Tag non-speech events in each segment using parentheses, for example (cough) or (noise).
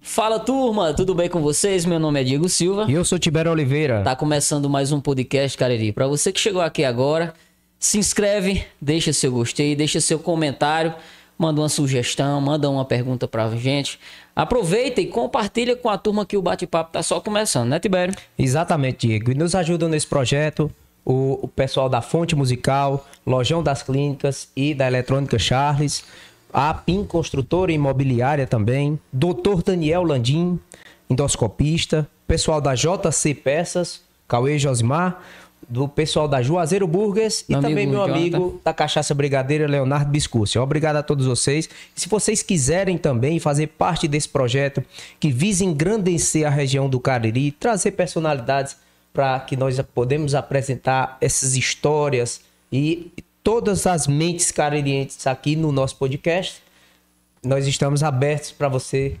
Fala turma, tudo bem com vocês? Meu nome é Diego Silva. E eu sou Tibério Oliveira. Tá começando mais um podcast Cariri. Para você que chegou aqui agora, se inscreve, deixa seu gostei, deixa seu comentário, manda uma sugestão, manda uma pergunta pra gente. Aproveita e compartilha com a turma que o bate-papo tá só começando, né, Tibério? Exatamente, Diego. E nos ajudam nesse projeto o, o pessoal da Fonte Musical, Lojão das Clínicas e da Eletrônica Charles, a PIN Construtora Imobiliária também, Dr. Daniel Landim, endoscopista, pessoal da JC Peças, Cauê Josimar, do pessoal da Juazeiro Burgers e também meu Jonathan. amigo da Cachaça Brigadeira, Leonardo Biscúcio. Obrigado a todos vocês. Se vocês quiserem também fazer parte desse projeto que visa engrandecer a região do Cariri, trazer personalidades para que nós podemos apresentar essas histórias e todas as mentes caririenses aqui no nosso podcast, nós estamos abertos para você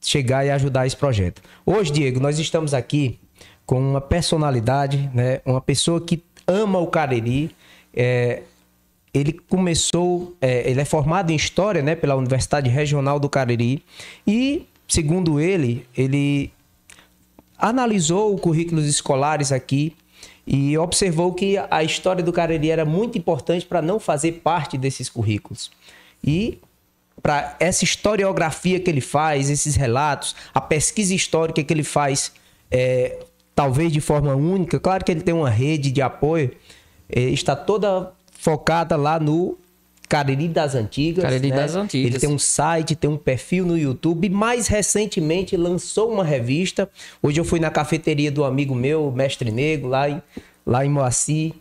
chegar e ajudar esse projeto. Hoje, Diego, nós estamos aqui com uma personalidade, né? Uma pessoa que ama o Cariri. É, ele começou, é, ele é formado em História, né? Pela Universidade Regional do Cariri. E, segundo ele, ele analisou os currículos escolares aqui e observou que a história do Cariri era muito importante para não fazer parte desses currículos. E para essa historiografia que ele faz, esses relatos, a pesquisa histórica que ele faz, é, talvez de forma única, claro que ele tem uma rede de apoio, é, está toda focada lá no Cariri das Antigas. Cariri né? das Antigas. Ele tem um site, tem um perfil no YouTube. E mais recentemente lançou uma revista. Hoje eu fui na cafeteria do amigo meu, Mestre Negro, lá em, lá em Moacir.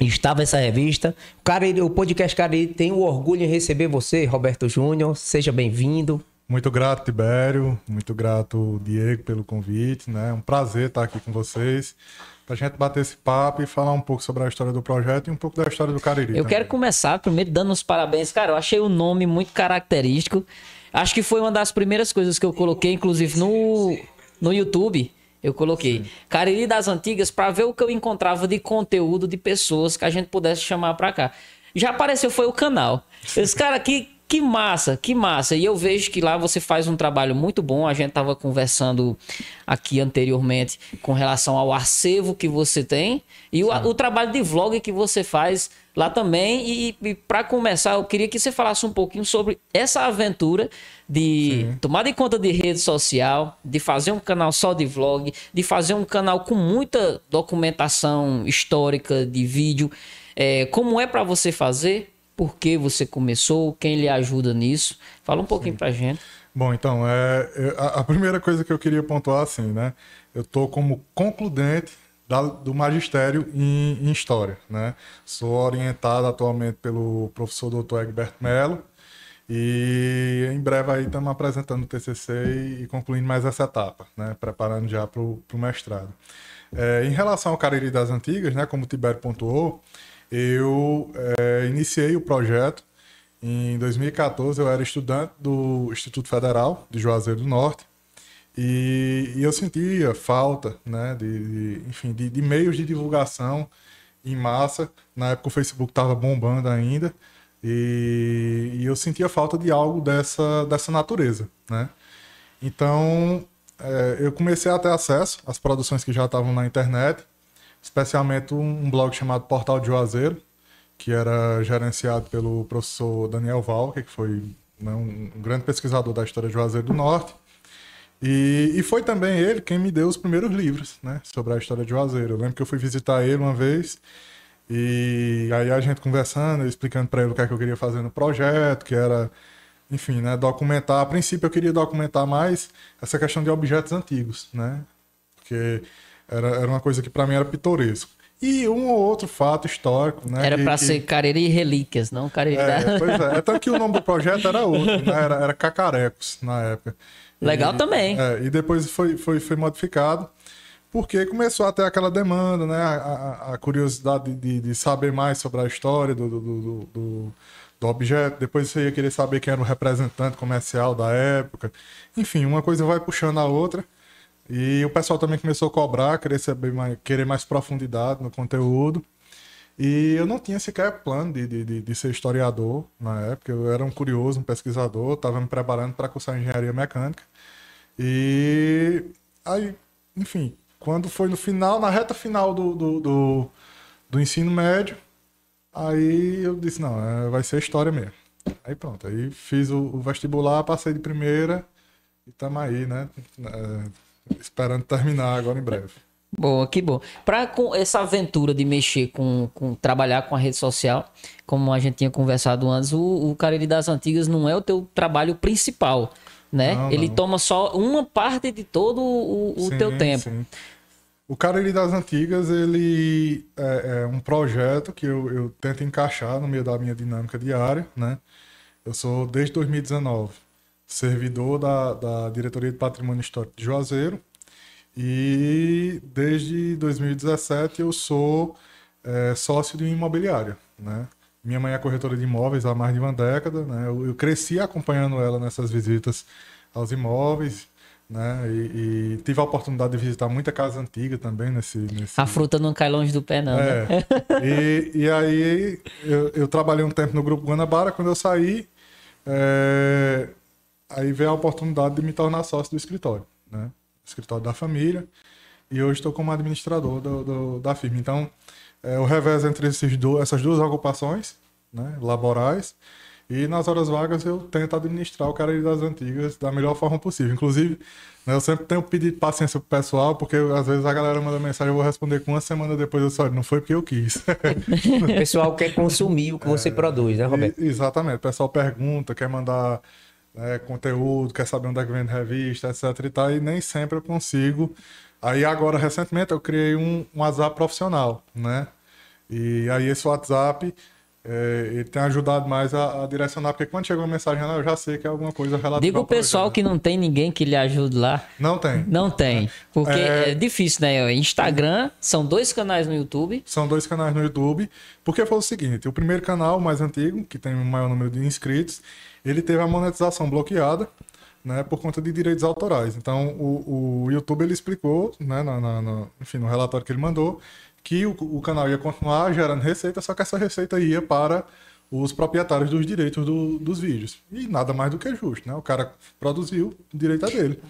Estava essa revista. O, Cariri, o podcast Cariri tem o orgulho em receber você, Roberto Júnior. Seja bem-vindo. Muito grato, Tibério. Muito grato, Diego, pelo convite. Né? É um prazer estar aqui com vocês. Pra gente bater esse papo e falar um pouco sobre a história do projeto e um pouco da história do Cariri. Eu também. quero começar primeiro dando os parabéns. Cara, eu achei o nome muito característico. Acho que foi uma das primeiras coisas que eu coloquei, inclusive no, no YouTube. Eu coloquei Cariri das Antigas para ver o que eu encontrava de conteúdo de pessoas que a gente pudesse chamar pra cá. Já apareceu, foi o canal. Esse cara aqui, que massa, que massa. E eu vejo que lá você faz um trabalho muito bom. A gente tava conversando aqui anteriormente com relação ao acervo que você tem e o, o trabalho de vlog que você faz lá também. E, e para começar, eu queria que você falasse um pouquinho sobre essa aventura de tomar de conta de rede social, de fazer um canal só de vlog, de fazer um canal com muita documentação histórica de vídeo. É, como é para você fazer? Por que você começou? Quem lhe ajuda nisso? Fala um pouquinho pra gente. Bom, então, é, eu- a, a primeira coisa que eu queria pontuar, assim, né? Eu tô como concludente da- do magistério em, em História, né? Sou orientado atualmente pelo professor Dr. Egberto Mello e em breve aí estamos apresentando o TCC e, e concluindo mais essa etapa, né? Preparando já para o mestrado. É, em relação ao Cariri das Antigas, né? Como o Tibério pontuou, eu é, iniciei o projeto em 2014 eu era estudante do Instituto Federal de Juazeiro do Norte e, e eu sentia falta, né, de, de- enfim, de, de meios de divulgação em massa. Na época o Facebook estava bombando ainda e, e eu sentia falta de algo dessa, dessa natureza, né? Então é, eu comecei a ter acesso às produções que já estavam na internet, especialmente um, blog chamado Portal de Juazeiro, que era gerenciado pelo professor Daniel Valker, que foi né, um, grande pesquisador da história de Juazeiro do Norte. E, e foi também ele quem me deu os primeiros livros né, sobre a história de Juazeiro. Eu lembro que eu fui visitar ele uma vez e aí a gente conversando, explicando para ele o que, é que eu queria fazer no projeto, que era, enfim, né, documentar. A princípio eu queria documentar mais essa questão de objetos antigos, né? Porque era, era uma coisa que para mim era pitoresco. E um ou outro fato histórico, né? Era pra que- ser Cariri Relíquias, não Cariri é, pois é. É tanto que o nome do projeto era outro, né? Era, era Cacarecos na época. Legal E- também. é, e depois foi, foi, foi modificado, porque começou a ter aquela demanda, né? A, a- a curiosidade de, de saber mais sobre a história do, do, do, do- do objeto. Depois você ia querer saber quem era o representante comercial da época. Enfim, uma coisa vai puxando a outra. E o pessoal também começou a cobrar, querer saber mais, querer mais profundidade no conteúdo. E eu não tinha sequer plano de, de, de, ser historiador na época. Eu era um curioso, um pesquisador, estava me preparando para cursar engenharia mecânica. E aí, enfim, quando foi no final, na reta final do, do, do, do ensino médio, aí eu disse, não, é, vai ser história mesmo. Aí pronto, aí fiz o, o vestibular, passei de primeira e estamos aí, né? É, esperando terminar agora em breve. Boa, que bom. Para essa aventura de mexer com, com trabalhar com a rede social, como a gente tinha conversado antes, o, o Cariri das Antigas não é o teu trabalho principal, né? Não, Ele não. toma só uma parte de todo o, o sim, teu tempo. Sim. O Cariri das Antigas, ele é, é, um projeto que eu, eu tento encaixar no meio da minha dinâmica diária, né? Eu sou, desde 2019, servidor da, da Diretoria de Patrimônio Histórico de Juazeiro, e desde 2017 eu sou é, sócio de uma imobiliária, né? Minha mãe é corretora de imóveis há mais de uma década, né? Eu, eu cresci acompanhando ela nessas visitas aos imóveis, né? E, e, tive a oportunidade de visitar muita casa antiga também nesse, nesse... A fruta não cai longe do pé, não. É. Né? e, e aí eu, eu, trabalhei um tempo no Grupo Guanabara, quando eu saí, é... aí veio a oportunidade de me tornar sócio do escritório, né? escritório da família, e hoje estou como administrador do, do, da firma. Então, é, o revés entre esses do, essas duas ocupações né, laborais, e nas horas vagas eu tento administrar o Cariri das Antigas da melhor forma possível. Inclusive, né, eu sempre tenho pedido paciência pro pessoal, porque às vezes a galera manda mensagem, eu vou responder com uma semana depois, eu só, não foi porque eu quis. (laughs) o pessoal quer consumir o que é, você produz, né, Roberto? exatamente. O pessoal pergunta, quer mandar né, conteúdo, quer saber onde é que vende revista, etc e tal, e nem sempre eu consigo. Aí agora, recentemente, eu criei um, um WhatsApp profissional, né? E aí esse WhatsApp é, ele tem ajudado mais a, a, direcionar, porque quando chega uma mensagem eu já sei que é alguma coisa relacionada. Diga o pessoal que não tem ninguém que lhe ajude lá. Não tem. Não tem. Porque é, é difícil, né? Instagram, são dois canais no YouTube. São dois canais no YouTube. Porque foi o seguinte: o primeiro canal, o mais antigo, que tem o maior número de inscritos, ele teve a monetização bloqueada. Né, por conta de direitos autorais. Então, o, o YouTube ele explicou, né, na, na, na, enfim, no relatório que ele mandou, que o, o, canal ia continuar gerando receita, só que essa receita ia para os proprietários dos direitos do, dos vídeos. E nada mais do que justo, né? O cara produziu, o direito é dele.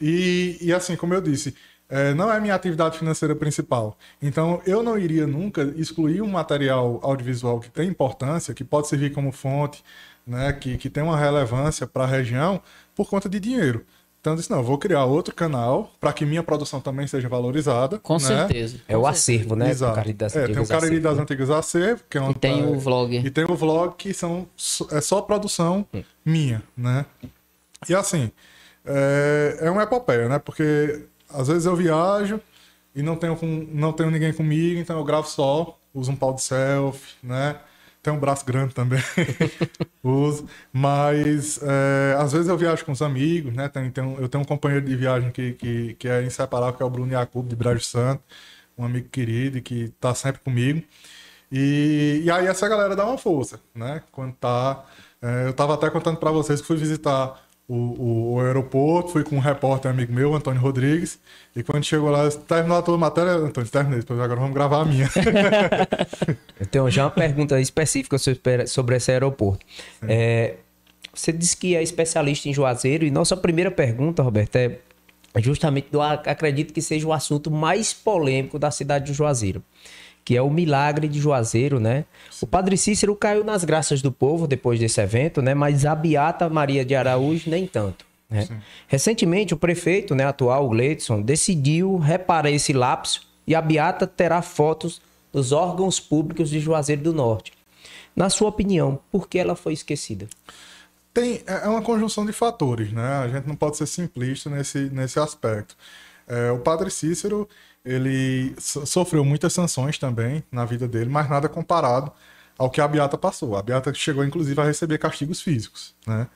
E, e assim, como eu disse, é, não é minha atividade financeira principal. Então, eu não iria nunca excluir um material audiovisual que tem importância, que pode servir como fonte, né, que, que tem uma relevância para a região por conta de dinheiro. Então eu disse, não, eu vou criar outro canal para que minha produção também seja valorizada. Com né? certeza. É o acervo, né? Exato. O das é, tem o Cariri das Antigas Acervo, que é uma, E tem o vlog. E tem o vlog, que são, é só produção hum. minha, né? E assim, é, é uma epopeia, né? Porque às vezes eu viajo e não tenho, com, não tenho ninguém comigo, então eu gravo só, uso um pau de selfie, né? Tem um braço grande também, (laughs) uso. Mas é, às vezes eu viajo com os amigos, né? Tem, tem um, eu tenho um companheiro de viagem que, que, que é inseparável, que é o Bruno Jacob, de Brejo Santo, um amigo querido que tá sempre comigo. E, e aí essa galera dá uma força, né? Quando tá. É, eu tava até contando para vocês que fui visitar o, o, aeroporto, fui com um repórter amigo meu, Antônio Rodrigues, e quando chegou lá, terminou a tua matéria, Antônio, terminei, depois agora vamos gravar a minha. eu (laughs) tenho já uma pergunta específica sobre esse aeroporto. É, você disse que é especialista em Juazeiro, e nossa primeira pergunta, Roberto, é justamente, do, acredito que seja o assunto mais polêmico da cidade de Juazeiro que é o milagre de Juazeiro, né? O Padre Cícero caiu nas graças do povo depois desse evento, né? Mas a Beata Maria de Araújo nem tanto. Né? Recentemente, o prefeito né, atual, Gleidson, decidiu reparar esse lapso e a Beata terá fotos dos órgãos públicos de Juazeiro do Norte. Na sua opinião, por que ela foi esquecida? Tem, é, é uma conjunção de fatores, né? A gente não pode ser simplista nesse, nesse aspecto. É, o Padre Cícero ele sofreu muitas sanções também na vida dele, mas nada comparado ao que a Beata passou. A Beata chegou, inclusive, a receber castigos físicos, né?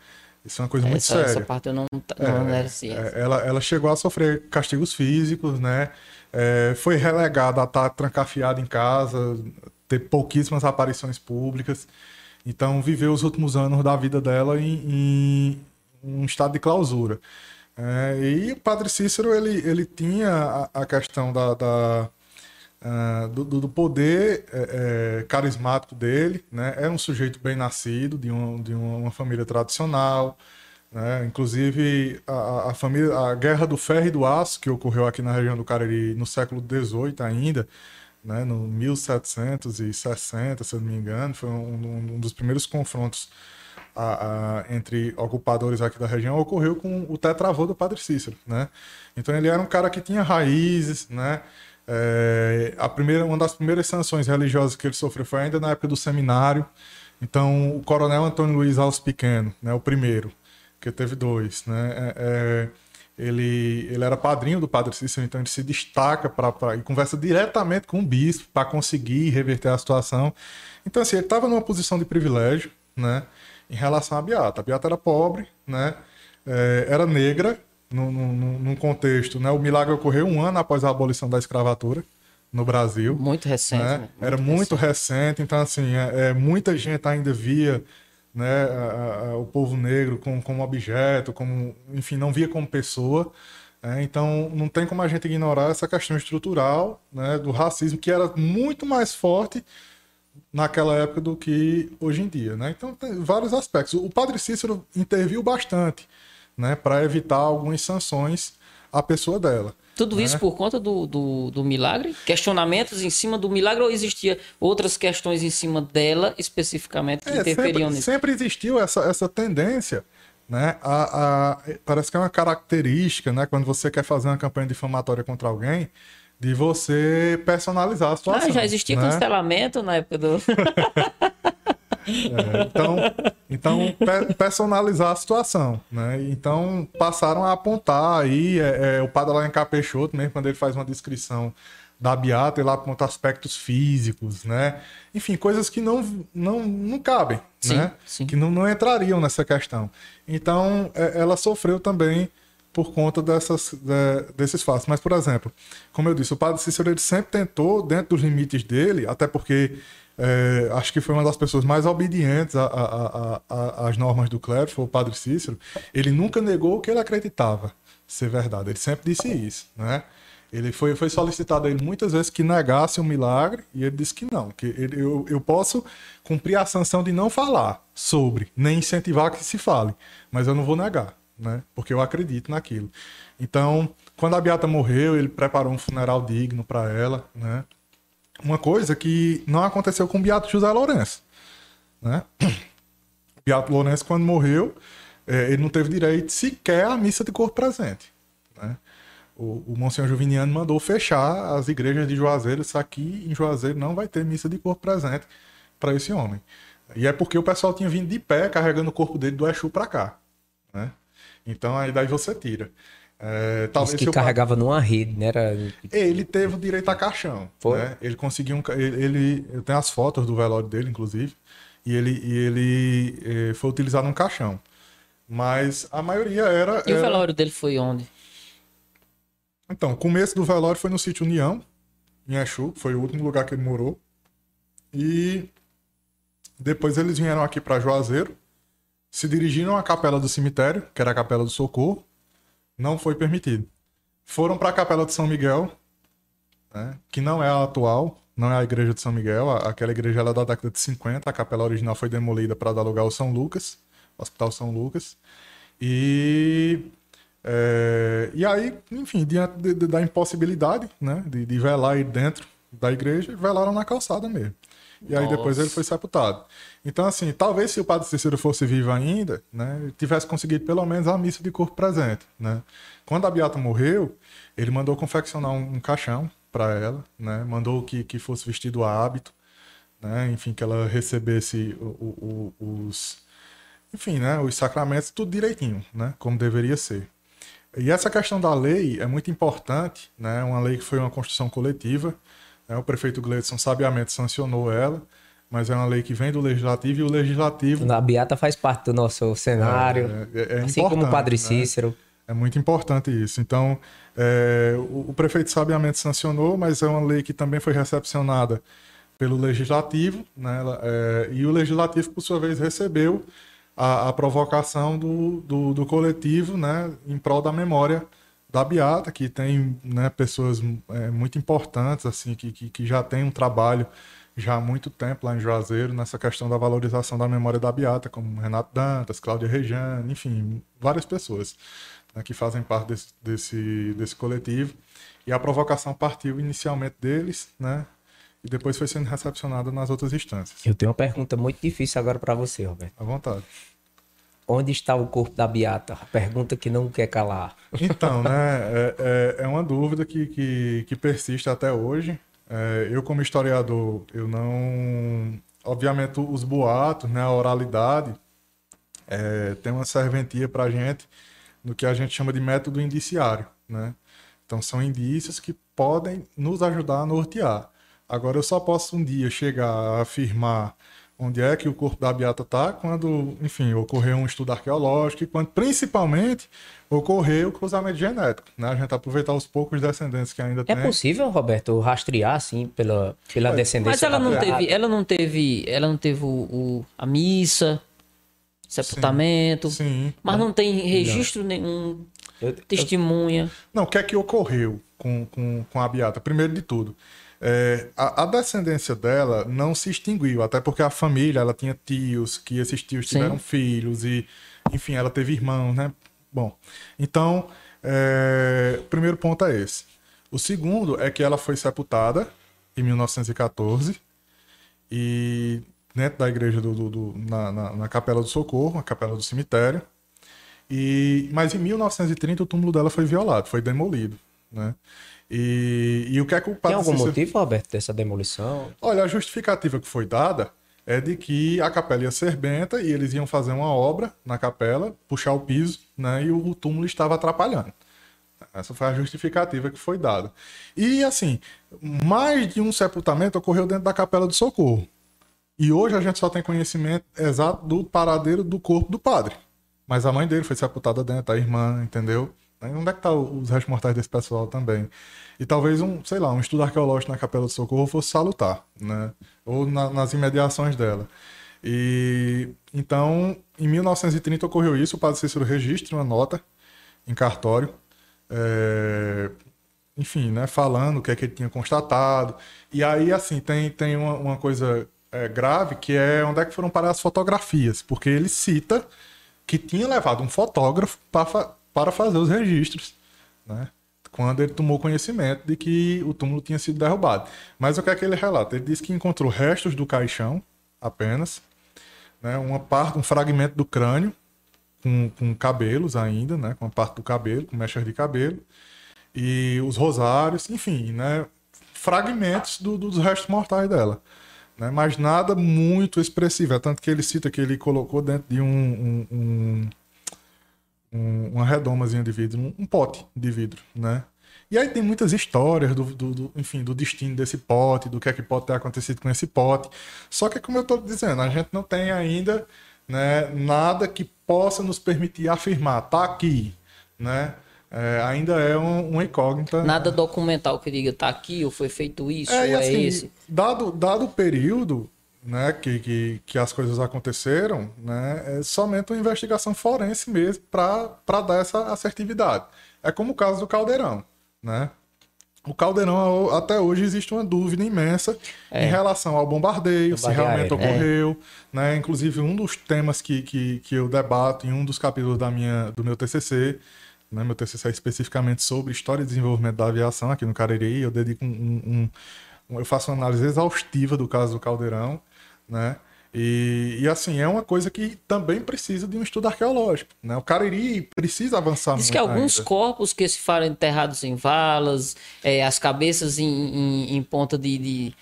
Isso é uma coisa muito essa, séria. Essa parte eu não, não é, era assim. É, ela, ela chegou a sofrer castigos físicos, né? É, foi relegada a estar trancafiada em casa, ter pouquíssimas aparições públicas. Então, viveu os últimos anos da vida dela em, em um estado de clausura. É, e o Padre Cícero ele, ele tinha a, a questão da, da uh, do, do, poder é, é, carismático dele, né? Era um sujeito bem nascido, de, um, de uma família tradicional, Né? Inclusive, a, a, família, a Guerra do Ferro e do Aço, que ocorreu aqui na região do Cariri no século XVIII ainda, né? no 1760, se não me engano, foi um, um dos primeiros confrontos a, a, entre ocupadores aqui da região, ocorreu com o tetravô do Padre Cícero. Né? Então, ele era um cara que tinha raízes, né? É, a primeira, uma das primeiras sanções religiosas que ele sofreu foi ainda na época do seminário. Então, o coronel Antônio Luiz Alves Pequeno, né, o primeiro, que teve dois, né, é, é, ele, ele era padrinho do Padre Cícero, então ele se destaca para e conversa diretamente com o bispo para conseguir reverter a situação. Então, assim, ele estava numa posição de privilégio, né, em relação à Beata. A Beata era pobre, né, é, era negra, num, num, num contexto, né, o milagre ocorreu um ano após a abolição da escravatura no Brasil. Muito recente. Né? Muito Era muito recente. recente. então assim, é, é, muita gente ainda via né, a, a, o povo negro como, como objeto, como, enfim, não via como pessoa. É, então não tem como a gente ignorar essa questão estrutural né, do racismo que era muito mais forte naquela época do que hoje em dia. Né? Então tem vários aspectos. O padre Cícero interviu bastante né, para evitar algumas sanções à pessoa dela. Tudo né? isso por conta do, do, do, milagre? Questionamentos em cima do milagre ou existia outras questões em cima dela especificamente que é, interferiam sempre, nisso? Sempre existiu essa, essa tendência, né? A, a, parece que é uma característica, né? Quando você quer fazer uma campanha difamatória contra alguém, de você personalizar a situação. Ah, já existia né? cancelamento na época do. (laughs) É, então, então personalizar a situação, né? Então passaram a apontar aí é, é, o padre lá em Capeixoto, mesmo quando ele faz uma descrição da Beata, ele aponta aspectos físicos, né? Enfim, coisas que não, não, não cabem, sim, né? Sim. Que não, não entrariam nessa questão. Então, é, ela sofreu também por conta dessas, de, desses fatos. Mas, por exemplo, como eu disse, o padre Cícero ele sempre tentou, dentro dos limites dele, até porque é, acho que foi uma das pessoas mais obedientes às normas do clero, foi o padre Cícero. Ele nunca negou o que ele acreditava ser verdade. Ele sempre disse isso, né? Ele foi, foi solicitado ele muitas vezes que negasse um milagre e ele disse que não, que ele, eu, eu posso cumprir a sanção de não falar sobre, nem incentivar que se fale, mas eu não vou negar, né? Porque eu acredito naquilo. Então, quando a Beata morreu, ele preparou um funeral digno para ela, né? Uma coisa que não aconteceu com o Beato José Lourenço. Né? O Beato Lourenço, quando morreu, é, ele não teve direito sequer à missa de corpo presente. Né? O, o Monsenhor Juviniano mandou fechar as igrejas de Juazeiro. Isso aqui em Juazeiro não vai ter missa de corpo presente para esse homem. E é porque o pessoal tinha vindo de pé carregando o corpo dele do Exu para cá. Então aí daí você tira. É, talvez que carregava numa rede, né? Era... Ele teve o direito a caixão. Foi? Né? Ele conseguiu um, ele, Eu tenho as fotos do velório dele, inclusive. E ele, e ele eh, foi utilizado um caixão. Mas a maioria era. E era... o velório dele foi onde? Então, o começo do velório foi no sítio União, em Exu, foi o último lugar que ele morou. E depois eles vieram aqui para Juazeiro, se dirigiram à capela do cemitério, que era a capela do Socorro, não foi permitido. Foram para a Capela de São Miguel, né, que não é a atual, não é a igreja de São Miguel, aquela igreja é da década de 50, a capela original foi demolida para dar lugar ao São Lucas, Hospital São Lucas. E, é, e aí, enfim, diante da impossibilidade né, de, de velar aí dentro da igreja, velaram na calçada mesmo. E aí depois ele foi sepultado. Então, assim, talvez se o padre Cícero fosse vivo ainda, né, tivesse conseguido pelo menos a missa de corpo presente, né? Quando a Beata morreu, ele mandou confeccionar um, um caixão para ela, né? Mandou que, que fosse vestido a hábito, né? Enfim, que ela recebesse o, o, os, enfim, né? Os sacramentos tudo direitinho, né? Como deveria ser. E essa questão da lei é muito importante, né? Uma lei que foi uma construção coletiva? O prefeito Gleidson sabiamente sancionou ela, mas é uma lei que vem do legislativo e o legislativo. A Beata faz parte do nosso cenário, é, é, é assim como o Padre né? Cícero. É muito importante isso. Então, é, o, o, prefeito sabiamente sancionou, mas é uma lei que também foi recepcionada pelo legislativo, né? É, e o legislativo, por sua vez, recebeu a, a provocação do, do, do, coletivo né? em prol da memória da Beata, que tem né, pessoas é, muito importantes, assim, que, que, que, já tem um trabalho já há muito tempo lá em Juazeiro nessa questão da valorização da memória da Beata, como Renato Dantas, Cláudia Rejane, enfim, várias pessoas né, que fazem parte desse, desse, desse coletivo. E a provocação partiu inicialmente deles, né? E depois foi sendo recepcionada nas outras instâncias. Eu tenho uma pergunta muito difícil agora para você, Roberto. À vontade. Onde está o corpo da Beata? Pergunta que não quer calar. Então, né, é, é, é uma dúvida que, que, que, persiste até hoje. É, eu, como historiador, eu não... Obviamente, os boatos, né, a oralidade, é, tem uma serventia para a gente no que a gente chama de método indiciário, né? Então, são indícios que podem nos ajudar a nortear. Agora, eu só posso um dia chegar a afirmar onde é que o corpo da Beata está quando, enfim, ocorreu um estudo arqueológico e quando, principalmente, ocorreu o cruzamento genético, né? A gente aproveitar os poucos descendentes que ainda é tem. É possível, Roberto, rastrear, assim, pela, pela descendência Mas ela não teve, ela não teve, ela não teve o, o a missa, sepultamento, sim, sim. mas não tem registro não. nenhum, eu, testemunha. Eu... Não, o que é que ocorreu com, com, com a Beata? Primeiro de tudo, é, a, a, descendência dela não se extinguiu, até porque a família ela tinha tios, que esses tios tiveram Sim. filhos, e enfim, ela teve irmãos, né? Bom, então, é, o primeiro ponto é esse. O segundo é que ela foi sepultada em 1914 e dentro da igreja do, do, do na, na, na, Capela do Socorro, a Capela do Cemitério. E, mas em 1930 o túmulo dela foi violado, foi demolido, né? E, e o que é que o Tem algum motivo, Roberto, dessa demolição? Olha, a justificativa que foi dada é de que a capela ia ser benta e eles iam fazer uma obra na capela, puxar o piso, né? E o túmulo estava atrapalhando. Essa foi a justificativa que foi dada. E assim, mais de um sepultamento ocorreu dentro da capela do Socorro. E hoje a gente só tem conhecimento exato do paradeiro do corpo do padre. Mas a mãe dele foi sepultada dentro, a irmã, entendeu? Onde é que tá os restos mortais desse pessoal também? E talvez um, sei lá, um estudo arqueológico na Capela do Socorro fosse salutar, né? Ou na, nas imediações dela. E então, em 1930 ocorreu isso, o padre Cícero registra uma nota em cartório, é, enfim, né, falando o que é que ele tinha constatado. E aí, assim, tem, tem uma, uma coisa é, grave que é onde é que foram parar as fotografias, porque ele cita que tinha levado um fotógrafo para para fazer os registros, né? Quando ele tomou conhecimento de que o túmulo tinha sido derrubado. Mas o que é que ele relata? Ele diz que encontrou restos do caixão apenas, né? Uma parte, um fragmento do crânio com, com cabelos ainda, né? Com a parte do cabelo, com mechas de cabelo e os rosários, enfim, né? Fragmentos do, dos restos mortais dela. Né? Mas nada muito expressivo. É tanto que ele cita que ele colocou dentro de um, um, um um, uma redomazinha de vidro, um, um, pote de vidro, né? E aí tem muitas histórias do, do, do, enfim, do destino desse pote, do que é que pode ter acontecido com esse pote. Só que, como eu estou dizendo, a gente não tem ainda né, nada que possa nos permitir afirmar, tá aqui, né? É, ainda é um, um incógnita. Nada documental que diga tá aqui, ou foi feito isso, é, ou é assim, esse. Dado, dado o período, né, que, que, que as coisas aconteceram, né, é somente uma investigação forense mesmo para dar essa assertividade. É como o caso do Caldeirão, né? O Caldeirão, até hoje, existe uma dúvida imensa é. em relação ao bombardeio, se realmente ocorreu. É. Né? Inclusive, um dos temas que, que, que eu debato em um dos capítulos da minha, do meu TCC, né? meu TCC é especificamente sobre história e desenvolvimento da aviação aqui no Cariri, eu dedico um, um, um eu faço uma análise exaustiva do caso do Caldeirão né? E, e, assim, é uma coisa que também precisa de um estudo arqueológico. Né? O Cariri precisa avançar Diz muito. que alguns ainda. corpos que se foram enterrados em valas, é, as cabeças em, em, em ponta de, de,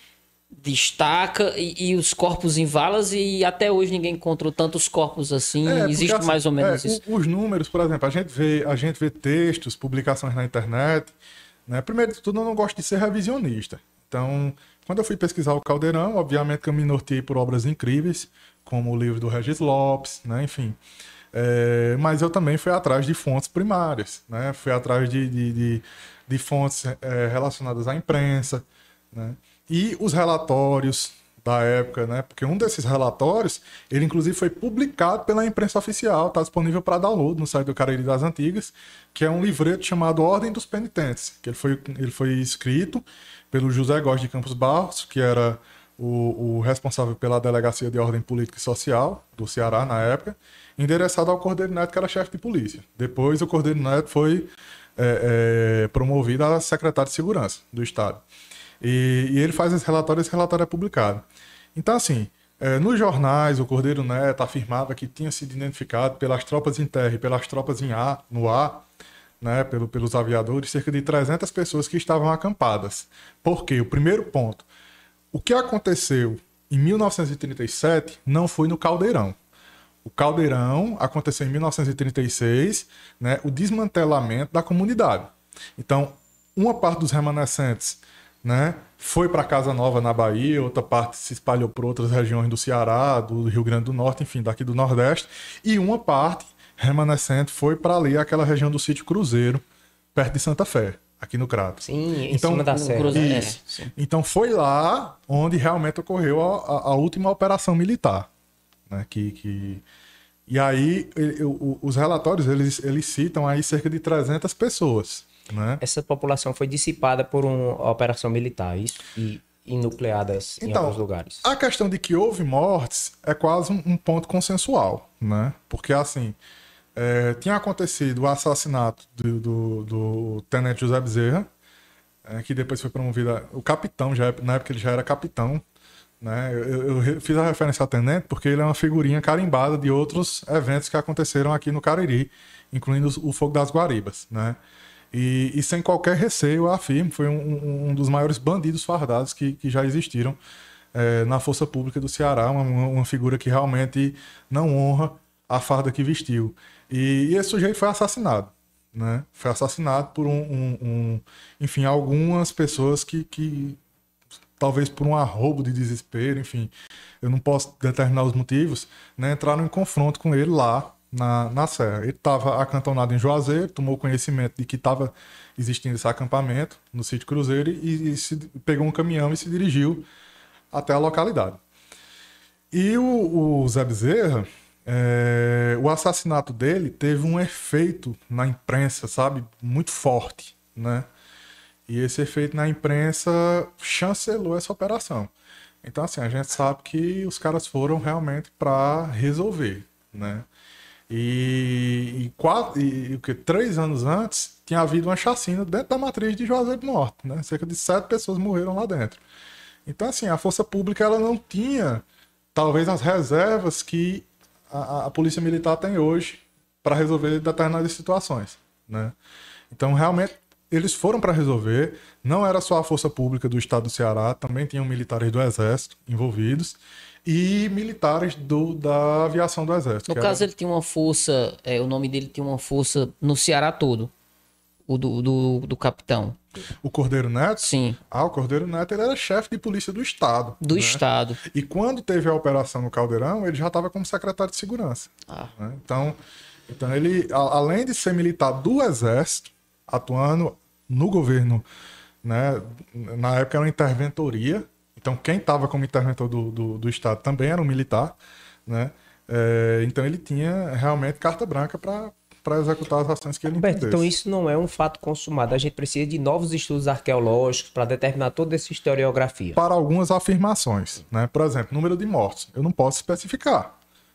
de estaca e, e, os corpos em valas, e até hoje ninguém encontrou tantos corpos assim. É, Existe assim, mais ou menos é, isso. Os números, por exemplo, a gente, vê, a gente vê textos, publicações na internet. Né? Primeiro de tudo, eu não gosto de ser revisionista. Então, quando eu fui pesquisar o Caldeirão, obviamente que eu me norteei por obras incríveis, como o livro do Regis Lopes, né? enfim. É, mas eu também fui atrás de fontes primárias, né? fui atrás de, de, de, de fontes é, relacionadas à imprensa, né? e os relatórios da época, né? Porque um desses relatórios, ele inclusive foi publicado pela imprensa oficial, está disponível para download no site do Cariri das Antigas, que é um livreto chamado Ordem dos Penitentes, que ele foi, ele foi escrito pelo José Góes de Campos Barros, que era o, o responsável pela Delegacia de Ordem Política e Social do Ceará, na época, endereçado ao Cordeiro Neto, que era chefe de polícia. Depois, o Cordeiro Neto foi é, é, promovido a secretário de Segurança do Estado. E, e, ele faz esse relatório, esse relatório é publicado. Então, assim, é, nos jornais, o Cordeiro Neto afirmava que tinha sido identificado pelas tropas em terra e pelas tropas em ar, no ar, né, pelo, pelos aviadores, cerca de 300 pessoas que estavam acampadas. Por quê? O primeiro ponto, o que aconteceu em 1937 não foi no Caldeirão. O Caldeirão aconteceu em 1936, né, o desmantelamento da comunidade. Então, uma parte dos remanescentes né, foi para Casa Nova na Bahia, outra parte se espalhou por outras regiões do Ceará, do Rio Grande do Norte, enfim, daqui do Nordeste, e uma parte remanescente foi para ali, aquela região do sítio Cruzeiro, perto de Santa Fé aqui no Crato. Sim, em então, cima da serra. Isso. É, então foi lá onde realmente ocorreu a, a, a última operação militar. Né? Que, que... E aí ele, o, os relatórios eles, eles citam aí cerca de 300 pessoas. Né? Essa população foi dissipada por uma operação militar, isso? E, e nucleadas em então, alguns lugares. A questão de que houve mortes é quase um, um ponto consensual, né? Porque assim, é, tinha acontecido o assassinato do, do, do tenente José Bezerra, é, que depois foi promovido. A, o capitão, já, na época ele já era capitão. Né? Eu, eu, fiz a referência ao tenente porque ele é uma figurinha carimbada de outros eventos que aconteceram aqui no Cariri, incluindo o Fogo das Guaribas. Né? E, e sem qualquer receio, eu afirmo, foi um, um dos maiores bandidos fardados que, que já existiram é, na Força Pública do Ceará, uma, uma figura que realmente não honra a farda que vestiu. E, e esse sujeito foi assassinado. Né? Foi assassinado por um, um, um, enfim, algumas pessoas que, que talvez por um arrobo de desespero, enfim, eu não posso determinar os motivos, né? entraram em confronto com ele lá na, na serra. Ele estava acantonado em Juazeiro, tomou conhecimento de que estava existindo esse acampamento no sítio Cruzeiro e, e se, pegou um caminhão e se dirigiu até a localidade. E o, o Zé Bezerra, é, o assassinato dele teve um efeito na imprensa, sabe? Muito forte, né? E esse efeito na imprensa chancelou essa operação. Então, assim, a gente sabe que os caras foram realmente para resolver, né? E, e, quatro, e, e, que, três anos antes tinha havido uma chacina dentro da matriz de Juazeiro do Norte, né? Cerca de sete pessoas morreram lá dentro. Então, assim, a força pública ela não tinha, talvez, as reservas que a, a polícia militar tem hoje para resolver determinadas situações, né? Então, realmente, eles foram para resolver. Não era só a força pública do estado do Ceará, também tinham militares do Exército envolvidos e militares do, da aviação do Exército. No caso, era... ele tinha uma força, é, o nome dele tinha uma força no Ceará todo, o do, do, do capitão. O Cordeiro Neto? Sim. Ah, o Cordeiro Neto ele era chefe de polícia do Estado. Do né? Estado. E quando teve a operação no Caldeirão, ele já estava como secretário de segurança. Ah. Né? Então, então, ele, a, além de ser militar do Exército, atuando no governo, né? na época era uma interventoria. Então, quem estava como interventor do, do, do, Estado também era um militar. Né? É, então, ele tinha realmente carta branca para para executar as ações que ele Roberto, Então isso não é um fato consumado. A gente precisa de novos estudos arqueológicos para determinar toda essa historiografia. Para algumas afirmações, né? Por exemplo, número de mortos. Eu não posso especificar.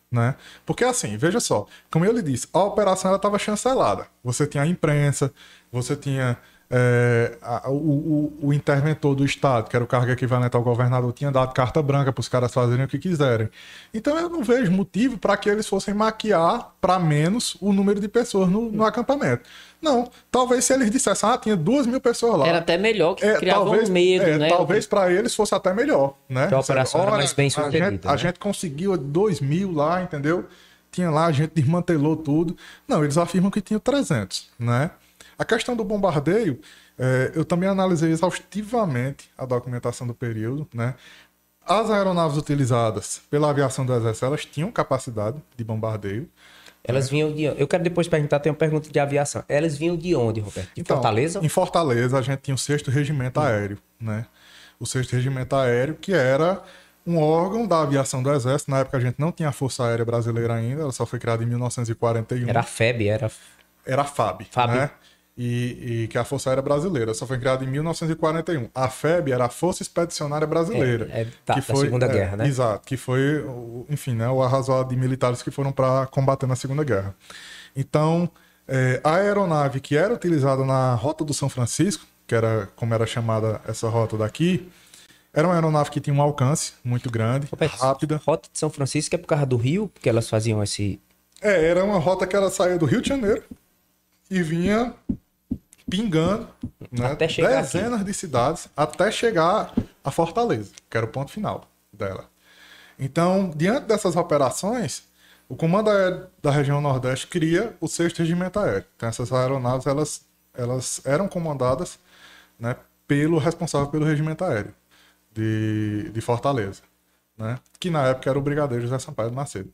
Né? Porque assim, veja só, como eu lhe disse, a operação estava chancelada. Você tinha a imprensa, você tinha é, a, o, o, o, interventor do Estado, que era o cargo equivalente ao governador, tinha dado carta branca para os caras fazerem o que quiserem. Então eu não vejo motivo para que eles fossem maquiar para menos o número de pessoas no, no, acampamento. Não, talvez se eles dissessem, ah, tinha duas mil pessoas lá. Era até melhor, que é, criava talvez, um medo, é, né? Talvez para eles fosse até melhor, né? Que a operação era mais bem sucedida. A gente, né? a gente conseguiu dois mil lá, entendeu? Tinha lá, a gente desmantelou tudo. Não, eles afirmam que tinha 300, né? A questão do bombardeio, é, eu também analisei exaustivamente a documentação do período, né? As aeronaves utilizadas pela aviação do Exército, elas tinham capacidade de bombardeio. Elas né? vinham de Eu quero depois perguntar, tem uma pergunta de aviação. Elas vinham de onde, Roberto? De então, Fortaleza? Em Fortaleza, a gente tinha o 6 Regimento hum. Aéreo, né? O 6 Regimento Aéreo, que era um órgão da aviação do Exército. Na época a gente não tinha a Força Aérea Brasileira ainda, ela só foi criada em 1941. Era a FEB, era. Era a FAB. FAB. Né? E, e, que é a Força Aérea Brasileira. Só foi criada em 1941. A FEB era a Força Expedicionária Brasileira. É, é tá, que da foi, Segunda é, Guerra, né? Exato, que foi, enfim, né, o arrazoado de militares que foram para combater na Segunda Guerra. Então, é, a aeronave que era utilizada na Rota do São Francisco, que era como era chamada essa rota daqui, era uma aeronave que tinha um alcance muito grande, Roberto, rápida. Rota de São Francisco é por causa do Rio, porque elas faziam esse. É, era uma rota que ela saía do Rio de Janeiro e vinha pingando né, dezenas de cidades até chegar a Fortaleza, que era o ponto final dela. Então, diante dessas operações, o Comando Aéreo da região Nordeste cria o sexto regimento aéreo. Então, essas aeronaves elas, elas eram comandadas né, pelo responsável pelo regimento aéreo de, de Fortaleza, né, que na época era o brigadeiro José Sampaio Macedo.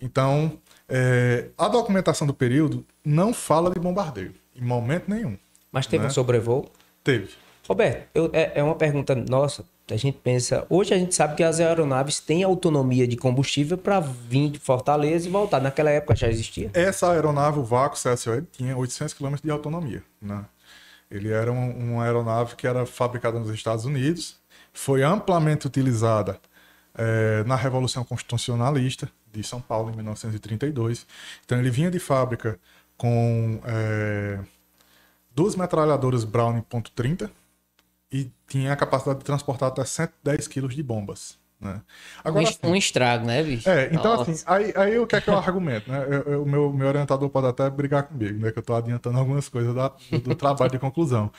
Então, é, a documentação do período não fala de bombardeio, em momento nenhum. Mas teve Né? um sobrevoo. Teve. Roberto, eu- é, é uma pergunta nossa. A gente pensa. Hoje a gente sabe que as aeronaves têm autonomia de combustível para vir de Fortaleza e voltar. Naquela época já existia. Essa aeronave, o Vaco CSO, ele tinha 800 km de autonomia. Né? Ele era um- uma aeronave que era fabricada nos Estados Unidos, foi amplamente utilizada eh, na Revolução Constitucionalista de São Paulo, em 1932. Então, ele vinha de fábrica com eh, duas metralhadoras Browning .30 e tinha a capacidade de transportar até 110 kg de bombas. Né? Um, Agora, es- um estrago, né, bicho? é, então Nossa. assim, aí, aí o que é que eu argumento, né? O meu, meu orientador pode até brigar comigo, né? Que eu tô adiantando algumas coisas da- do, do trabalho de conclusão.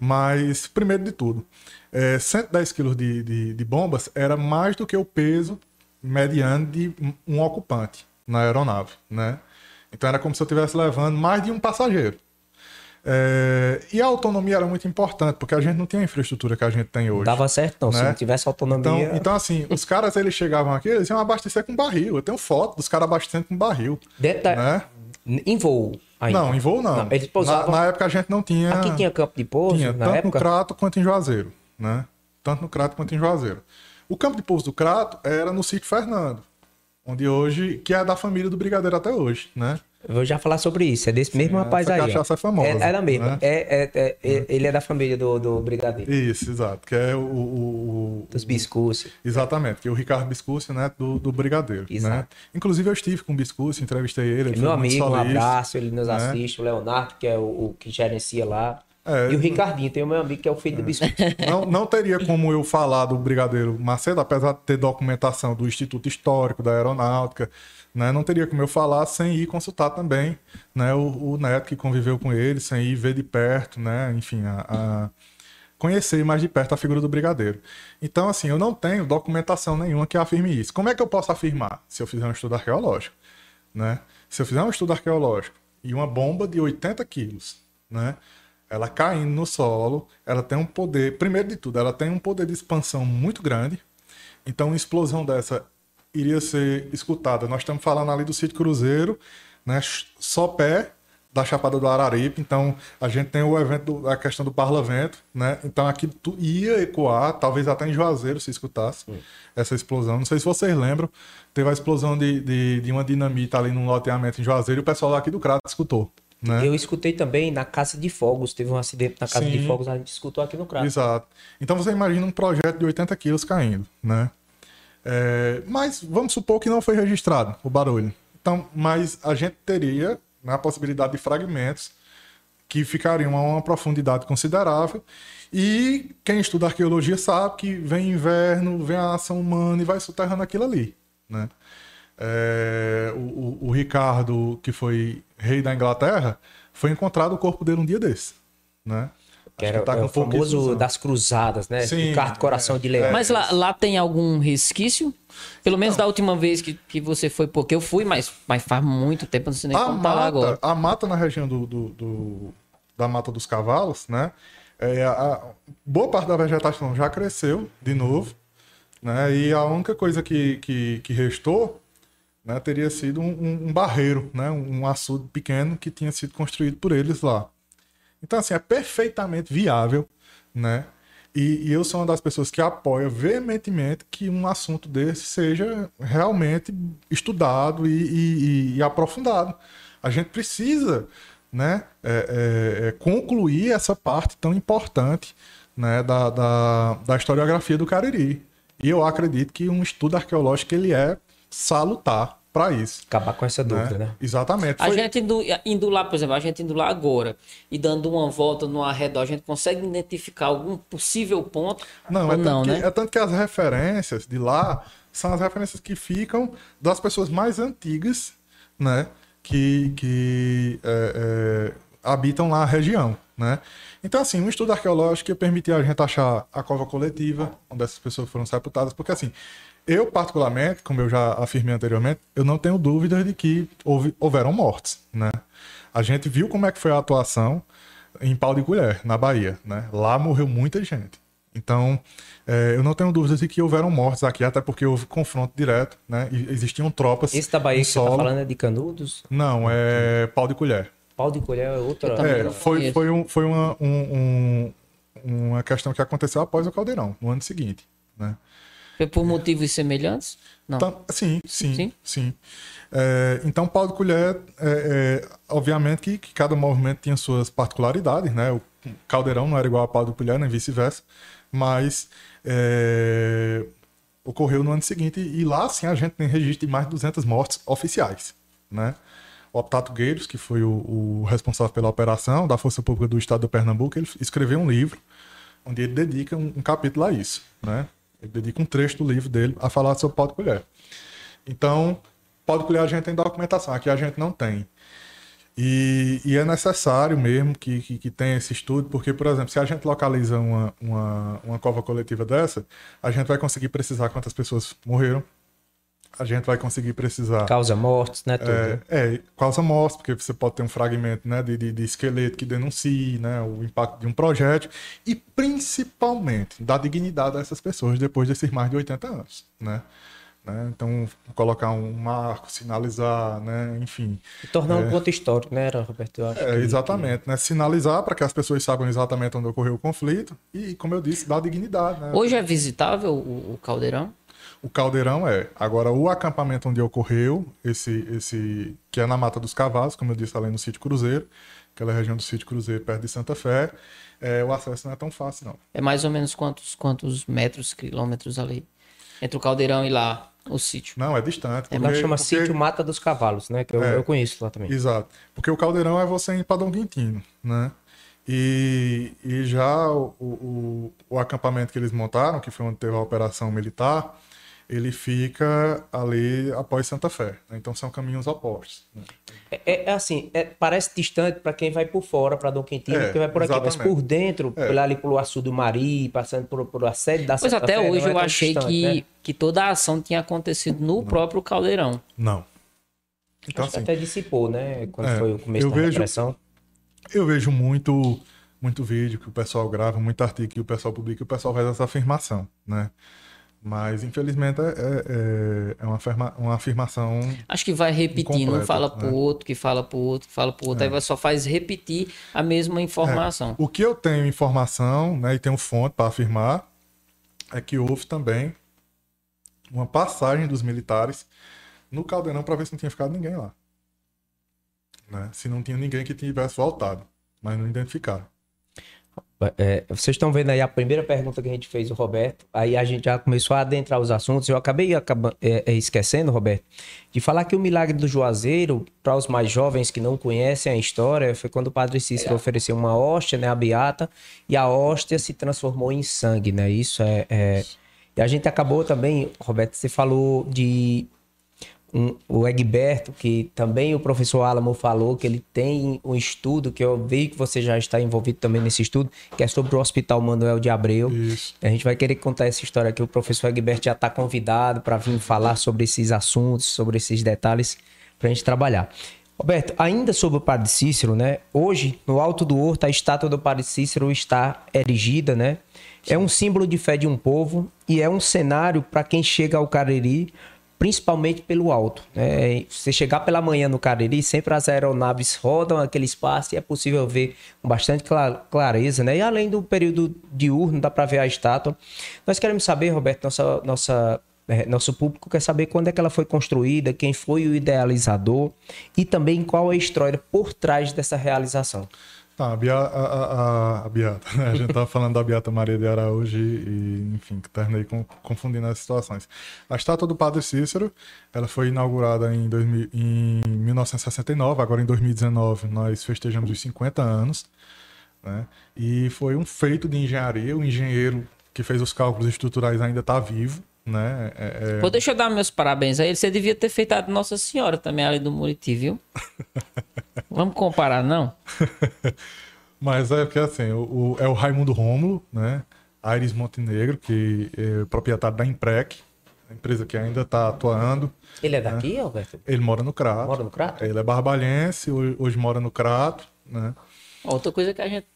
Mas, primeiro de tudo, é, 110 quilos de, de, de bombas era mais do que o peso mediano de um- ocupante na aeronave, né? Então era como se eu estivesse levando mais de um passageiro. É, e a autonomia era muito importante, porque a gente não tinha a infraestrutura que a gente tem hoje. Dava certo, não. Se Né? não tivesse autonomia. Então, então, assim, os caras eles chegavam aqui, eles iam abastecer com barril. Eu tenho foto dos caras abastecendo com barril. dentro da- Né? Em voo. Ainda. Não, em voo não. Eles pousavam. na, na época a gente não tinha. Aqui tinha campo de pouso tinha tanto época. no Crato quanto em Juazeiro, né? Tanto no Crato quanto em Juazeiro. O campo de pouso do Crato era no sítio Fernando, onde hoje, que é da família do Brigadeiro até hoje, né? Eu vou já falar sobre isso. É desse mesmo rapaz aí. cachaça é famosa, É, era mesmo. né? É, é- é- é- ele é da família do, do Brigadeiro. Isso, exato. Que é o. o- o- Dos biscuits. Exatamente, que é o Ricardo Biscucci, né? Do, do Brigadeiro. Né? Exato. Inclusive eu estive com o Biscucci, entrevistei ele. ele Meu amigo, um abraço. Ele nos né? assiste. O Leonardo, que é o, o que gerencia lá. É, e o Ricardinho, tem o meu amigo que é o filho do biscoito. (laughs) Não, não teria como eu falar do Brigadeiro Macedo, apesar de ter documentação do Instituto Histórico da Aeronáutica, né? Não teria como eu falar sem ir consultar também, né? O, o Neto que conviveu com ele, sem ir ver de perto, né? Enfim, a, a- conhecer mais de perto a figura do Brigadeiro. Então, assim, eu não tenho documentação nenhuma que afirme isso. Como é que eu posso afirmar? Se eu fizer um estudo arqueológico, né? Se eu fizer um estudo arqueológico e uma bomba de 80 quilos, né? Ela caindo no solo, ela tem um poder, primeiro de tudo, ela tem um poder de expansão muito grande. Então, uma explosão dessa iria ser escutada. Nós estamos falando ali do sítio Cruzeiro, né? Só pé da Chapada do Araripe. Então, a gente tem o evento, do- a questão do parlamento, né? Então, aqui tu ia ecoar, talvez até em Juazeiro se escutasse essa explosão. Não sei se vocês lembram, teve a explosão de, de, de uma dinamita ali num loteamento em Juazeiro e o pessoal aqui do Crato escutou. Né? Eu escutei também na Casa de Fogos. Teve um acidente na Casa de Sim. Fogos, a gente escutou aqui no Crato. Exato. Então você imagina um projeto de 80 quilos caindo, né? É, mas vamos supor que não foi registrado o barulho. Então, mas a gente teria né, a possibilidade de fragmentos que ficariam a uma profundidade considerável. E quem estuda arqueologia sabe que vem inverno, vem a ação humana e vai soterrando aquilo ali, né? É, o, o- Ricardo, que foi rei da Inglaterra, foi encontrado o corpo dele um dia desse, né? Que era tá é com o famoso das cruzadas, né? Sim, Ricardo Coração é, de Leão. Mas lá, lá tem algum resquício? Pelo menos da última vez que, que você foi, porque eu fui, mas, mas faz muito tempo, não sei nem a como tá lá agora. mata, a mata na região do, do- do- da Mata dos Cavalos, né? É, a, boa parte da vegetação já cresceu de novo, né? E a única coisa que, que, que restou né, teria sido um, um- um barreiro, né? Um açude pequeno que tinha sido construído por eles lá. Então, assim, é perfeitamente viável, né? E, e eu sou uma das pessoas que apoia veementemente que um assunto desse seja realmente estudado e, e- e- aprofundado. A gente precisa né, é, é, é concluir essa parte tão importante né, da, da, da historiografia do Cariri. E eu acredito que um estudo arqueológico ele é salutar para isso. Acabar com essa dúvida, né? né? Exatamente. Foi... A gente indo, indo, lá, por exemplo, a gente indo lá agora e dando uma volta no arredor, a gente consegue identificar algum possível ponto? Não, é, não tanto que, né? é tanto que as referências de lá são as referências que ficam das pessoas mais antigas, né? Que, que é, é, habitam lá a região, né? Então, assim, um estudo arqueológico ia permitir a gente achar a cova coletiva, onde essas pessoas foram sepultadas, porque assim, eu, particularmente, como eu já afirmei anteriormente, eu não tenho dúvidas de que houve, houveram mortes, né? A gente viu como é que foi a atuação em Pau de Colher, na Bahia, né? Lá morreu muita gente. Então, é, eu não tenho dúvidas de que houveram mortes aqui, até porque houve confronto direto, né? E existiam tropas. Esse da Bahia que você tá falando é de Canudos? Não, é Pau de Colher. Pau de Colher é outra. É, foi, foi, um, foi uma, um, um, uma questão que aconteceu após o Caldeirão, no ano seguinte, né? Foi por motivos semelhantes? Não. Então, sim, sim, sim. sim. É, então, pau de colher, é, é, obviamente que, que, cada movimento tinha suas particularidades, né? O caldeirão não era igual a pau de colher, nem vice-versa, mas é, ocorreu no ano seguinte e lá, sim, a gente tem registro de mais de 200 mortes oficiais, né? O Optato Gueiros, que foi o, o responsável pela operação da Força Pública do Estado do Pernambuco, ele escreveu um livro onde ele dedica um, um capítulo a isso, né? Ele dedica um trecho do livro dele a falar sobre pau de colher. Então, pau de colher a gente tem documentação, aqui a gente não tem. E, e é necessário mesmo que, que, que, tenha esse estudo, porque, por exemplo, se a gente localiza uma, uma, uma cova coletiva dessa, a gente vai conseguir precisar quantas pessoas morreram, a gente vai conseguir precisar. Causa mortes, né? Tudo. É, é, causa mortes, porque você pode ter um fragmento né, de, de, de, esqueleto que denuncie né, o impacto de um projétil e principalmente da dignidade dessas pessoas depois desses mais de 80 anos. Né? Né? Então, colocar um marco, sinalizar, né? enfim. E tornar é... um ponto histórico, né, Roberto? Eu acho é, que... exatamente, né? Sinalizar para que as pessoas saibam exatamente onde ocorreu o conflito e, como eu disse, dar dignidade. Né? Hoje é visitável o, o Caldeirão? O caldeirão é. Agora, o acampamento onde ocorreu, esse, esse que é na Mata dos Cavalos, como eu disse, além no sítio Cruzeiro, aquela região do sítio Cruzeiro, perto de Santa Fé, é, o acesso não é tão fácil, não. É mais ou menos quantos, quantos metros, quilômetros ali? Entre o caldeirão e lá, o sítio. Não, é distante. É, porque, chama porque... sítio Mata dos Cavalos, né? Que eu, é, eu conheço lá também. Exato. Porque o caldeirão é você em Padrão Quintino, né? E, e já o, o, o, acampamento que eles montaram, que foi onde teve a operação militar, ele fica ali após Santa Fé. Né? Então são caminhos opostos. Né? É, é, é, assim, é, parece distante para quem vai por fora, para Dom Quintino, é, que vai por aqui, exatamente. mas por dentro, é. ali pelo Açu do Mari, passando por, por a sede da Pois até Fé, hoje é eu achei distante, que, né? que toda a ação tinha acontecido no não. próprio Caldeirão. Não. Então, Acho assim, até dissipou, né? Quando foi o começo da vejo, repressão. Eu vejo muito, muito vídeo que o pessoal grava, muito artigo que o pessoal publica e o pessoal faz essa afirmação, né? Mas, infelizmente, é, é, é uma, afirma, uma afirmação. Acho que vai repetindo, um fala pro né? outro, que fala pro outro, que fala pro outro, é. aí só faz repetir a mesma informação. É. O que eu tenho informação, né, e tenho fonte para afirmar, é que houve também uma passagem dos militares no Caldeirão para ver se não tinha ficado ninguém lá. Né? Se não tinha ninguém que tivesse voltado, mas não identificaram. É, vocês estão vendo aí a primeira pergunta que a gente fez, o Roberto. Aí a gente já começou a adentrar os assuntos. Eu acabei acaba, é, é, esquecendo, Roberto, de falar que o milagre do Juazeiro, para os mais jovens que não conhecem a história, foi quando o Padre Cícero é. ofereceu uma hóstia, né, a beata, e a hóstia se transformou em sangue, né? Isso é, é... E a gente acabou também, Roberto, você falou de um, o Egberto, que também o professor Alamo falou que ele tem um estudo, que eu vi que você já está envolvido também nesse estudo, que é sobre o Hospital Manuel de Abreu. Isso. A gente vai querer contar essa história aqui. O professor Egberto já está convidado para vir falar sobre esses assuntos, sobre esses detalhes, para a gente trabalhar. Roberto, ainda sobre o Padre Cícero, né? Hoje, no alto do horto, a estátua do Padre Cícero está erigida, né? É um símbolo de fé de um povo e é um cenário para quem chega ao Cariri principalmente pelo alto. Né? Você chegar pela manhã no Cariri, sempre as aeronaves rodam aquele espaço e é possível ver com bastante clareza, né? E além do período diurno, dá para ver a estátua. Nós queremos saber, Roberto, nossa, nossa É, nosso público quer saber quando é que ela foi construída, quem foi o idealizador e também qual é a história por trás dessa realização. Tá, a, Bia, a, a, a Beata, né? (laughs) A gente tava falando da Beata Maria de Araújo e, enfim, que terminei com, confundindo as situações. A estátua do Padre Cícero, ela foi inaugurada em, 2000, em 1969, agora em 2019 nós festejamos os 50 anos, né? E foi um feito de engenharia, o engenheiro que fez os cálculos estruturais ainda está vivo, né? É, é... Pô, deixa eu dar meus parabéns a ele. Você devia ter feito a de Nossa Senhora também ali do Muriti, viu? (laughs) Vamos comparar, não? (laughs) Mas é porque assim, o, o, é o Raimundo Rômulo, né? Aires Montenegro, que é proprietário da Imprec, a empresa que ainda está atuando. Ele é daqui, né? Alberto? Ele mora no Crato. Mora no Crato? Ele é barbalhense, hoje, hoje mora no Crato, né? Outra coisa que a gente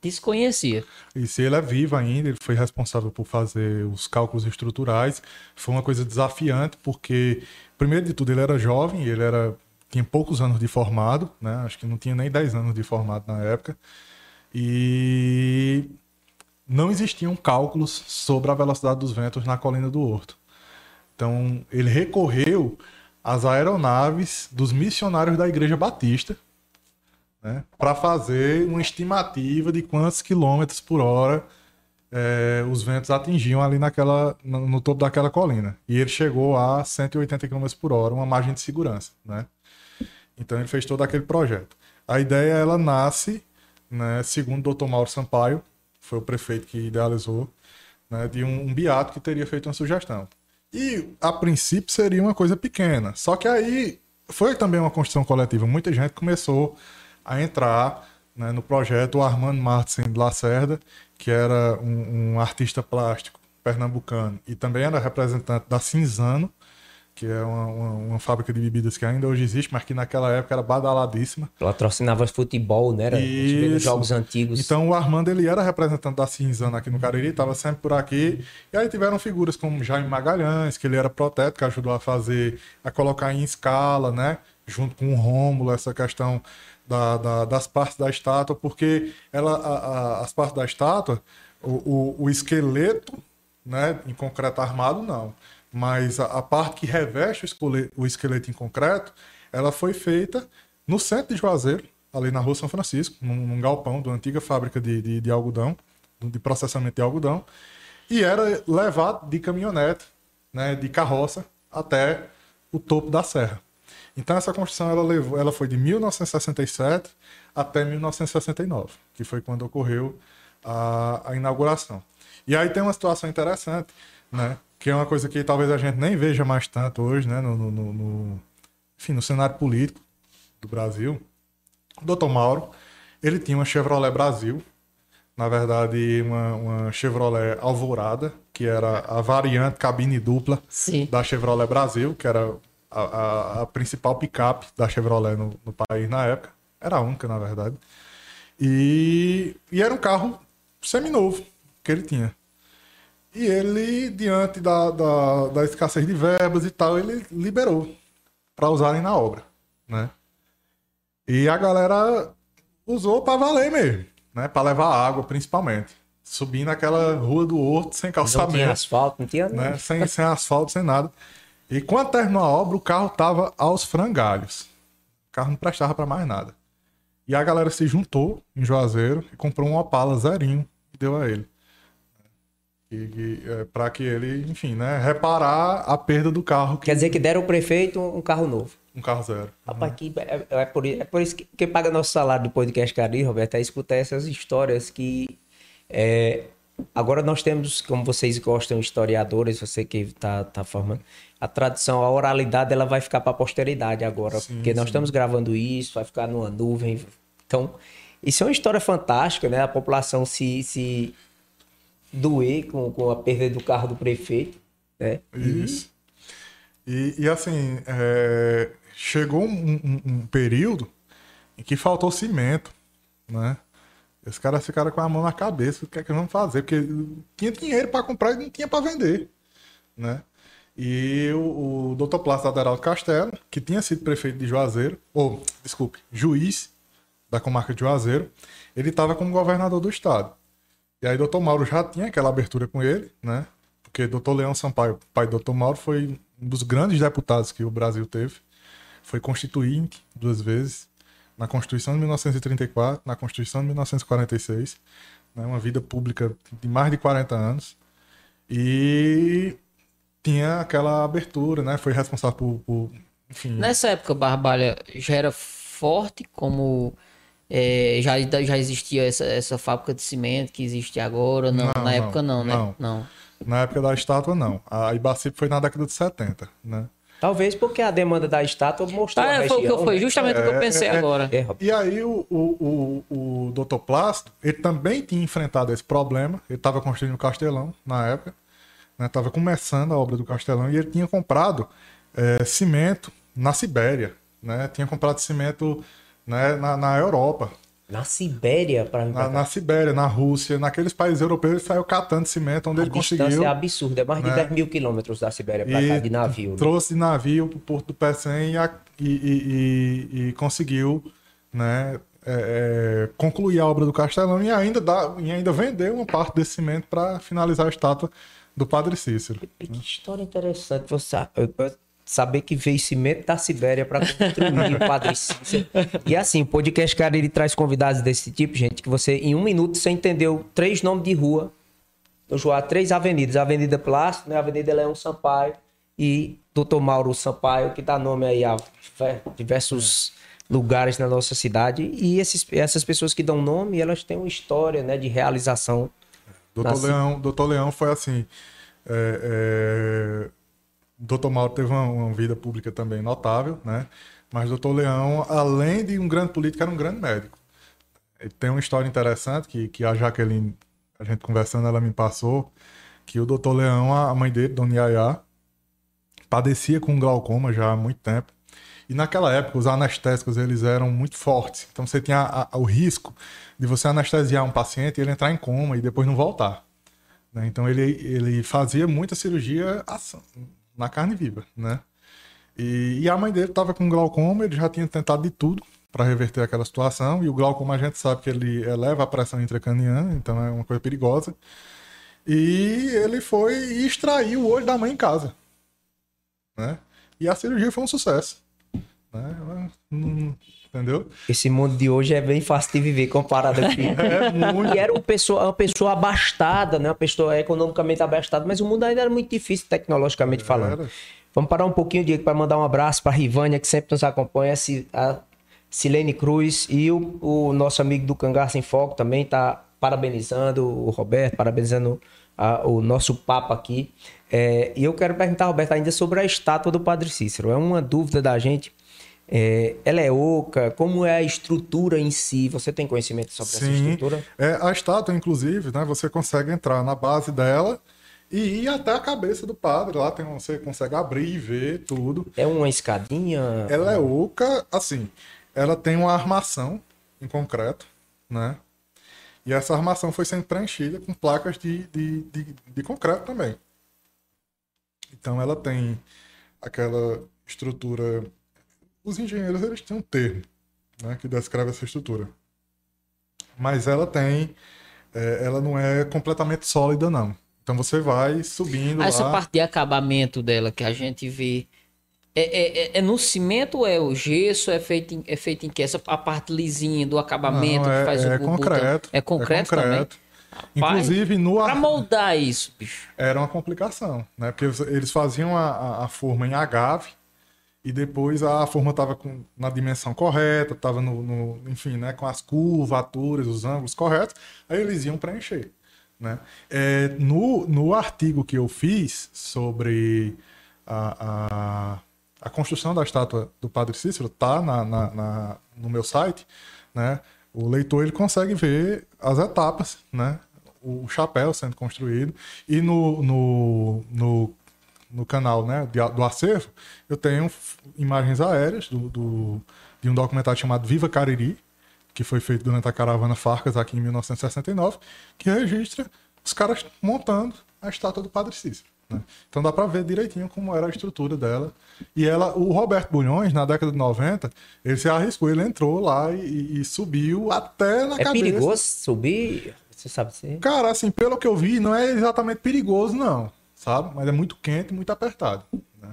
desconhecia. E se ele é vivo ainda, ele foi responsável por fazer os cálculos estruturais. Foi uma coisa desafiante, porque, primeiro de tudo, ele era jovem, ele era tinha poucos anos de formado, né? Acho que não tinha nem 10 anos de formado na época. E não existiam cálculos sobre a velocidade dos ventos na colina do Horto. Então, ele recorreu às aeronaves dos missionários da Igreja Batista, né, para fazer uma estimativa de quantos quilômetros por hora é, os ventos atingiam ali naquela, no, no, topo daquela colina. E ele chegou a 180 km por hora, uma margem de segurança. Né? Então ele fez todo aquele projeto. A ideia ela nasce, né, segundo o Dr. Mauro Sampaio, foi o prefeito que idealizou, né, de um, um que teria feito uma sugestão. E a princípio seria uma coisa pequena. Só que aí foi também uma construção coletiva. Muita gente começou a entrar né, no projeto o Armando Martin Lacerda, que era um, um, artista plástico pernambucano e também era representante da Cinzano, que é uma, uma, uma, fábrica de bebidas que ainda hoje existe, mas que naquela época era badaladíssima. Patrocinava futebol, né? Era Isso. jogos antigos. Então o Armando ele era representante da Cinzano aqui no Cariri, estava sempre por aqui. E aí tiveram figuras como Jaime Magalhães, que ele era proteto, que ajudou a fazer, a colocar em escala, né? Junto com o Rômulo, essa questão da, da, das partes da estátua, porque ela, a, a, as partes da estátua, o, o, o, esqueleto, né, em concreto armado, não. Mas a, a parte que reveste o esqueleto, o esqueleto em concreto, ela foi feita no centro de Juazeiro, ali na rua São Francisco, num, num galpão da antiga fábrica de, de, de algodão, de processamento de algodão, e era levado de caminhonete, né, de carroça, até o topo da serra. Então essa construção ela levou, ela foi de 1967 até 1969, que foi quando ocorreu a, a inauguração. E aí tem uma situação interessante, né? Que é uma coisa que talvez a gente nem veja mais tanto hoje, né? No, no, no enfim, no cenário político do Brasil. O doutor Mauro, ele tinha uma Chevrolet Brasil, na verdade, uma, uma, Chevrolet Alvorada, que era a variante cabine dupla Sim. da Chevrolet Brasil, que era a, a, a principal picape da Chevrolet no, no, país na época. Era a única, na verdade. E, e era um carro seminovo que ele tinha. E ele, diante da, da, da escassez de verbas e tal, ele liberou para usarem na obra, né? E a galera usou para valer mesmo, né? Para levar água, principalmente. Subindo aquela rua do Horto sem calçamento. Não tinha asfalto, não tinha né? Sem, sem asfalto, sem nada. E quando terminou a obra, o carro tava aos frangalhos. O carro não prestava para mais nada. E a galera se juntou em Juazeiro e comprou um Opala zerinho e deu a ele. E, é, para que ele, enfim, né, reparar a perda do carro. Que... Quer dizer que deram ao prefeito um carro novo. Um carro zero. Rapaz, uhum. que, é, é, por, é por isso que quem paga nosso salário do podcast Cari, Roberto, é escutar essas histórias que é, Agora nós temos, como vocês gostam, historiadores, você que está tá formando, a tradição, a oralidade, ela vai ficar para a posteridade agora, sim, porque nós estamos gravando isso, vai ficar numa nuvem. Então, isso é uma história fantástica, né? A população se, se doer com, com a perda do carro do prefeito, né? Isso. E, e assim, é... chegou um, um, um período em que faltou cimento, né? Os caras ficaram com a mão na cabeça, o que é que vamos fazer? Porque tinha dinheiro para comprar e não tinha para vender, né? E o, o Dr. Plácido Aderaldo Castelo, que tinha sido prefeito de Juazeiro, ou, desculpe, juiz da comarca de Juazeiro, ele estava como governador do estado. E aí Dr. Mauro já tinha aquela abertura com ele, né? porque Dr. Leão Sampaio, pai do Dr. Mauro, foi um dos grandes deputados que o Brasil teve. Foi constituinte duas vezes, na Constituição de 1934, na Constituição de 1946. Né, uma vida pública de mais de 40 anos. E tinha aquela abertura, né? Foi responsável por, por enfim. Nessa época, Barbalha já era forte como é, já, já existia essa, essa fábrica de cimento que existe agora? Não, não na época não, né? Não. não. Na época da estátua, não. A Ibacip foi na década de 70, né? Talvez porque a demanda da estátua mostrou ah, a região, foi, foi justamente o que eu é, pensei é, é, agora. É, e aí o, o, o, o Dr. Plácido, ele também tinha enfrentado esse problema. Ele estava construindo o Castelão na época estava né, começando a obra do Castelão e ele tinha comprado é, cimento na Sibéria, né? Tinha comprado cimento né, na, na Europa. Na Sibéria, para na, na Sibéria, na Rússia, naqueles países europeus, ele saiu catando cimento onde a ele conseguiu. é absurda, é mais de né? 10 mil quilômetros da Sibéria para cá, de navio. Né? Trouxe de navio para o Porto do Pecém e, e, e, e, conseguiu né, é, é, concluir a obra do Castelão e ainda, dá, e ainda vender uma parte desse cimento para finalizar a estátua do Padre Cícero. Que né? história interessante. Você saber que veio cimento da Sibéria para construir o Padre Cícero. E assim, o podcast, cara, ele traz convidados desse tipo, gente, que você, em um minuto, você entendeu três nomes de rua. No Joá, três avenidas. Avenida Plástico, né? Avenida Leão Sampaio e Doutor Mauro Sampaio, que dá nome aí a diversos lugares na nossa cidade. E esses, essas pessoas que dão nome, elas têm uma história né, de realização Doutor Leão, Doutor Leão foi assim. É, é... Doutor Mauro teve uma, uma, vida pública também notável, né? Mas Doutor Leão, além de um grande político, era um grande médico. Tem uma história interessante que, que a Jaqueline, a gente conversando, ela me passou, que o Doutor Leão, a mãe dele, Dona Yaya, padecia com glaucoma já há muito tempo. E naquela época, os anestésicos eles eram muito fortes. Então você tinha a, a, o risco de você anestesiar um paciente e ele entrar em coma e depois não voltar. Né? Então ele, ele fazia muita cirurgia na carne viva, né? E, e a mãe dele estava com glaucoma, ele já tinha tentado de tudo para reverter aquela situação. E o glaucoma a gente sabe que ele eleva a pressão intracraniana, então é uma coisa perigosa. E ele foi e extraiu o olho da mãe em casa. Né? E a cirurgia foi um sucesso. Né? Entendeu? Esse mundo de hoje é bem fácil de viver comparado aqui. (laughs) é muito. E era uma pessoa, uma pessoa abastada, né? Uma pessoa economicamente abastada, mas o mundo ainda era muito difícil tecnologicamente falando. Era. Vamos parar um pouquinho, Diego, para mandar um abraço para a Rivânia, que sempre nos acompanha, a Silene Cruz e o, o nosso amigo do Cangaço em Foco também está parabenizando o Roberto, parabenizando a, o nosso papo aqui. É, e eu quero perguntar, Roberto, ainda sobre a estátua do Padre Cícero. É uma dúvida da gente é, ela é oca? Como é a estrutura em si? Você tem conhecimento sobre Sim, essa estrutura? É, a estátua, inclusive, né, você consegue entrar na base dela e ir até a cabeça do padre. Lá tem, você consegue abrir e ver tudo. É uma escadinha? Ela é oca, assim, ela tem uma armação em concreto, né? E essa armação foi sendo preenchida com placas de, de, de, de concreto também. Então ela tem aquela estrutura os engenheiros eles têm um termo né, que descreve essa estrutura. Mas ela tem. É, ela não é completamente sólida, não. Então você vai subindo. Essa lá. parte de acabamento dela que a gente vê. É, é, é, é no cimento ou é o gesso? É feito em, é feito em que? Essa a parte lisinha do acabamento não, é, que faz é o concreto. É concreto, é concreto. também? Inclusive no Para moldar isso, bicho. Era uma complicação, né? Porque eles faziam a, a, a forma em agave e depois a forma estava na dimensão correta, estava no, no, enfim, né, com as curvaturas, os ângulos corretos, aí eles iam preencher. Né? É, no, no artigo que eu fiz sobre a, a, a construção da estátua do Padre Cícero, tá na, na, na, no meu site, né? o leitor ele consegue ver as etapas, né? o chapéu sendo construído, e no, no, no no canal né, do acervo, eu tenho imagens aéreas do, do, de um documentário chamado Viva Cariri, que foi feito durante a caravana Farcas aqui em 1969, que registra os caras montando a estátua do Padre Cícero. Né? Então dá para ver direitinho como era a estrutura dela. E ela, o Roberto Bulhões, na década de 90, ele se arriscou, ele entrou lá e, e subiu até na é cabeça. É perigoso subir? Você sabe se... Cara, assim, pelo que eu vi, não é exatamente perigoso, não sabe? Mas é muito quente e muito apertado. Né?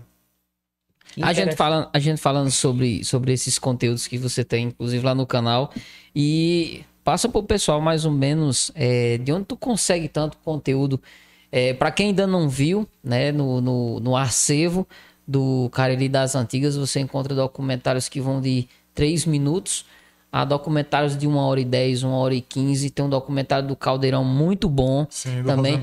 A gente, falando, a gente falando sobre, sobre esses conteúdos que você tem, inclusive lá no canal, e passa pro pessoal mais ou menos é, de onde tu consegue tanto conteúdo. É, para quem ainda não viu, né, no, no, no arcevo do Cariri das Antigas, você encontra documentários que vão de 3 minutos Há documentários de 1 hora e 10, 1 hora e 15. Tem um documentário do Caldeirão muito bom. Sim, do também.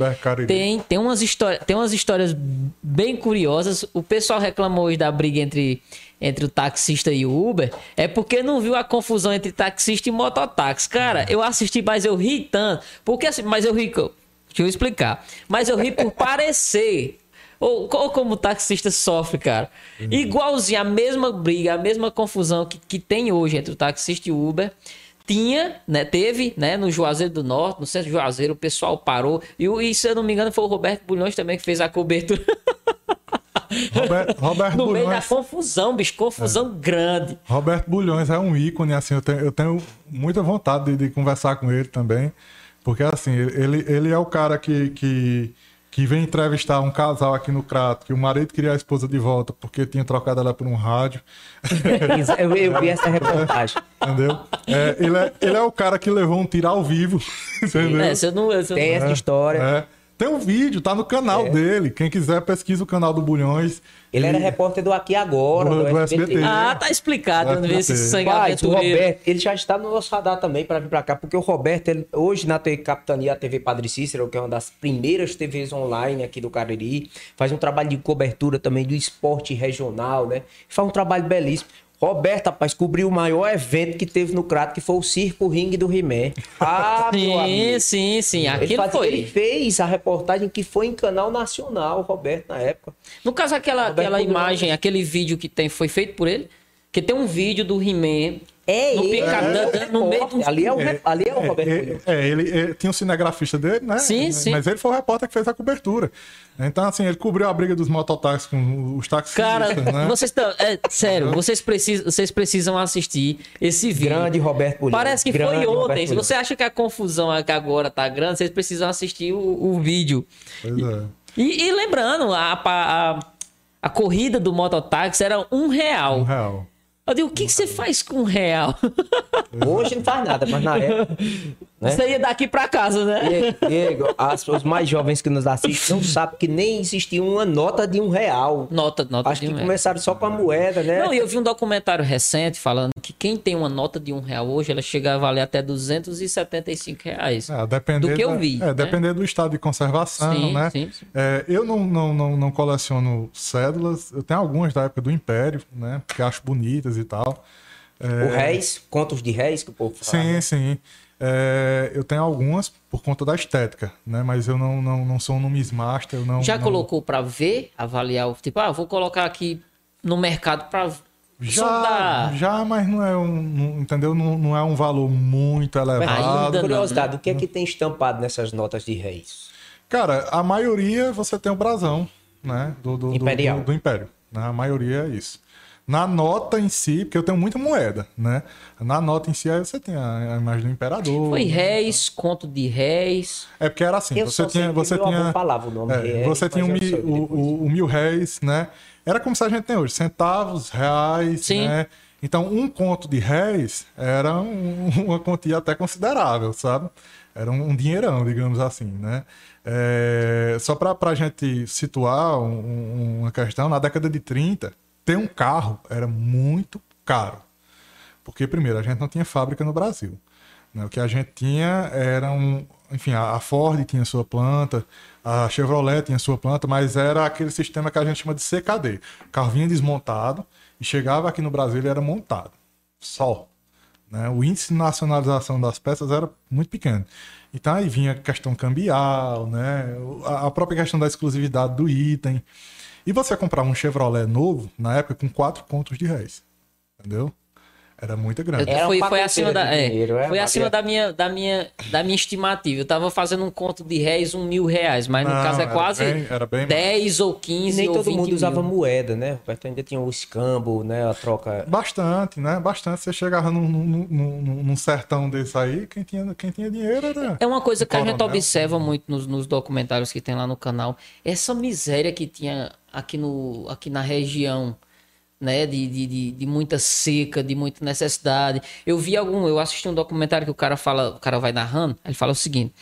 Tem, tem, umas histórias, tem umas histórias bem curiosas. O pessoal reclamou hoje da briga entre, entre o taxista e o Uber. É porque não viu a confusão entre taxista e mototáxi. Cara, é. eu assisti, mas eu ri tanto. Porque assim, mas eu ri. Deixa eu explicar. Mas eu ri por (laughs) parecer ou, ou como o taxista sofre, cara. Uhum. Igualzinho, a mesma briga, a mesma confusão que, que tem hoje entre o taxista e o Uber. Tinha, né? Teve, né? No Juazeiro do Norte, no centro de Juazeiro, o pessoal parou. E, e se eu não me engano, foi o Roberto Bulhões também que fez a cobertura. (laughs) Roberto, Roberto no Bulhões. meio da confusão, bicho, confusão é. grande. Roberto Bulhões é um ícone, assim, eu tenho, eu tenho muita vontade de, de, conversar com ele também, porque assim, ele, ele é o cara que, que que vem entrevistar um casal aqui no Crato, que o marido queria a esposa de volta porque tinha trocado ela por um rádio. (laughs) eu, eu vi essa reportagem. Entendeu? É, ele, é, ele é o cara que levou um tiro ao vivo. Entendeu? É, você não, você Tem essa história. Tem um vídeo, tá no canal é. dele. Quem quiser, pesquisa o canal do Bulhões. Ele, era repórter do Aqui Agora, do, do, do SBT. SBT. Ah, tá explicado. Onde esse sangue Pai, o Roberto, ele já está no nosso radar também para vir para cá, porque o Roberto, ele, hoje na TV Capitania, a TV Padre Cícero, que é uma das primeiras TVs online aqui do Cariri, faz um trabalho de cobertura também do esporte regional, né? Faz um trabalho belíssimo. Roberto, rapaz, cobriu o maior evento que teve no Crato, que foi o Circo Ring do Rimé. Ah, (laughs) sim, sim, sim. Aquilo ele, foi. ele fez a reportagem que foi em canal nacional, Roberto, na época. No caso, aquela, aquela imagem, aquele vídeo que tem, foi feito por ele? Que tem um vídeo do Rimé é no ele. é, no meio do... ali, é o, é, ali é o Roberto é, é, ele é, tinha um cinegrafista dele, né? Sim, sim. Mas ele foi o repórter que fez a cobertura. Então, assim, ele cobriu a briga dos mototáxis com os taxistas, Cara, né? vocês estão... É, sério, vocês precisam, vocês precisam assistir esse vídeo. Grande Roberto Bolívar. Parece que grande foi ontem. Se você acha que a confusão agora tá grande, vocês precisam assistir o, o vídeo. Pois é. E, e lembrando, a, a, a corrida do mototáxi era um real. Um real. Eu digo, o que, que você faz com um real? Hoje não faz nada, mas na (laughs) época. Né? Você ia daqui para casa, né? Diego, as pessoas mais jovens que nos assistem não sabem que nem existia uma nota de um real. Nota, nota Acho de um que real. começaram só com a moeda, né? Não, e eu vi um documentário recente falando que quem tem uma nota de um real hoje, ela chega a valer até 275 reais. É, depender do que eu vi. É, né? depender do estado de conservação, sim, né? Sim, sim. É, eu não, não, não, não coleciono cédulas, eu tenho algumas da época do Império, né? Que acho bonitas e tal. É... O réis, contos de réis que o povo fala. Sim, sim. É, eu tenho algumas por conta da estética, né? Mas eu não, não, não sou um numismasta, eu não... Já não... colocou para ver, avaliar, o tipo, ah, vou colocar aqui no mercado para já, já, mas não é um, não, entendeu? Não, não é um valor muito elevado. Ainda curiosidade, né? o que é que tem estampado nessas notas de reis? Cara, a maioria você tem o brasão, né? Do, do, Imperial. do, do, do Império. Né? A maioria é isso. Na nota em si, porque eu tenho muita moeda, né? Na nota em si, aí você tem a, a imagem do imperador. Foi réis, conto de réis. É porque era assim, eu você tinha. Você tinha falava o nome é, réis, Você tinha o, o, o, o, mil réis, né? Era como se a gente tem hoje, centavos, reais, Sim. né? Então, um conto de réis era um, (laughs) uma quantia até considerável, sabe? Era um, um dinheirão, digamos assim, né? É, só para a gente situar um, uma questão, na década de 30, ter um carro era muito caro. Porque, primeiro, a gente não tinha fábrica no Brasil. Né? O que a gente tinha era um. Enfim, a Ford tinha sua planta, a Chevrolet tinha sua planta, mas era aquele sistema que a gente chama de CKD. O carro vinha desmontado e chegava aqui no Brasil e era montado. Só. Né? O índice de nacionalização das peças era muito pequeno. Então aí vinha questão cambial, né? a própria questão da exclusividade do item. E você comprar um Chevrolet novo, na época, com quatro contos de réis. Entendeu? Era muito grande. Era foi, foi acima da, é, dinheiro, é, foi acima da minha, da minha, da minha estimativa. Eu tava fazendo um conto de réis, um mil reais, mas no Não, caso é era quase bem- era bem mais. 10 ou E 15 nem ou todo 20 mundo mil. usava moeda, né? Roberto ainda tinha o escambo, né? A troca. Bastante, né? Bastante. Você chegava num, num, num- num sertão desse aí, quem tinha, quem tinha dinheiro era. É uma coisa que a gente observa muito nos, nos documentários que tem lá no canal. Essa miséria que tinha aqui, no, aqui na região, né? De, de, de, de muita seca, de muita necessidade. Eu vi algum, eu assisti um documentário que o cara fala, o cara vai narrando, ele fala o seguinte: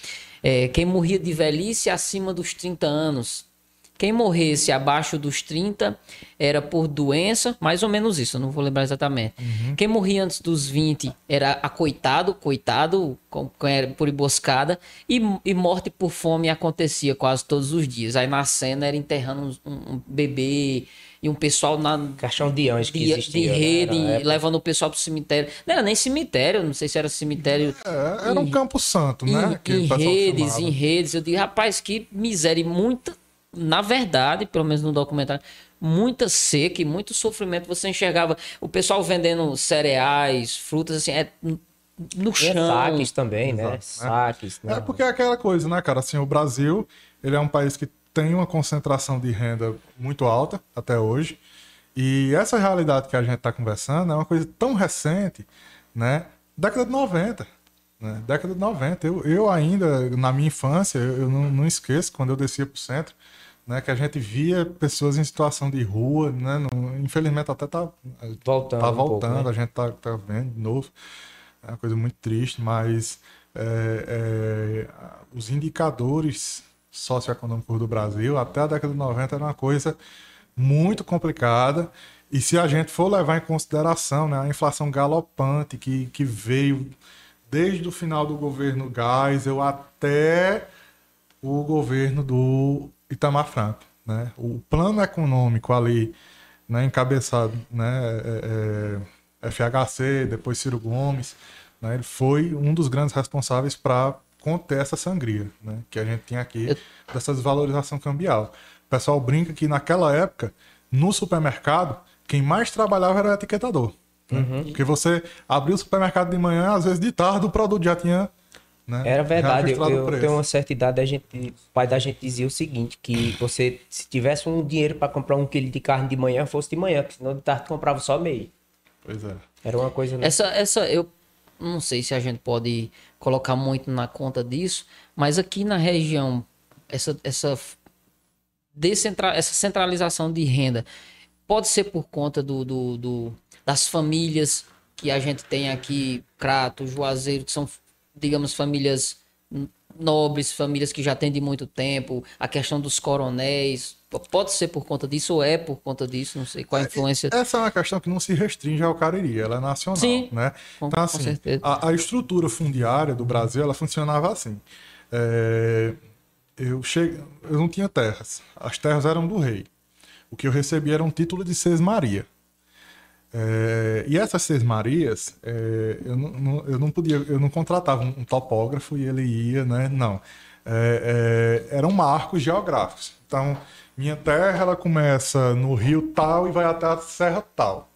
é, quem morria de velhice acima dos 30 anos. Quem morresse abaixo dos 30 era por doença, mais ou menos isso, eu não vou lembrar exatamente. Quem morria antes dos 20 era acoitado, coitado, com- com- era por emboscada, e, e morte por fome acontecia quase todos os dias. Aí na cena era enterrando um, um bebê e um pessoal na, Caixão de anjo que de, de existia. né? rede, levando o pessoal pro cemitério. Não era nem cemitério, não sei se era cemitério. É, era um campo santo, né? Em, em redes, chamava. em redes. Eu digo, rapaz, que miséria. E muita, na verdade, pelo menos no documentário, muita seca e muito sofrimento. Você enxergava o pessoal vendendo cereais, frutas, assim, é, no Tinha chão. saques também, né? Exato, Saques. É né? porque é aquela coisa, né, cara? Assim, o Brasil, ele é um país que tem uma concentração de renda muito alta até hoje. E essa realidade que a gente está conversando é uma coisa tão recente, né? Década de 90. Né? Década de 90. Eu, eu ainda, na minha infância, eu, eu não, não esqueço quando eu descia para o centro, né? Que a gente via pessoas em situação de rua, né? não- infelizmente até tá Voltando tá um pouco, voltando, né? a gente tá, tá vendo de novo. É uma coisa muito triste, mas é, é, os indicadores socioeconômicos do Brasil até a década de 90 era uma coisa muito complicada. E se a gente for levar em consideração né, a inflação galopante que, que veio desde o final do governo Geisel até o governo do Itamar Franco. Né? O plano econômico ali, né, encabeçado, né, é, é, FHC, depois Ciro Gomes, né, ele foi um dos grandes responsáveis para conter essa sangria né, que a gente tinha aqui, dessa desvalorização cambial. O pessoal brinca que naquela época, no supermercado, quem mais trabalhava era o etiquetador. né? Porque você abriu o supermercado de manhã, às vezes de tarde o produto já tinha. Né, Era verdade, eu, eu tenho uma certa idade, a gente, o pai da gente dizia o seguinte, que você, se tivesse um dinheiro para comprar um quilo de carne de manhã, fosse de manhã, porque senão de tarde tu comprava só meio. Pois é. Era uma coisa... né? Essa, essa, eu não sei se a gente pode colocar muito na conta disso, mas aqui na região, essa, essa, descentra, essa centralização de renda pode ser por conta do, do, do- das famílias que a gente tem aqui, Crato, Juazeiro, que são, digamos, famílias nobres, famílias que já têm de muito tempo, a questão dos coronéis, pode ser por conta disso ou é por conta disso, não sei qual a influência. Essa é uma questão que não se restringe ao Cariri, ela é nacional, Sim, né? com- então, com assim, certeza. a, a estrutura fundiária do Brasil, ela funcionava assim. É, eu, cheguei, eu não tinha terras, as terras eram do rei. O que eu recebia era um título de sesmaria. É, e essas sesmarias, é, eu, não, não- eu não podia, eu não contratava um, topógrafo e ele ia, né? Não. É, é, eram marcos geográficos. Então, minha terra ela começa no rio tal e vai até a serra tal.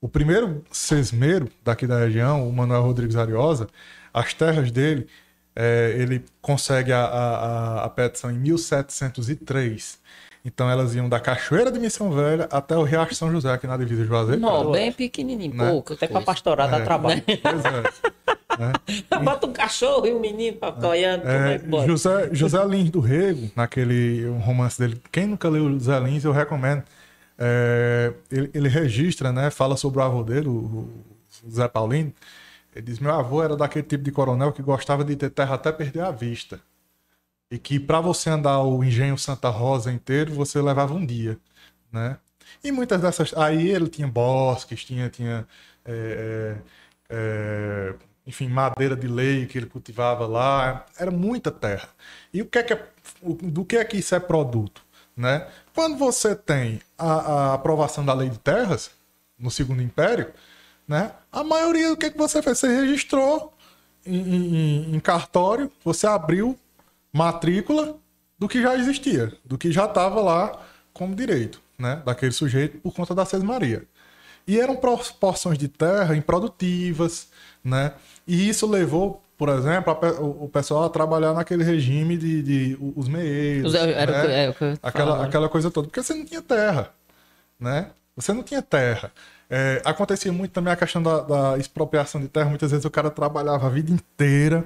O primeiro sesmeiro daqui da região, o Manuel Rodrigues Ariosa, as terras dele, é, ele consegue a, a- a petição em 1703. Então elas iam da Cachoeira de Missão Velha até o Riacho São José, aqui na divisa de Juazeiro. Não, bem pequenininho, Né? pouca Até pra coisa. pastorar dá trabalho. (laughs) Pois é. (laughs) Bota um cachorro e um menino pra é É. José, José Lins do Rego, naquele um romance dele, quem nunca leu José Lins, eu recomendo. É, ele, ele registra, né? Fala sobre o avô dele, o, o Zé Paulino. Ele diz: Meu avô era daquele tipo de coronel que gostava de ter terra até perder a vista. E que para você andar o engenho Santa Rosa inteiro, você levava um dia, né? E muitas dessas. Aí ele tinha bosques, tinha. tinha é, é, enfim, madeira de lei que ele cultivava lá. Era muita terra. E o que é que é, do que é que isso é produto? Né? Quando você tem a, a aprovação da lei de terras no Segundo Império, né? a maioria do que, é que você fez? Você registrou em, em- em cartório, você abriu matrícula do que já existia, do que já estava lá como direito, né? Daquele sujeito por conta da sesmaria. E eram porções de terra improdutivas, né? E isso levou, por exemplo, a, o, o, pessoal a trabalhar naquele regime de, de os meeiros, era, né? é, aquela, aquela coisa toda, porque você não tinha terra, né? Você não tinha terra. É, acontecia muito também a questão da, da, expropriação de terra. Muitas vezes o cara trabalhava a vida inteira,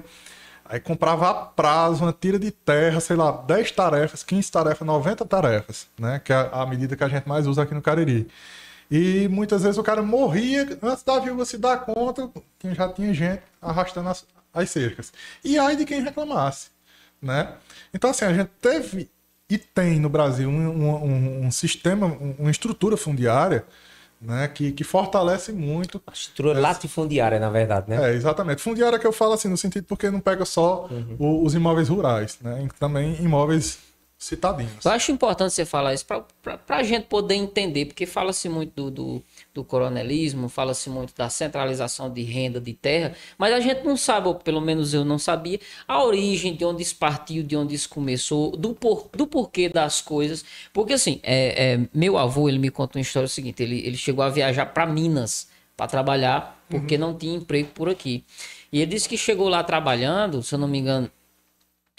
aí comprava a prazo uma tira de terra, sei lá, 10 tarefas, 15 tarefas, 90 tarefas, né? Que é a medida que a gente mais usa aqui no Cariri. E muitas vezes o cara morria antes da viúva se dar conta que já tinha gente arrastando as, as cercas. E aí de quem reclamasse, né? Então, assim, a gente teve e tem no Brasil um, um, um sistema, uma estrutura fundiária né, que, que fortalece muito. A estrutura essa... latifundiária, na verdade, né? É, exatamente. Fundiária que eu falo assim, no sentido porque não pega só uhum. o, os imóveis rurais, né? Também imóveis citadinos. Eu acho importante você falar isso para a gente poder entender, porque fala-se muito do, do, do coronelismo, fala-se muito da centralização de renda de terra, mas a gente não sabe, ou pelo menos eu não sabia, a origem de onde isso partiu, de onde isso começou, do, por, do porquê das coisas. Porque assim, é, é, meu avô, ele me conta uma história seguinte, ele, ele chegou a viajar para Minas para trabalhar, porque uhum. não tinha emprego por aqui. E ele disse que chegou lá trabalhando, se eu não me engano,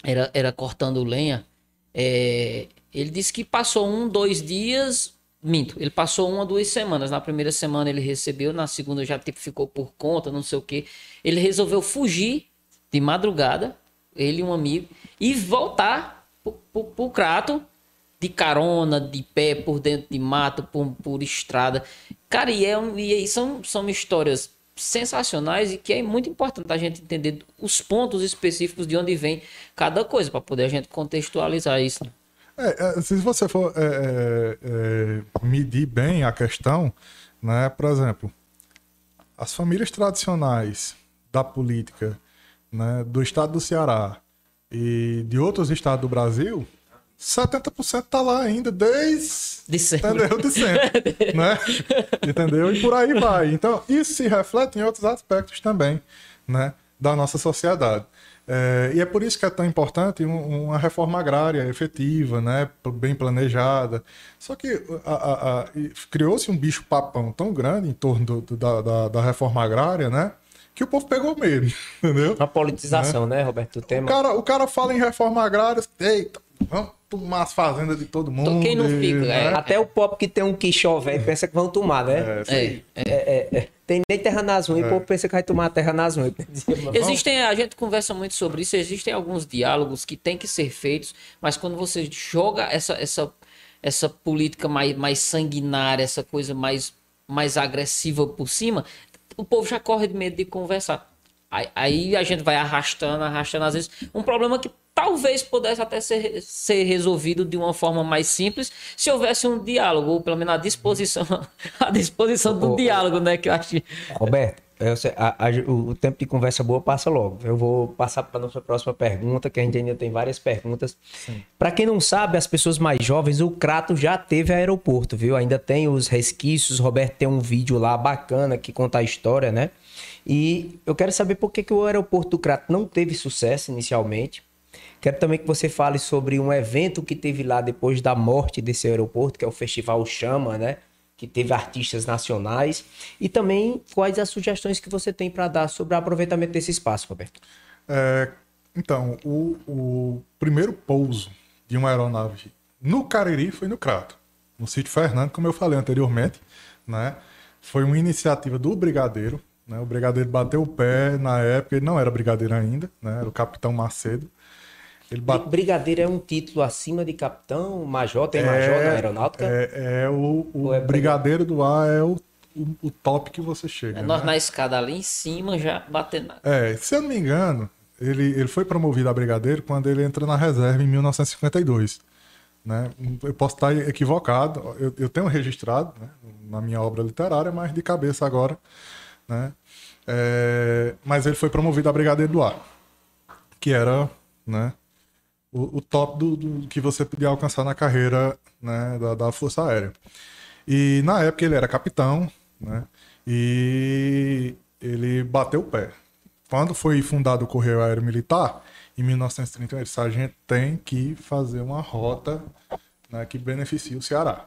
era, era cortando lenha, é, ele disse que passou um, dois dias. Minto, ele passou uma, duas semanas. Na primeira semana ele recebeu, na segunda já tipo, ficou por conta, não sei o que. Ele resolveu fugir de madrugada, ele e um amigo, e voltar pro, Crato de carona, de pé, por dentro de mato, por, por estrada. Cara, e, é, e são, são histórias sensacionais e que é muito importante a gente entender os pontos específicos de onde vem cada coisa, para poder a gente contextualizar isso. É, é, se você for é, é, é, medir bem a questão, né, por exemplo, as famílias tradicionais da política né, do estado do Ceará e de outros estados do Brasil, 70% tá lá ainda desde de sempre. Entendeu? De sempre, (laughs) né? Entendeu? E por aí vai. Então, isso se reflete em outros aspectos também, né, da nossa sociedade. É, e é por isso que é tão importante uma reforma agrária efetiva, né, bem planejada. Só que criou-se um bicho papão tão grande em torno do, do, da, da, da, reforma agrária, né, que o povo pegou medo, (laughs) entendeu? Uma politização, né, né Roberto? O, tema... o, cara, o cara fala em reforma agrária, eita, vamos tomar as fazendas de todo mundo. Então, quem não fica, né? é. Até o povo que tem um quixové pensa que vão tomar, né? É, é, é, é, Tem nem terra nas unhas, e o povo pensa que vai tomar a terra nas unhas. Existem, a gente conversa muito sobre isso, existem alguns diálogos que têm que ser feitos, mas quando você joga essa, essa, essa política mais, mais sanguinária, essa coisa mais, mais agressiva por cima, o povo já corre de medo de conversar. Aí, a gente vai arrastando, arrastando, às vezes, um problema que talvez pudesse até ser, ser resolvido de uma forma mais simples se houvesse um diálogo, ou pelo menos a disposição, (laughs) a disposição do Ô, diálogo, né? Que eu acho. Roberto, eu sei, a, a, o tempo de conversa boa passa logo. Eu vou passar para a nossa próxima pergunta, que a gente ainda tem várias perguntas. Para quem não sabe, as pessoas mais jovens, o Crato já teve aeroporto, viu? Ainda tem os resquícios. Roberto tem um vídeo lá bacana que conta a história, né? E eu quero saber por que, que o aeroporto do Crato não teve sucesso inicialmente Quero também que você fale sobre um evento que teve lá depois da morte desse aeroporto, que é o Festival Chama, né? Que teve artistas nacionais. E também quais as sugestões que você tem para dar sobre o aproveitamento desse espaço, Roberto. É, então, o, o, primeiro pouso de uma aeronave no Cariri foi no Crato, no sítio Fernando, como eu falei anteriormente. Né? Foi uma iniciativa do Brigadeiro. Né? O Brigadeiro bateu o pé na época, ele não era brigadeiro ainda, né? era o Capitão Macedo. Ele bate... Brigadeiro é um título acima de capitão, major, tem é, major na aeronáutica? É, é o, o é brigadeiro do ar é o, o, o, top que você chega. É, nós né? na escada ali em cima já batendo. É, se eu não me engano, ele, ele foi promovido a brigadeiro quando ele entrou na reserva em 1952. Né? Eu posso estar equivocado, eu, eu tenho registrado né, na minha obra literária, mas de cabeça agora. Né? É, mas ele foi promovido a brigadeiro do ar, que era né, o, o top do, do, que você podia alcançar na carreira né, da, da, Força Aérea. E na época ele era capitão, né? E ele bateu o pé. Quando foi fundado o Correio Aéreo Militar, em 1931, ele disse: a gente tem que fazer uma rota né, que beneficie o Ceará.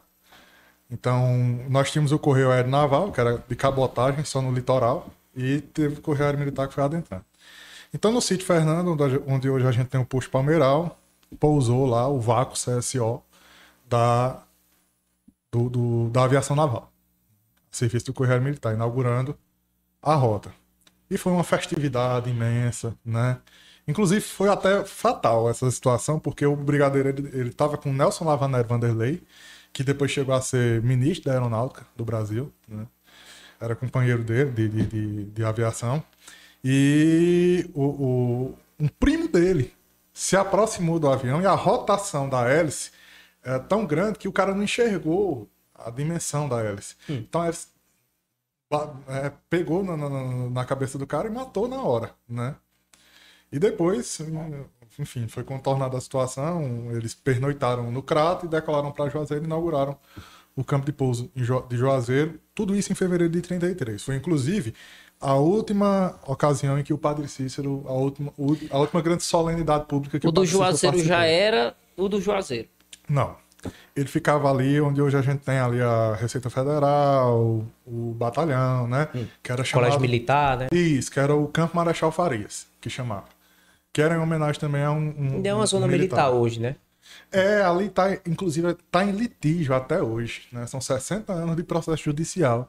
Então, nós tínhamos o Correio Aéreo Naval, que era de cabotagem, só no litoral, e teve o Correio Aéreo Militar, que foi adentrando. Então, no sítio Fernando, onde, hoje a gente tem o posto Palmeiral, pousou lá o vácuo CSO da, do, do, da aviação naval. Serviço do Correio Militar, inaugurando a rota. E foi uma festividade imensa, né? Inclusive, foi até fatal essa situação, porque o brigadeiro ele estava com Nelson Lavaner Vanderlei, que depois chegou a ser ministro da Aeronáutica do Brasil, né? era companheiro dele de, de, de, de aviação. E o, o, um primo dele se aproximou do avião e a rotação da hélice é tão grande que o cara não enxergou a dimensão da hélice. Hum. Então a hélice é, pegou na, na, na, cabeça do cara e matou na hora, né? E depois, enfim, foi contornada a situação, eles pernoitaram no crato e decolaram para Juazeiro e inauguraram o campo de pouso de Juazeiro, tudo isso em fevereiro de 33. Foi inclusive a última ocasião em que o Padre Cícero, a última, a última grande solenidade pública que o, o do Juazeiro já era o do Juazeiro. Não. Ele ficava ali onde hoje a gente tem ali a Receita Federal, o batalhão, né? Hum. Que era chamado... Colégio Militar, né? Isso, que era o Campo Marechal Farias, que chamava. Que era em homenagem também a um. um Ainda é uma zona um militar. militar hoje, né? É, ali tá, inclusive, tá em litígio até hoje, né? São 60 anos de processo judicial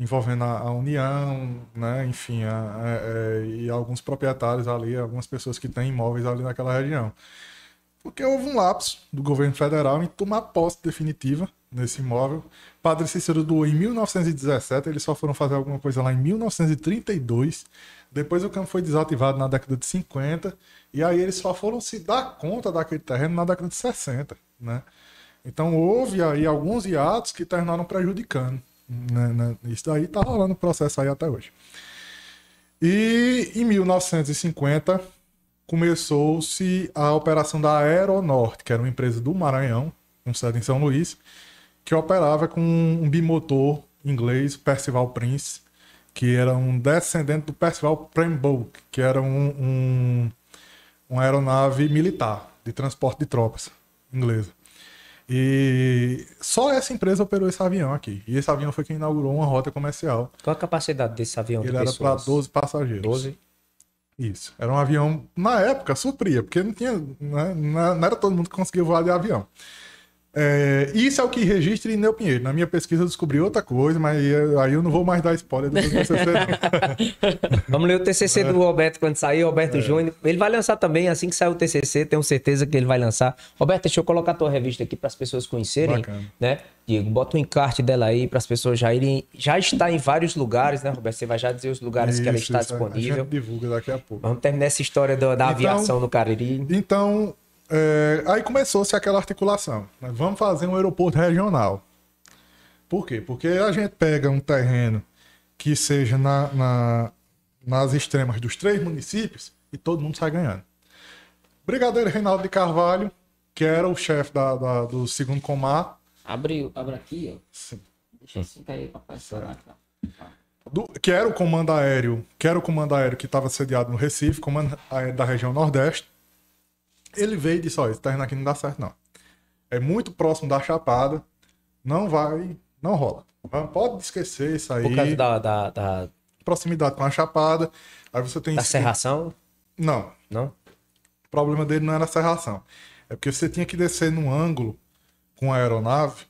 envolvendo a, a União, né? Enfim, a, a, é, e alguns proprietários ali, algumas pessoas que têm imóveis ali naquela região. Porque houve um lapso do governo federal em tomar posse definitiva nesse imóvel. Padre Cícero doou em 1917, eles só foram fazer alguma coisa lá em 1932. Depois o campo foi desativado na década de 50 e aí eles só foram se dar conta daquele terreno na década de 60, né? Então houve aí alguns hiatos que terminaram prejudicando. Né, né? Isso daí tá rolando o processo aí até hoje. E em 1950 começou-se a operação da Aeronorte, que era uma empresa do Maranhão, com sede em São Luís, que operava com um bimotor inglês, Percival Prince, que era um descendente do Percival Pembroke, que era um, um, uma aeronave militar de transporte de tropas inglesa. E só essa empresa operou esse avião aqui. E esse avião foi quem inaugurou uma rota comercial. Qual a capacidade desse avião? Ele de era para 12 passageiros. 12? Isso. Era um avião, na época, supria, porque não tinha. Né, não era todo mundo que conseguia voar de avião. É, isso é o que registra Ineu Pinheiro. Na minha pesquisa eu descobri outra coisa, mas aí eu não vou mais dar spoiler do TCC. (laughs) Vamos ler o TCC do Roberto quando sair, Roberto é. Júnior. Ele vai lançar também, assim que sair o TCC, tenho certeza que ele vai lançar. Roberto, deixa eu colocar a tua revista aqui para as pessoas conhecerem, Bacana. né? Diego, bota o um encarte dela aí para as pessoas já irem. Já está em vários lugares, né, Roberto? Você vai já dizer os lugares isso, que ela está isso, disponível. A gente divulga daqui a pouco. Vamos terminar essa história da, da então, aviação no Cariri. Então, é, aí começou-se aquela articulação. Né? Vamos fazer um aeroporto regional. Por quê? Porque a gente pega um terreno que seja na, na, nas extremas dos três municípios e todo mundo sai ganhando. Brigadeiro Reinaldo de Carvalho, que era o chefe da, da, do segundo comar. Abre, abre aqui, ó. Sim. Deixa assim cair pra passar. Do, que era o comando aéreo, que era o comando aéreo que estava sediado no Recife, comando aéreo da região Nordeste. Ele veio e disse: Ó, esse terreno aqui não dá certo, não. É muito próximo da Chapada, não vai, não rola. Pode esquecer isso aí. Por causa da, da, da... proximidade com a Chapada. Aí você tem. Da serração? Não. Não? O problema dele não era a serração. É porque você tinha que descer num ângulo com a aeronave,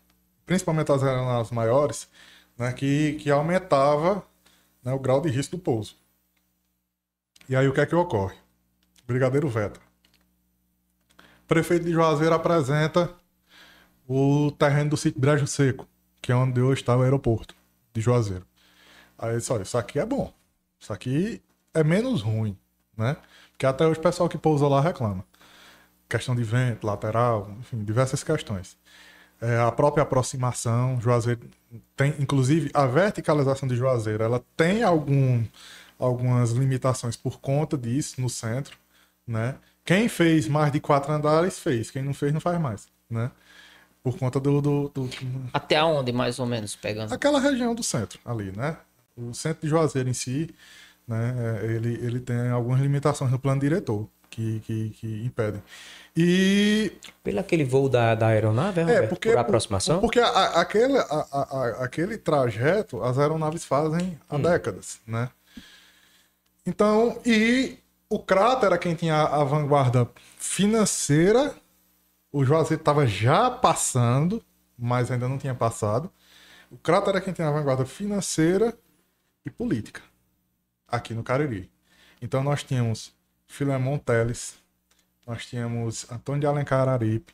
principalmente as aeronaves maiores, né, que, que aumentava né, o grau de risco do pouso. E aí o que é que ocorre? Brigadeiro Veta prefeito de Juazeiro apresenta o terreno do sítio Brejo Seco, que é onde hoje está o aeroporto de Juazeiro. Aí ele disse, olha, isso aqui é bom. Isso aqui é menos ruim, né? Porque até hoje o pessoal que pousa lá reclama. Questão de vento, lateral, enfim, diversas questões. É, a própria aproximação, Juazeiro tem, inclusive, a verticalização de Juazeiro, ela tem algum, algumas limitações por conta disso no centro, né? Quem fez mais de quatro andares fez, quem não fez não faz mais, né? Por conta do, do, do... Até onde, mais ou menos, pegando? Aquela região do centro, ali, né? O centro de Juazeiro em si, né? É, ele, ele tem algumas limitações no plano diretor. que, que, que impedem. E Pelo aquele voo da, da aeronave, é, Roberto? porque por aproximação? Porque a- a- aquele, a- aquele trajeto as aeronaves fazem há Hum. décadas, né? Então, e o Crato era quem tinha a vanguarda financeira, o Juazeiro estava já passando, mas ainda não tinha passado. O Crato era quem tinha a vanguarda financeira e política aqui no Cariri. Então nós tínhamos Filemon Teles, nós tínhamos Antônio de Alencar Araripe,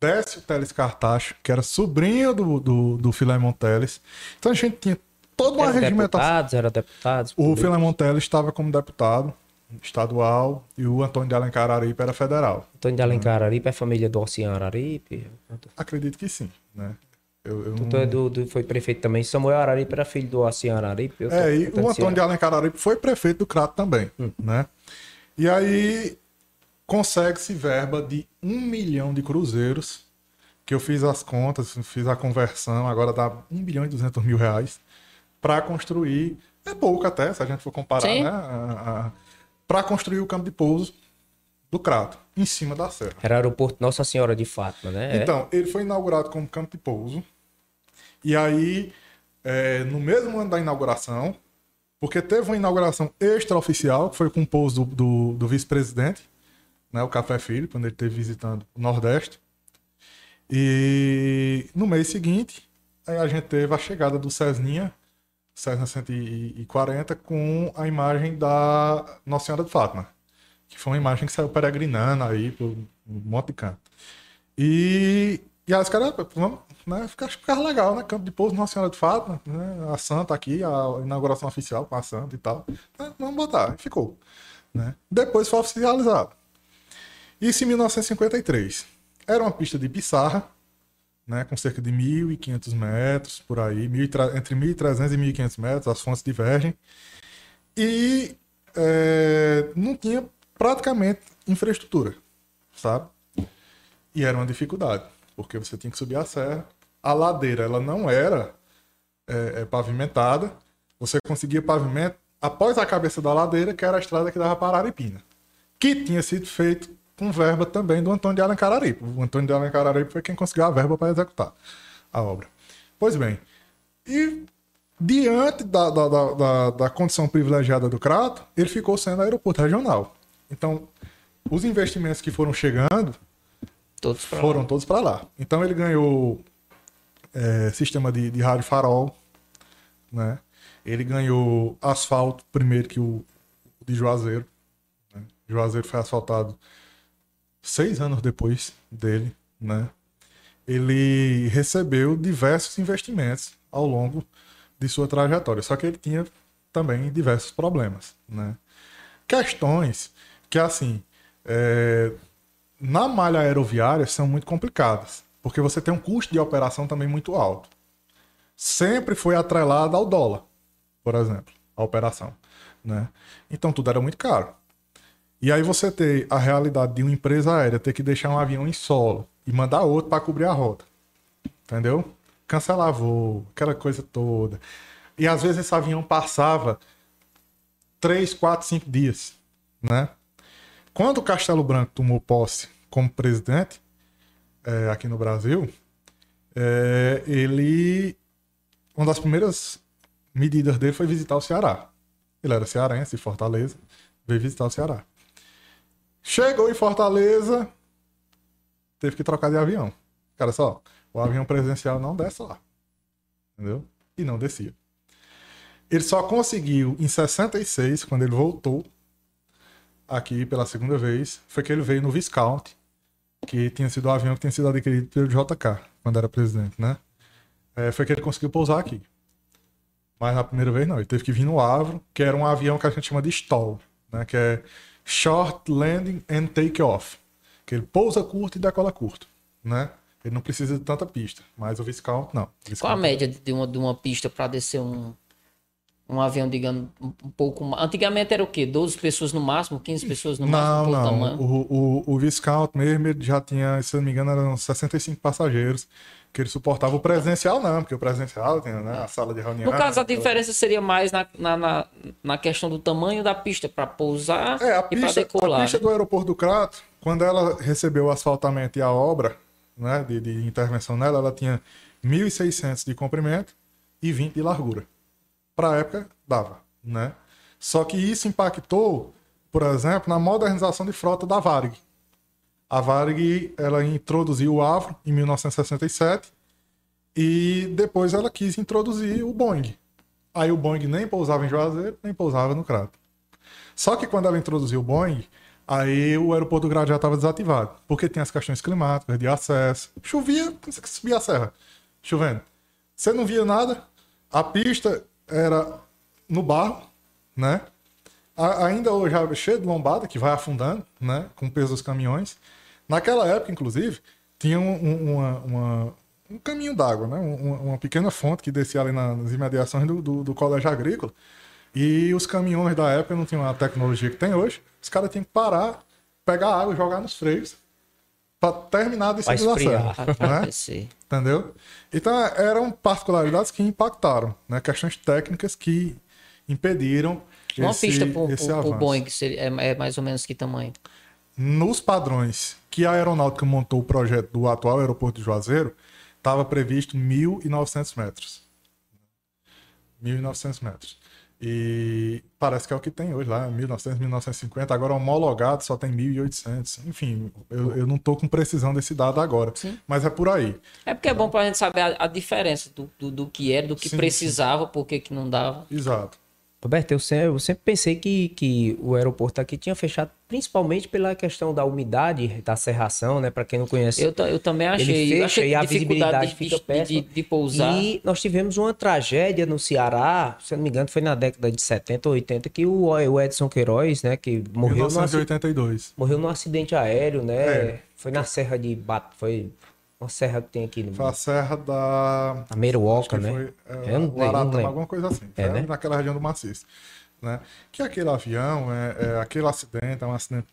Décio Teles Cartacho, que era sobrinho do, do, do Filemon Teles. Então a gente tinha toda uma Eram regimentação. deputados, eram deputados. O. Filemon Teles estava como deputado estadual e o Antônio de Alencar Araripe era federal. Antônio de Alencar Araripe é família do Oceano Araripe. Acredito que sim, né? Eu, eu não- Tu é do, do- foi prefeito também. Samuel Araripe era filho do Oceano Araripe. tô- É, e tô o Antônio de. Alencar Araripe foi prefeito do Crato também, né? E aí consegue-se verba de um milhão de cruzeiros, que eu fiz as contas, fiz a conversão, agora dá um milhão e duzentos mil reais, para construir, é pouco até, se a gente for comparar, Sim. né? Para construir o campo de pouso do Crato, em cima da serra. Era aeroporto Nossa Senhora de Fátima, né? É. Então, ele foi inaugurado como campo de pouso. E aí, é, no mesmo ano da inauguração, porque teve uma inauguração extraoficial, que foi com o pouso do, do, do vice-presidente, né, o Café Filho, quando ele esteve visitando o Nordeste. E no mês seguinte, a gente teve a chegada do Cesninha, Cessna 140, com a imagem da Nossa Senhora de Fátima, que foi uma imagem que saiu peregrinando aí por um monte de canto. E, e aí os caras, vamos, né, legal, né? Campo de pouso Nossa Senhora de Fátima, né? A Santa aqui, a inauguração oficial com a Santa e tal. Né, vamos botar, ficou. Né? Depois foi oficializado. Isso em 1953. Era uma pista de pissarra, né, com cerca de 1.500 metros por aí, 1.300 entre 1.300 e 1.500 metros, as fontes divergem. E é, não tinha praticamente infraestrutura, sabe? E era uma dificuldade, porque você tinha que subir a serra. A ladeira ela não era é, é, pavimentada, você conseguia pavimento após a cabeça da ladeira, que era a estrada que dava para Araripina, que tinha sido feito com verba também do Antônio de Alencar Araripe. O Antônio de Alencar Araripe foi quem conseguiu a verba para executar a obra. Pois bem, e diante da, da, da, da, condição privilegiada do Crato, ele ficou sendo aeroporto regional. Então, os investimentos que foram chegando Todos pra lá. foram todos para lá. Então ele ganhou é, sistema de, de rádio farol, né? Ele ganhou asfalto primeiro que o de Juazeiro. Né? Juazeiro foi asfaltado seis anos depois dele, né? Ele recebeu diversos investimentos ao longo de sua trajetória, só que ele tinha também diversos problemas, né? Questões que assim é, na malha aeroviária são muito complicadas, porque você tem um custo de operação também muito alto. Sempre foi atrelada ao dólar, por exemplo, a operação. Né? Então tudo era muito caro. E aí você tem a realidade de uma empresa aérea ter que deixar um avião em solo e mandar outro para cobrir a rota. Entendeu? Cancelar voo, aquela coisa toda. E às vezes esse avião passava 3, 4, 5 dias. Né? Quando o Castelo Branco tomou posse como presidente é, aqui no Brasil, é, ele. Uma das primeiras medidas dele foi visitar o Ceará. Ele era cearense, Fortaleza, veio visitar o Ceará. Chegou em Fortaleza, teve que trocar de avião. Cara, só, o avião presidencial não desce lá. Entendeu? E não descia. Ele só conseguiu em 66, quando ele voltou aqui pela segunda vez, foi que ele veio no Viscount, que tinha sido o avião que tinha sido adquirido pelo JK, quando era presidente, né? É, foi que ele conseguiu pousar aqui. Mas na primeira vez não, ele teve que vir no Avro, que era um avião que a gente chama de STOL, né? Que é Short Landing and Take Off. Que ele pousa curto e decola curto, né? Ele não precisa de tanta pista, mas o Viscount não. O Qual a Viscount- média de uma, de uma pista para descer um, um avião, digamos, um pouco mais? Antigamente era o quê? 12 pessoas no máximo, 15 pessoas no Não, máximo? não. tamanho? O, o, o Viscount mesmo já tinha, se não me engano, eram 65 passageiros. Que ele suportava o presencial, não, porque o presencial tem né, a sala de reunião. No caso, a diferença seria mais na, na, na, na questão do tamanho da pista para pousar É, a e para decolar. a pista né? do aeroporto do Crato, quando ela recebeu o asfaltamento e a obra né, de, de intervenção nela, ela tinha 1.600 de comprimento e 20 de largura. Para a época, dava. Né? Só que isso impactou, por exemplo, na modernização de frota da Varig. A Varig ela introduziu o Avro em 1967 e depois ela quis introduzir o Boeing. Aí o Boeing nem pousava em Juazeiro, nem pousava no Crato. Só que quando ela introduziu o Boeing, aí o aeroporto do Grado já estava desativado, porque tem as questões climáticas, de acesso. Chovia, subia a serra, chovendo. Você não via nada, a pista era no barro, né? Ainda hoje é cheio de lombada, que vai afundando, né? Com o peso dos caminhões. Naquela época, inclusive, tinha um, um- uma- uma- um caminho d'água, né? Um- uma, uma pequena fonte que descia ali na- nas imediações do, do- do colégio agrícola. E os caminhões da época não tinham a tecnologia que tem hoje. Os caras tinham que parar, pegar água e jogar nos freios para terminar a descida da esfriar. serra. Né? Entendeu? Então eram particularidades que impactaram, né? Questões técnicas que impediram Uma esse, pista pro, esse pro, pro avanço. Boeing seria, é, é mais ou menos que tamanho? Nos padrões que a aeronáutica montou o projeto do atual aeroporto de Juazeiro, estava previsto 1.900 metros. 1.900 metros. E parece que é o que tem hoje lá, 1900, 1950. Agora homologado só tem 1.800. Enfim, eu, eu não estou com precisão desse dado agora. Sim. Mas é por aí. É porque é bom pra gente saber a, a diferença do, do, do que era, do que Sim, precisava, por que que não dava. Exato. Roberto, eu sempre, eu sempre pensei que, que o aeroporto aqui tinha fechado principalmente pela questão da umidade, da serração, né? Para quem não conhece. Eu, eu também Ele achei. eu fecha achei e a dificuldade visibilidade de, fica de, péssima. de, de pousar. E nós tivemos uma tragédia no Ceará, se eu não me engano, foi na década de 70 ou 80, que o, o Edson Queiroz, né, que morreu num, aci- 1982. morreu num acidente aéreo, né? É. Foi na Serra de Bat, foi uma serra que tem aqui no Foi a serra da. a Meruoca, né? Foi, é, Eu não- não alguma coisa assim. É, né? Naquela região do maciço. Né? Que aquele avião, é, é, aquele acidente é um acidente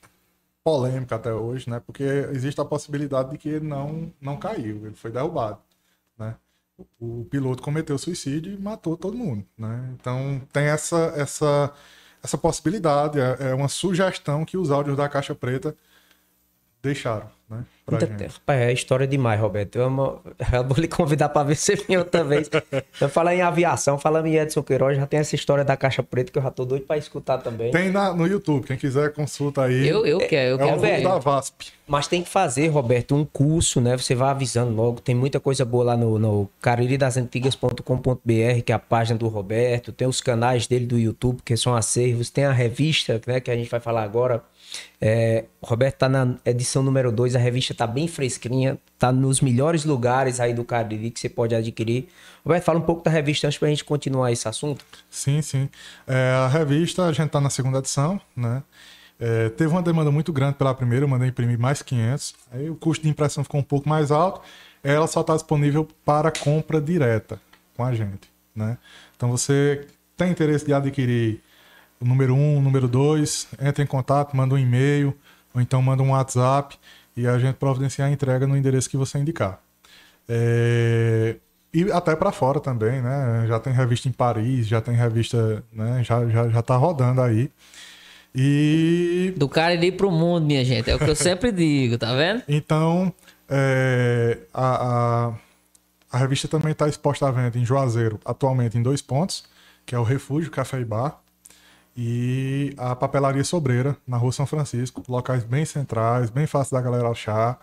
polêmico até hoje, né? Porque existe a possibilidade de que ele não, não caiu, ele foi derrubado. Né? O, o piloto cometeu suicídio e matou todo mundo. Né? Então tem essa, essa, essa possibilidade, é, é uma sugestão que os áudios da Caixa Preta deixaram. Né? Pra Muita gente. Rapaz, é história demais, Roberto. Eu, amo... (laughs) eu vou lhe convidar para ver você vem outra vez. (laughs) Eu falar em aviação, falando em Edson Queiroz, já tem essa história da Caixa Preta que eu já tô doido para escutar também. Tem na, no YouTube, quem quiser consulta aí. Eu, eu quero, eu é quero ver. da VASP. Mas tem que fazer, Roberto, um curso, né? Você vai avisando logo. Tem muita coisa boa lá no, no cariridasantigas.com.br, que é a página do Roberto. Tem os canais dele do YouTube, que são acervos. Tem a revista, né? Que a gente vai falar agora. É, Roberto tá na edição número 2. A revista tá bem fresquinha. Tá nos melhores lugares aí do Cariri que você pode adquirir. Roberto, fala um pouco da revista antes pra gente continuar esse assunto. Sim, sim. É, a revista, a gente está na segunda edição, né? É, teve uma demanda muito grande pela primeira, eu mandei imprimir mais 500. Aí o custo de impressão ficou um pouco mais alto. Ela só está disponível para compra direta com a gente, né? Então você tem interesse de adquirir o número 1, um, o número 2, entre em contato, manda um e-mail, ou então manda um WhatsApp e a gente providencia a entrega no endereço que você indicar. É, E até para fora também, né? Já tem revista em Paris, já tem revista, né? Já, já, já tá rodando aí. E Do cara ir pro mundo, minha gente. É o que eu (laughs) sempre digo, tá vendo? então é, a, a, a revista também está exposta à venda em Juazeiro, atualmente em dois pontos, que é o Refúgio Café e Bar e a Papelaria Sobreira, na Rua São Francisco. Locais bem centrais, bem fácil da galera achar.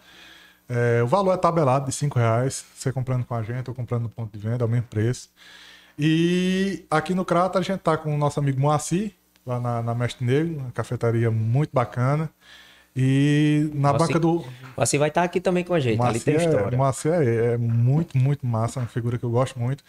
É, o valor é tabelado de 5 reais, você comprando com a gente ou comprando no ponto de venda, é o mesmo preço. E aqui no Crato a gente tá com o nosso amigo Moacir, lá na, na Mestre Negro, uma cafetaria muito bacana. E na Moacir- banca do. Você vai estar aqui também com a gente. Ali tem Moacir, é, história. Moacir é, é muito, muito massa, uma figura que eu gosto muito.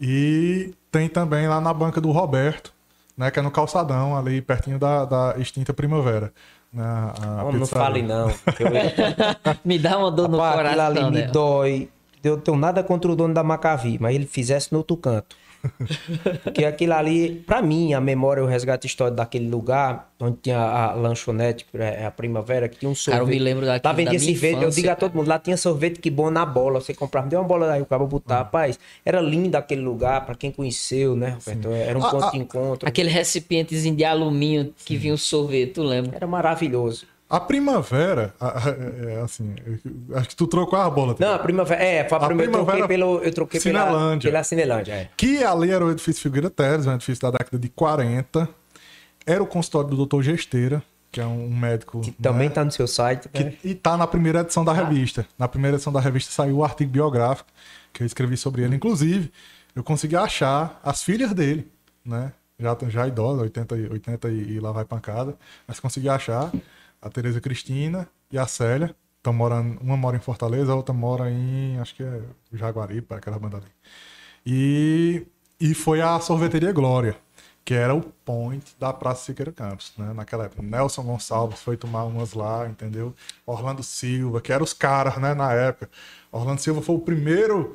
E tem também lá na banca do Roberto, né, que é no calçadão, ali pertinho da, da extinta Primavera. Né, a Não, não fale não. Eu... (laughs) Me dá uma dor no Rapaz, aquilo ali coração, me né? dói. Eu tenho nada contra o dono da Macavi, mas ele fizesse no outro canto. Porque aquilo ali, pra mim, a memória, o resgate histórico daquele lugar, onde tinha a lanchonete, é, a primavera, que tinha um sorvete. Cara, eu me lembro daquilo Lá vendia da minha sorvete, eu infância. digo a todo mundo, lá tinha sorvete que bom na bola. Você comprava, deu uma bola daí, o cabo botar. Rapaz, era lindo aquele lugar, pra quem conheceu, né, Roberto? Era um Ah, ponto ah, de encontro. Aquele recipientezinho de alumínio que vinha o sorvete, tu lembra? Era maravilhoso. A primavera, a- a- é, assim, acho que tu trocou a bola. Não, a primavera. É, foi a A primeira, eu troquei primavera pelo. Eu troquei pela, Cinelândia. pela Cinelândia. É. Que ali era o edifício Figueira Teres, um edifício da década de 40. Era o consultório do Dr. Gesteira, que é um médico. Que também né, tá no seu site. que- né? E tá na primeira edição da revista. Na primeira edição da revista saiu o artigo biográfico que eu escrevi sobre ele. Inclusive, eu consegui achar as filhas dele, né? Já, já idosa, 80, e- 80 e, e lá vai pancada. Mas consegui achar a Tereza Cristina e a Célia. Estão morando, uma mora em Fortaleza, a outra mora em, acho que é Jaguaripe, aquela banda ali. E, e foi a sorveteria Glória, que era o point da Praça Siqueira Campos, né? Naquela época. Nelson Gonçalves foi tomar umas lá, entendeu? Orlando Silva, que eram os caras, né, na época. Orlando Silva foi o primeiro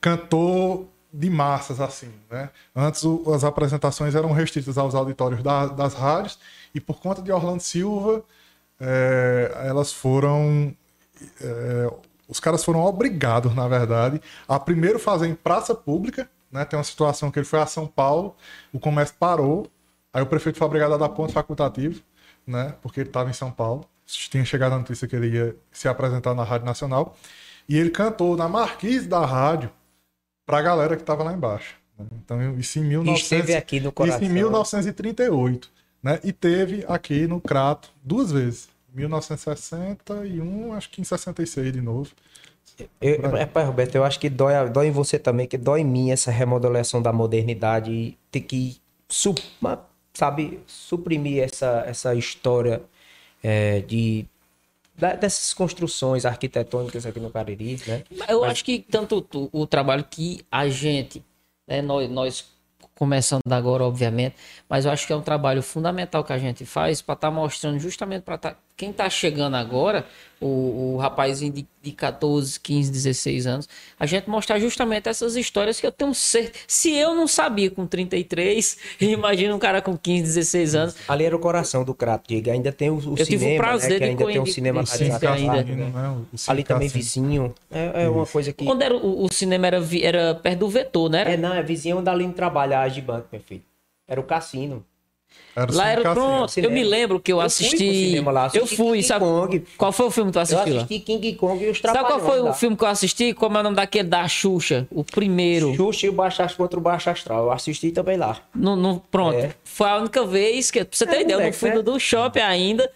cantor de massas, assim, né? Antes o- as apresentações eram restritas aos auditórios da- das rádios e por conta de Orlando Silva, é, elas foram é, os caras foram obrigados, na verdade, a primeiro fazer em praça pública, né? Tem uma situação que ele foi a São Paulo, o comércio parou, aí o prefeito foi obrigado a dar ponto facultativo, né? Porque ele estava em São Paulo, tinha chegado a notícia que ele ia se apresentar na Rádio Nacional, e ele cantou na marquise da rádio pra galera que estava lá embaixo. né? Então, isso em 1900, esteve aqui no coração. Isso em 1938, né? E teve aqui no Crato duas vezes. 1961, acho que em 66 de novo. Eu, é, pai, Roberto, eu acho que dói, dói em você também, que dói em mim essa remodelação da modernidade e ter que, su- ma- sabe, suprimir essa, essa história é, de dessas construções arquitetônicas aqui no Cariri, né? Eu acho que tanto tu- o trabalho que a gente, né, nós, nós começando agora, obviamente, mas eu acho que é um trabalho fundamental que a gente faz para estar mostrando justamente para quem está chegando agora, o, o rapazinho de, de 14, 15, 16 anos, a gente mostrar justamente essas histórias que eu tenho certeza. Se eu não sabia com 33, (laughs) imagina um cara com 15, 16 anos. Ali era o coração do Crato, diga. Ainda tem o, o Eu tive o cinema, prazer né? Que de ainda tem um cinema de- de- ainda. né? né? Ali também vizinho. É, é uma coisa que. Quando era o, o cinema era, vi- era perto do vetor, né? Era? É, não, é vizinho onde a Aline trabalha, a Gibanco, meu filho. Era o cassino. Era o Lá era pronto. Eu cinema. me lembro que eu, Eu fui assisti. pro cinema lá, assisti eu fui, King sabe? Kong. Qual foi o filme que tu Eu assistiu lá? assisti King Kong e os Sabe qual Trapalhões foi o lá. filme que eu assisti? Como é o nome daquele da Xuxa? O primeiro. Xuxa e o Baixo Astral contra o Baixo Astral. Eu assisti também lá. No, no- pronto. É. Foi a única vez que. Pra você ter É, ideia, eu não fui né? do shopping ainda.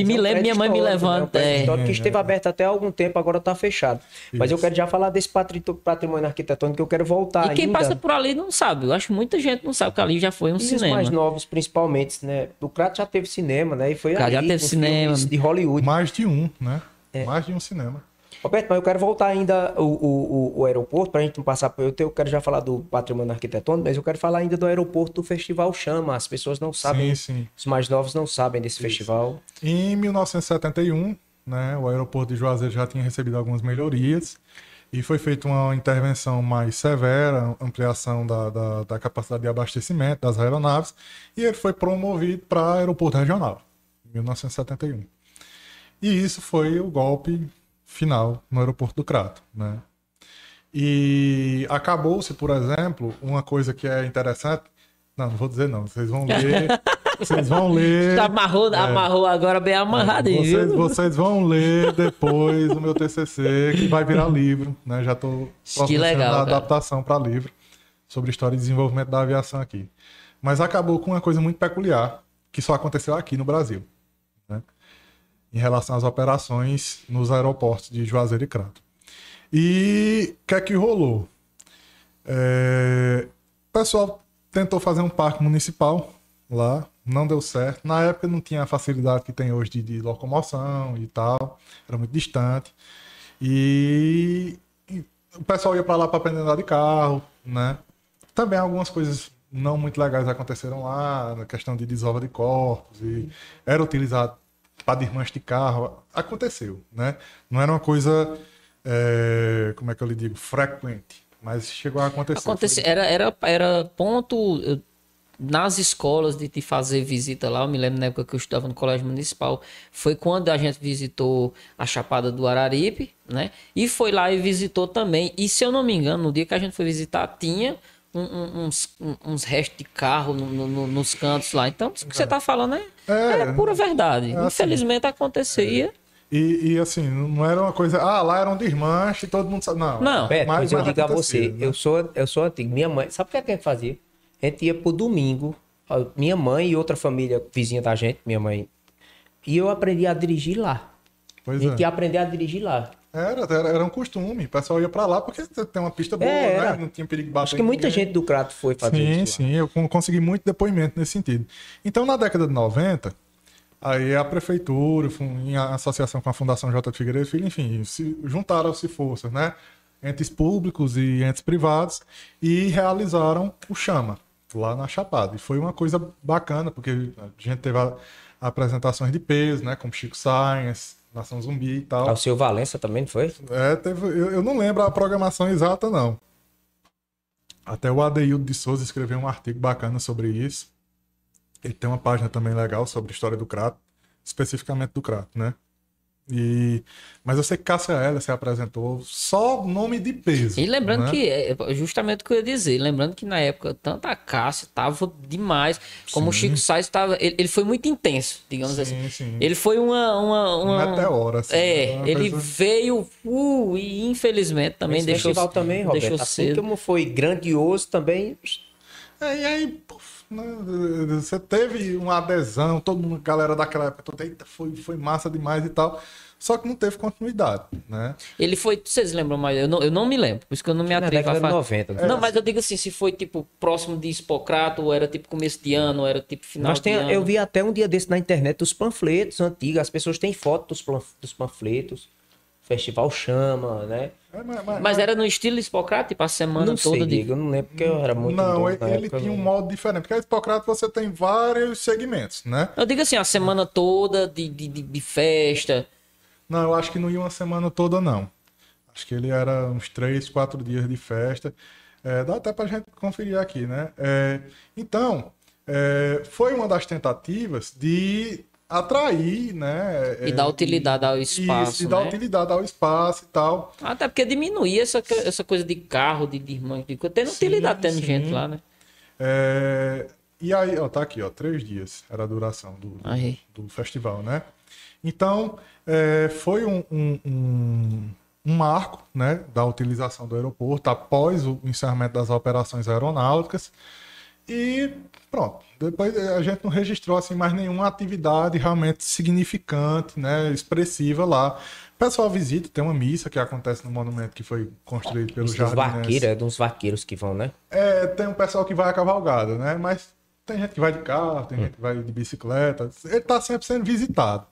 E me É um lembro, prédio minha mãe me né? Um levanta. prédio é. histórico que esteve aberto até há algum tempo, agora tá fechado. Mas eu quero já falar desse patri- patrimônio arquitetônico que eu quero voltar E quem ainda. passa por ali não sabe. Eu acho que muita gente não sabe que ali já foi um E os cinema. mais novos, principalmente, né? O Crato já teve cinema, né? E foi Cara, já ali, teve cinema. filmes de Hollywood. Mais de um, né? É. Mais de um cinema. Roberto, mas eu quero voltar ainda o, o, o, aeroporto, pra gente não passar por. Eu quero já falar do patrimônio arquitetônico, mas eu quero falar ainda do aeroporto do Festival Chama. As pessoas não sabem, Sim, sim. os mais novos não sabem desse festival. Em 1971, né, o aeroporto de Juazeiro já tinha recebido algumas melhorias e foi feita uma intervenção mais severa, ampliação da, da, da capacidade de abastecimento das aeronaves, e ele foi promovido para aeroporto regional, em 1971. E isso foi o golpe final no aeroporto do Crato. Né? E acabou-se, por exemplo, uma coisa que é interessante. Não, não vou dizer não, vocês vão ler. (laughs) vocês vão ler. Tá amarrou, amarrou agora bem amarrado aí, Vocês, viu? vocês vão ler depois o meu TCC, que vai virar livro, né? Já estou legal, a adaptação para livro sobre história e desenvolvimento da aviação aqui. Mas acabou com uma coisa muito peculiar, que só aconteceu aqui no Brasil? Em relação às operações nos aeroportos de Juazeiro e Crato. E o que é que rolou? É, O pessoal tentou fazer um parque municipal lá, não deu certo. Na época não tinha a facilidade que tem hoje de, de locomoção e tal, era muito distante. E, e o pessoal ia para lá para aprender a andar de carro, né? Também algumas coisas não muito legais aconteceram lá, na questão de desova de corpos, e era utilizado para desmanche de carro. Aconteceu, né? Não era uma coisa, é, como é que eu lhe digo, frequente, Mas chegou a acontecer. Acontece, Foi- era, era, era ponto eu- nas escolas de, de fazer visita lá. Eu me lembro na época que eu estudava no colégio municipal. Foi quando a gente visitou a Chapada do Araripe, né? E foi lá e visitou também. E se eu não me engano, no dia que a gente foi visitar, tinha um- um- uns, um- uns restos de carro no- no- no- nos cantos lá. Então, isso que você tá falando é, É. é pura verdade. assim. Infelizmente acontecia. E, e, assim, não era uma coisa. Ah, lá era um desmanche, todo mundo sabe. Não. Não. Beto, mas, eu digo a você, né? eu sou, eu sou antigo. Minha mãe, sabe o que, é que a gente fazia? A gente ia pro domingo, a minha mãe e outra família vizinha da gente, minha mãe, e eu aprendi a dirigir lá. Pois a gente é. ia aprender a dirigir lá. Era, era, era um costume. O pessoal ia pra lá porque tem uma pista boa, É, né? Não tinha perigo de bater Acho que muita ninguém. gente do Crato foi fazer Sim, isso. lá. sim, eu con- consegui muito depoimento nesse sentido. Então, na década de 90, aí a prefeitura, em associação com a Fundação J. de Figueiredo Filho, enfim, se juntaram-se forças, né? Entes públicos e entes privados e realizaram o Chama, lá na Chapada. E foi uma coisa bacana, porque a gente teve a- apresentações de peso, né? Como Chico Science, Nação Zumbi e tal. Ah, O seu Valença também não foi? É, teve, eu, eu não lembro a programação exata, não. Até o Adeildo de Souza escreveu um artigo bacana sobre isso. Ele tem uma página também legal sobre a história do Crato, especificamente do Crato, né? E... Mas eu sei que Cássia Heller se apresentou só nome de peso. E lembrando né? que, é justamente o que eu ia dizer, lembrando que na época, tanto a Cássia tava demais, como o Chico Sainz tava. Ele, ele foi muito intenso, digamos assim. Sim, sim. Ele foi uma. uma, Um uma... meteoro, assim. É, uma ele coisa- veio uh, e infelizmente também Esse deixou, festival também, Roberto. deixou assim cedo. como foi grandioso também. É, e aí, né, você teve uma adesão, todo mundo, galera daquela época, toda, eita, foi, foi massa demais e tal. Só que não teve continuidade, né? Ele foi. Vocês lembram mais? Eu não, eu não me lembro, por isso que eu não me atrevo a falar. 90. Não, mas eu digo assim, se foi tipo próximo de Hipocrato, ou era tipo começo de ano, ou era tipo final Nós tem, de ano. eu vi até um dia desse na internet os panfletos antigos. As pessoas têm foto dos panfletos. Festival chama, né? É, mas, mas- Mas era no estilo Hipocrato, tipo a semana não toda sei, de. Eu não lembro porque eu era muito não, ele, ele época, tinha um modo diferente. Porque a Hipocrates você tem vários segmentos, né? Eu digo assim, a semana toda de, de, de, de festa. Não, eu acho que não ia uma semana toda, não. Acho que ele era uns três, quatro dias de festa. É, dá até pra gente conferir aqui, né? É, então, é, foi uma das tentativas de atrair, né? E é, dar utilidade ao espaço, Isso, e dar né? utilidade ao espaço e tal. Até porque diminuía essa, essa coisa de carro, de, de irmãos, de coisa. Tendo utilidade, tendo sim. gente lá, né? É, e aí, ó, tá aqui, ó, três dias era a duração do, do, do festival, né? Então, é, foi um, um, um, um marco, né, da utilização do aeroporto após o encerramento das operações aeronáuticas e pronto. Depois a gente não registrou assim mais nenhuma atividade realmente significante, né, expressiva lá. O pessoal visita, tem uma missa que acontece no monumento que foi construído pelo Os jardinense. vaqueiros, é uns vaqueiros que vão, né? É, tem um pessoal que vai a cavalgada, né? Mas tem gente que vai de carro, tem gente que vai de bicicleta. Ele tá sempre sendo visitado.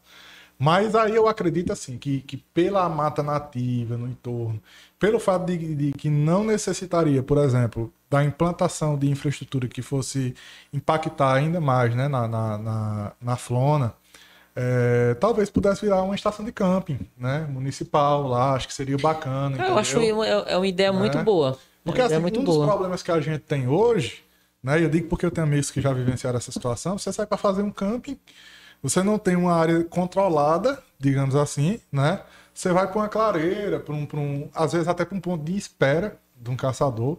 Mas aí eu acredito assim que, que pela mata nativa no entorno, pelo fato de, de que não necessitaria, por exemplo, da implantação de infraestrutura que fosse impactar ainda mais né, na, na, na, na flona, é, talvez pudesse virar uma estação de camping né, municipal lá, acho que seria bacana. Eu acho entendeu? uma, é é uma ideia muito É. boa. Porque é assim, ideia um muito dos boa. problemas que a gente tem hoje, né? Eu digo porque eu tenho amigos que já vivenciaram essa situação, você sai para fazer um camping, você não tem uma área controlada, digamos assim, né? Você vai para uma clareira, para um, pra um, às vezes até para um ponto de espera de um caçador.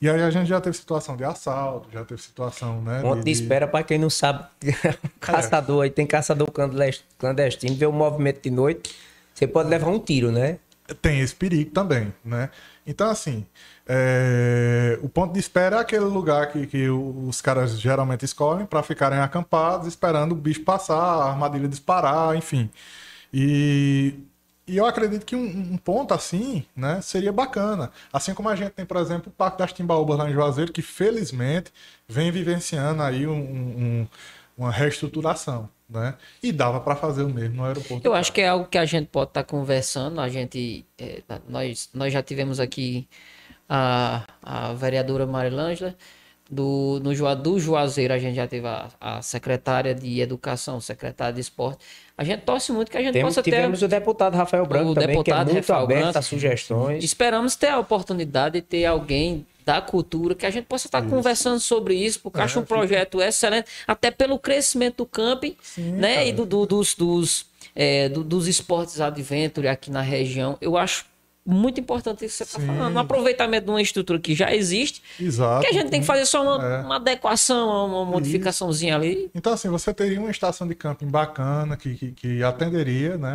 E aí a gente já teve situação de assalto, já teve situação, né? Ponto de espera para quem não sabe. (laughs) caçador aí, tem caçador clandes- clandestino, vê o movimento de noite. Você pode levar um tiro, né? tem esse perigo também, né? Então, assim, é, o ponto de espera é aquele lugar que, que os caras geralmente escolhem para ficarem acampados, esperando o bicho passar, a armadilha disparar, enfim. E, e eu acredito que um, um ponto assim, né, seria bacana. Assim como a gente tem, por exemplo, o Parque das Timbaúbas lá em Juazeiro, que felizmente vem vivenciando aí um- um- uma reestruturação, né? E dava para fazer o mesmo no aeroporto. Eu acho que é algo que a gente pode estar conversando. A gente, é, nós, nós já tivemos aqui a, a vereadora Marilângela, do, no, do Juazeiro a gente já teve a, a secretária de Educação, secretária de Esporte. A gente torce muito que a gente Temos, possa ter. tivemos o deputado Rafael Branco o também, que é deputado muito Rafael aberto Branco. a sugestões. Esperamos ter a oportunidade de ter alguém da cultura que a gente possa estar conversando sobre isso, porque É, acho um projeto excelente, até pelo crescimento do camping, né? cara. E do, do- dos, dos, é, do- dos esportes adventure aqui na região. Eu acho muito importante isso que você está falando. Um aproveitamento de uma estrutura que já existe, Exato. que a gente tem que fazer só uma, É. uma adequação, uma modificaçãozinha ali. Então, assim, você teria uma estação de camping bacana que, que, que atenderia né,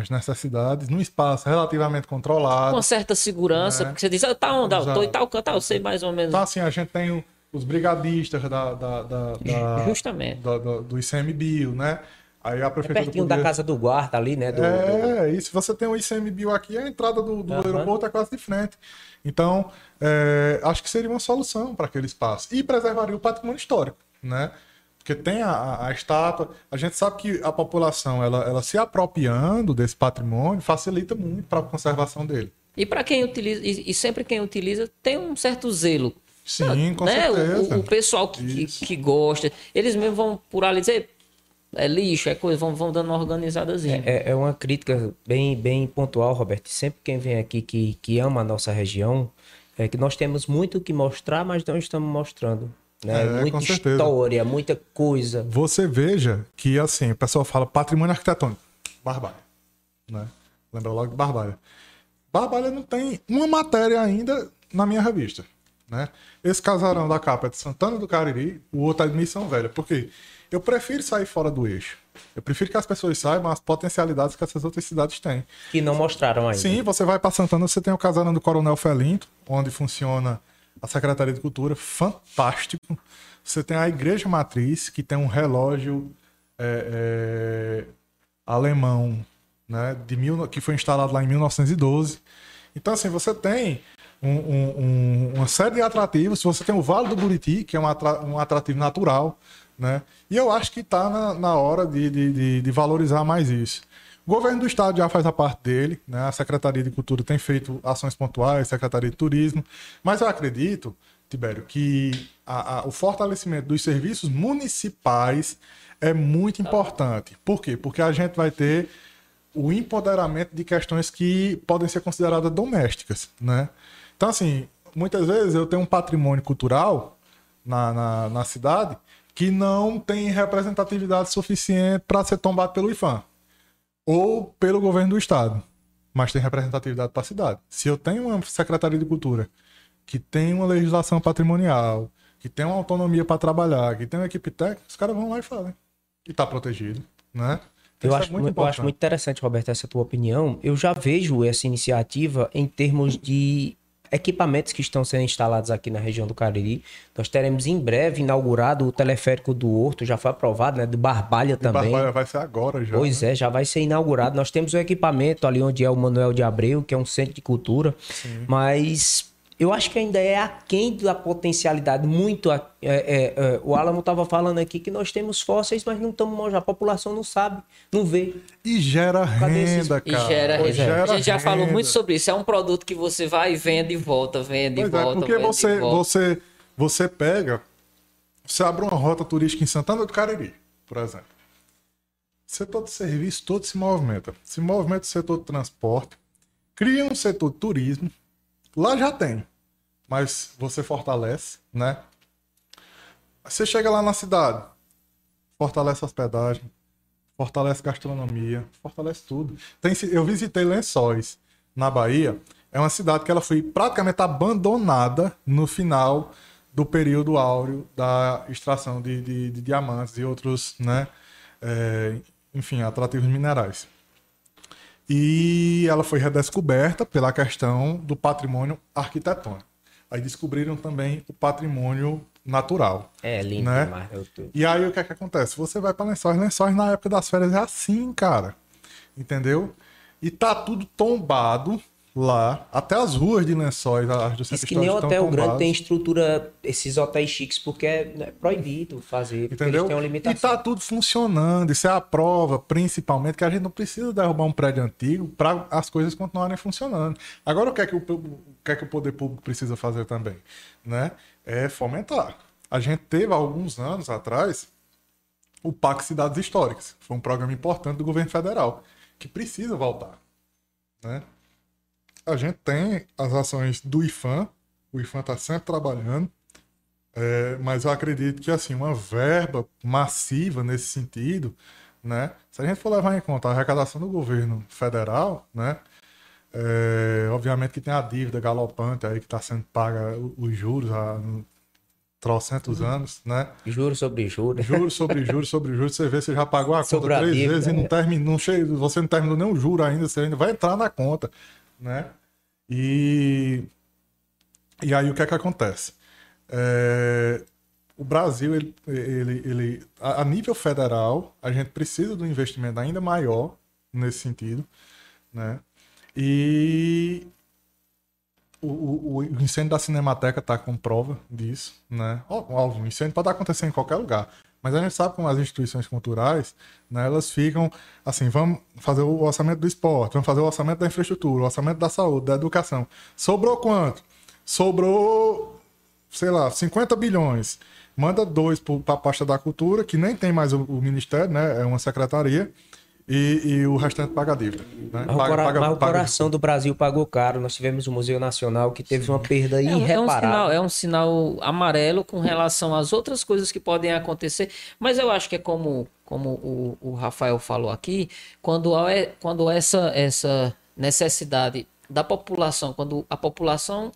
as necessidades num espaço relativamente Com controlado. uma certa segurança, É. porque você diz, ah, tá onde? Ah, eu tô em tal canto, ah, eu sei mais ou menos. Então, assim, a gente tem os brigadistas da, da, da, da- Justamente. da- da- do ICMBio, né? Aí a É prefeitura pertinho poderia- da casa do guarda ali, né? Do, do- É, e se você tem o ICMBio aqui, a entrada do, do Aham. aeroporto é quase de frente. Então, é, acho que seria uma solução para aquele espaço. E preservaria o patrimônio histórico, né? Porque tem a, a- estátua. A gente sabe que a população, ela, ela se apropriando desse patrimônio, facilita muito para a conservação dele. E para quem utiliza, e, e sempre quem utiliza, tem um certo zelo. Sim, com né? Certeza. O, o pessoal que, que, que gosta, eles mesmos vão por ali dizer, é lixo, é coisa, vão, vão dando uma organizadazinha. É, é uma crítica bem, bem pontual, Roberto. Sempre quem vem aqui que, que ama a nossa região, é que nós temos muito o que mostrar, mas não estamos mostrando. Né? É, muita com certeza. história, muita coisa. Você veja que, assim, o pessoal fala patrimônio arquitetônico. Barbalha. Né? Lembra logo de Barbalha. Barbalha não tem uma matéria ainda na minha revista. Né? Esse casarão da capa é de Santana do Cariri, o outro é de Missão Velha. Por quê? Eu prefiro sair fora do eixo. Eu prefiro que as pessoas saibam as potencialidades que essas outras cidades têm. Que não mostraram ainda. Sim, você vai para Santana, você tem o casarão do Coronel Felinto, onde funciona a Secretaria de Cultura, fantástico. Você tem a Igreja Matriz, que tem um relógio é, é, alemão, né, de mil, que foi instalado lá em 1912. Então, assim, você tem um- um- um- uma série de atrativos. Você tem o Vale do Buriti, que é um, atra- um atrativo natural, né? E eu acho que está na, na hora de, de- de- valorizar mais isso. O governo do estado já faz a parte dele, né? A Secretaria de Cultura tem feito ações pontuais, Secretaria de Turismo, mas eu acredito, Tibério, que a- a- o fortalecimento dos serviços municipais é muito importante. Por quê? Porque a gente vai ter o empoderamento de questões que podem ser consideradas domésticas, né? Então, assim, muitas vezes eu tenho um patrimônio cultural na, na, na cidade que não tem representatividade suficiente para ser tombado pelo IFAM ou pelo governo do estado, mas tem representatividade para a cidade. Se eu tenho uma secretaria de cultura que tem uma legislação patrimonial, que tem uma autonomia para trabalhar, que tem uma equipe técnica, os caras vão lá e fazem. E está protegido, né? Eu Isso é acho, muito eu acho muito interessante, Roberto, essa tua opinião. Eu já vejo essa iniciativa em termos de equipamentos que estão sendo instalados aqui na região do Cariri. Nós teremos em breve inaugurado o teleférico do Horto, já foi aprovado, né? Do Barbalha também. Barbalha vai ser agora já. Pois né? é, já vai ser inaugurado. Nós temos o equipamento ali onde é o Manuel de Abreu, que é um centro de cultura, mas eu acho que ainda é aquém da potencialidade muito. a- é, é, é, o Alamo estava falando aqui que nós temos fósseis, mas não estamos. A população não sabe, não vê. E gera Cadê esses- renda, E cara. gera, Pois renda. gera A gente já falou renda. muito sobre isso. É um produto que você vai e vende e volta, vende e é, volta. porque vende e você, volta. você, você pega, você abre uma rota turística em Santana do Cariri, por exemplo. O setor de serviço todo se movimenta. Se movimenta o setor de transporte, cria um setor de turismo. Lá já tem, mas você fortalece, né? Você chega lá na cidade, fortalece hospedagem, fortalece gastronomia, fortalece tudo. Tem, eu visitei Lençóis, na Bahia. É uma cidade que ela foi praticamente abandonada no final do período áureo da extração de, de- de diamantes e outros, né, é, enfim, atrativos minerais. E ela foi redescoberta pela questão do patrimônio arquitetônico. Aí descobriram também o patrimônio natural. É lindo Né? E aí o que é que acontece? Você vai para Lençóis, Lençóis na época das férias é assim, cara. Entendeu? E tá tudo tombado lá, até as ruas de Lençóis, as do centro que nem hotel grande tem estrutura, esses hotéis chiques, porque é né, proibido fazer, porque Entendeu? eles têm uma E limitação. tá tudo funcionando. Isso é a prova, principalmente, que a gente não precisa derrubar um prédio antigo para as coisas continuarem funcionando. Agora, o que, é que o, o que é que o poder público precisa fazer também? Né? É fomentar. A gente teve, alguns anos atrás, o Pacto Cidades Históricas. Foi um programa importante do governo federal, que precisa voltar. Né? A gente tem as ações do IFAM, o IFAM está sempre trabalhando, é, mas eu acredito que assim uma verba massiva nesse sentido, né? Se a gente for levar em conta a arrecadação do governo federal, né? É, obviamente que tem a dívida galopante aí que está sendo paga os juros há trocentos uhum. anos, né? Juros sobre juros. Juros sobre juros sobre juros. Você vê, você já pagou a conta três dívida, vezes e não né? terminou, não chega, você não terminou o juro ainda, você ainda vai entrar na conta, né? E, e aí o que é que acontece? É, o Brasil, ele, ele, ele, a nível federal, a gente precisa de um investimento ainda maior nesse sentido, né? E o, o, incêndio da Cinemateca está com prova disso, né? Óbvio, o incêndio pode acontecer em qualquer lugar, mas a gente sabe como as instituições culturais, né, elas ficam assim, vamos fazer o orçamento do esporte, vamos fazer o orçamento da infraestrutura, o orçamento da saúde, da educação. Sobrou quanto? Sobrou sei lá, 50 bilhões. Manda dois para a pasta da cultura, que nem tem mais o, o, ministério, né? É uma secretaria. E, e o restante paga a dívida. Né? Mas, paga, o, paga, mas o coração do Brasil pagou caro. Nós tivemos o Museu Nacional que teve Sim. uma perda é, irreparável. É um, sinal, é um sinal amarelo com relação às outras coisas que podem acontecer. Mas eu acho que é como, como o, o Rafael falou aqui, quando, quando essa, essa necessidade da população, quando a população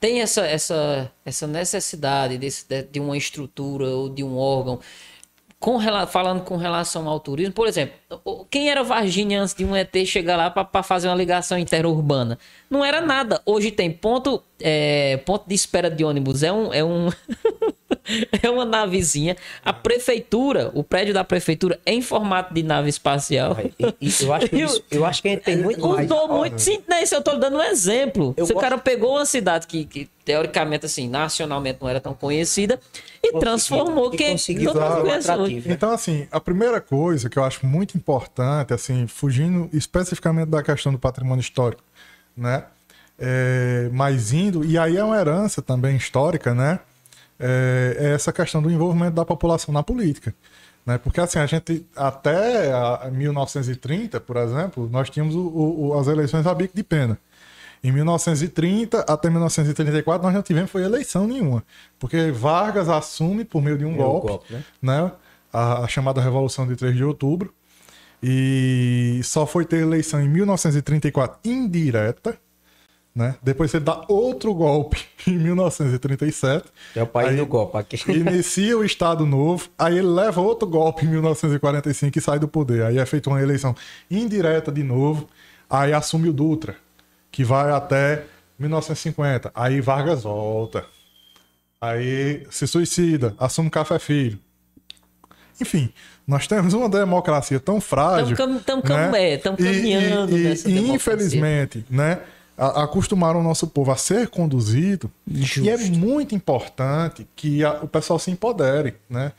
tem essa, essa, essa necessidade desse, de, de uma estrutura ou de um órgão, com, falando com relação ao turismo, por exemplo, quem era Varginha antes de um ET chegar lá para fazer uma ligação interurbana? Não era nada. Hoje tem ponto, é, ponto de espera de ônibus, é um. É um (laughs) é uma navezinha. A prefeitura, o prédio da prefeitura é em formato de nave espacial. eu, acho que (laughs) isso, eu acho que a gente tem muito mais. Usou muito. Sim, né, isso eu tô dando um exemplo. Eu Se gosto... o cara pegou uma cidade que, que, teoricamente, assim, nacionalmente não era tão conhecida e consegui, transformou quem conseguiu Então, assim, a primeira coisa que eu acho muito importante, assim, fugindo especificamente da questão do patrimônio histórico, né? É, mas indo, e aí é uma herança também histórica, né? é, é essa questão do envolvimento da população na política. Né? Porque assim, a gente, até a 1930, por exemplo, nós tínhamos o, o, as eleições a bico de pena. Em 1930 até 1934 nós não tivemos foi eleição nenhuma, porque Vargas assume por meio de um golpe, golpe né? né? A, a, chamada Revolução de 3 de Outubro, e só foi ter eleição em 1934 indireta, né? Depois ele dá outro golpe (laughs) em 1937. É o país aí, do golpe aqui. (laughs) Inicia o Estado Novo, aí ele leva outro golpe em 1945 e sai do poder. Aí é feita uma eleição indireta de novo, aí assume o Dutra, que vai até 1950. Aí Vargas volta. Aí se suicida, assume Café Filho. Enfim, nós temos uma democracia tão frágil. Estamos né? é, caminhando e, e, nessa e, infelizmente, né? acostumaram o nosso povo a ser conduzido Justo. e é muito importante que a, o pessoal se empodere, né?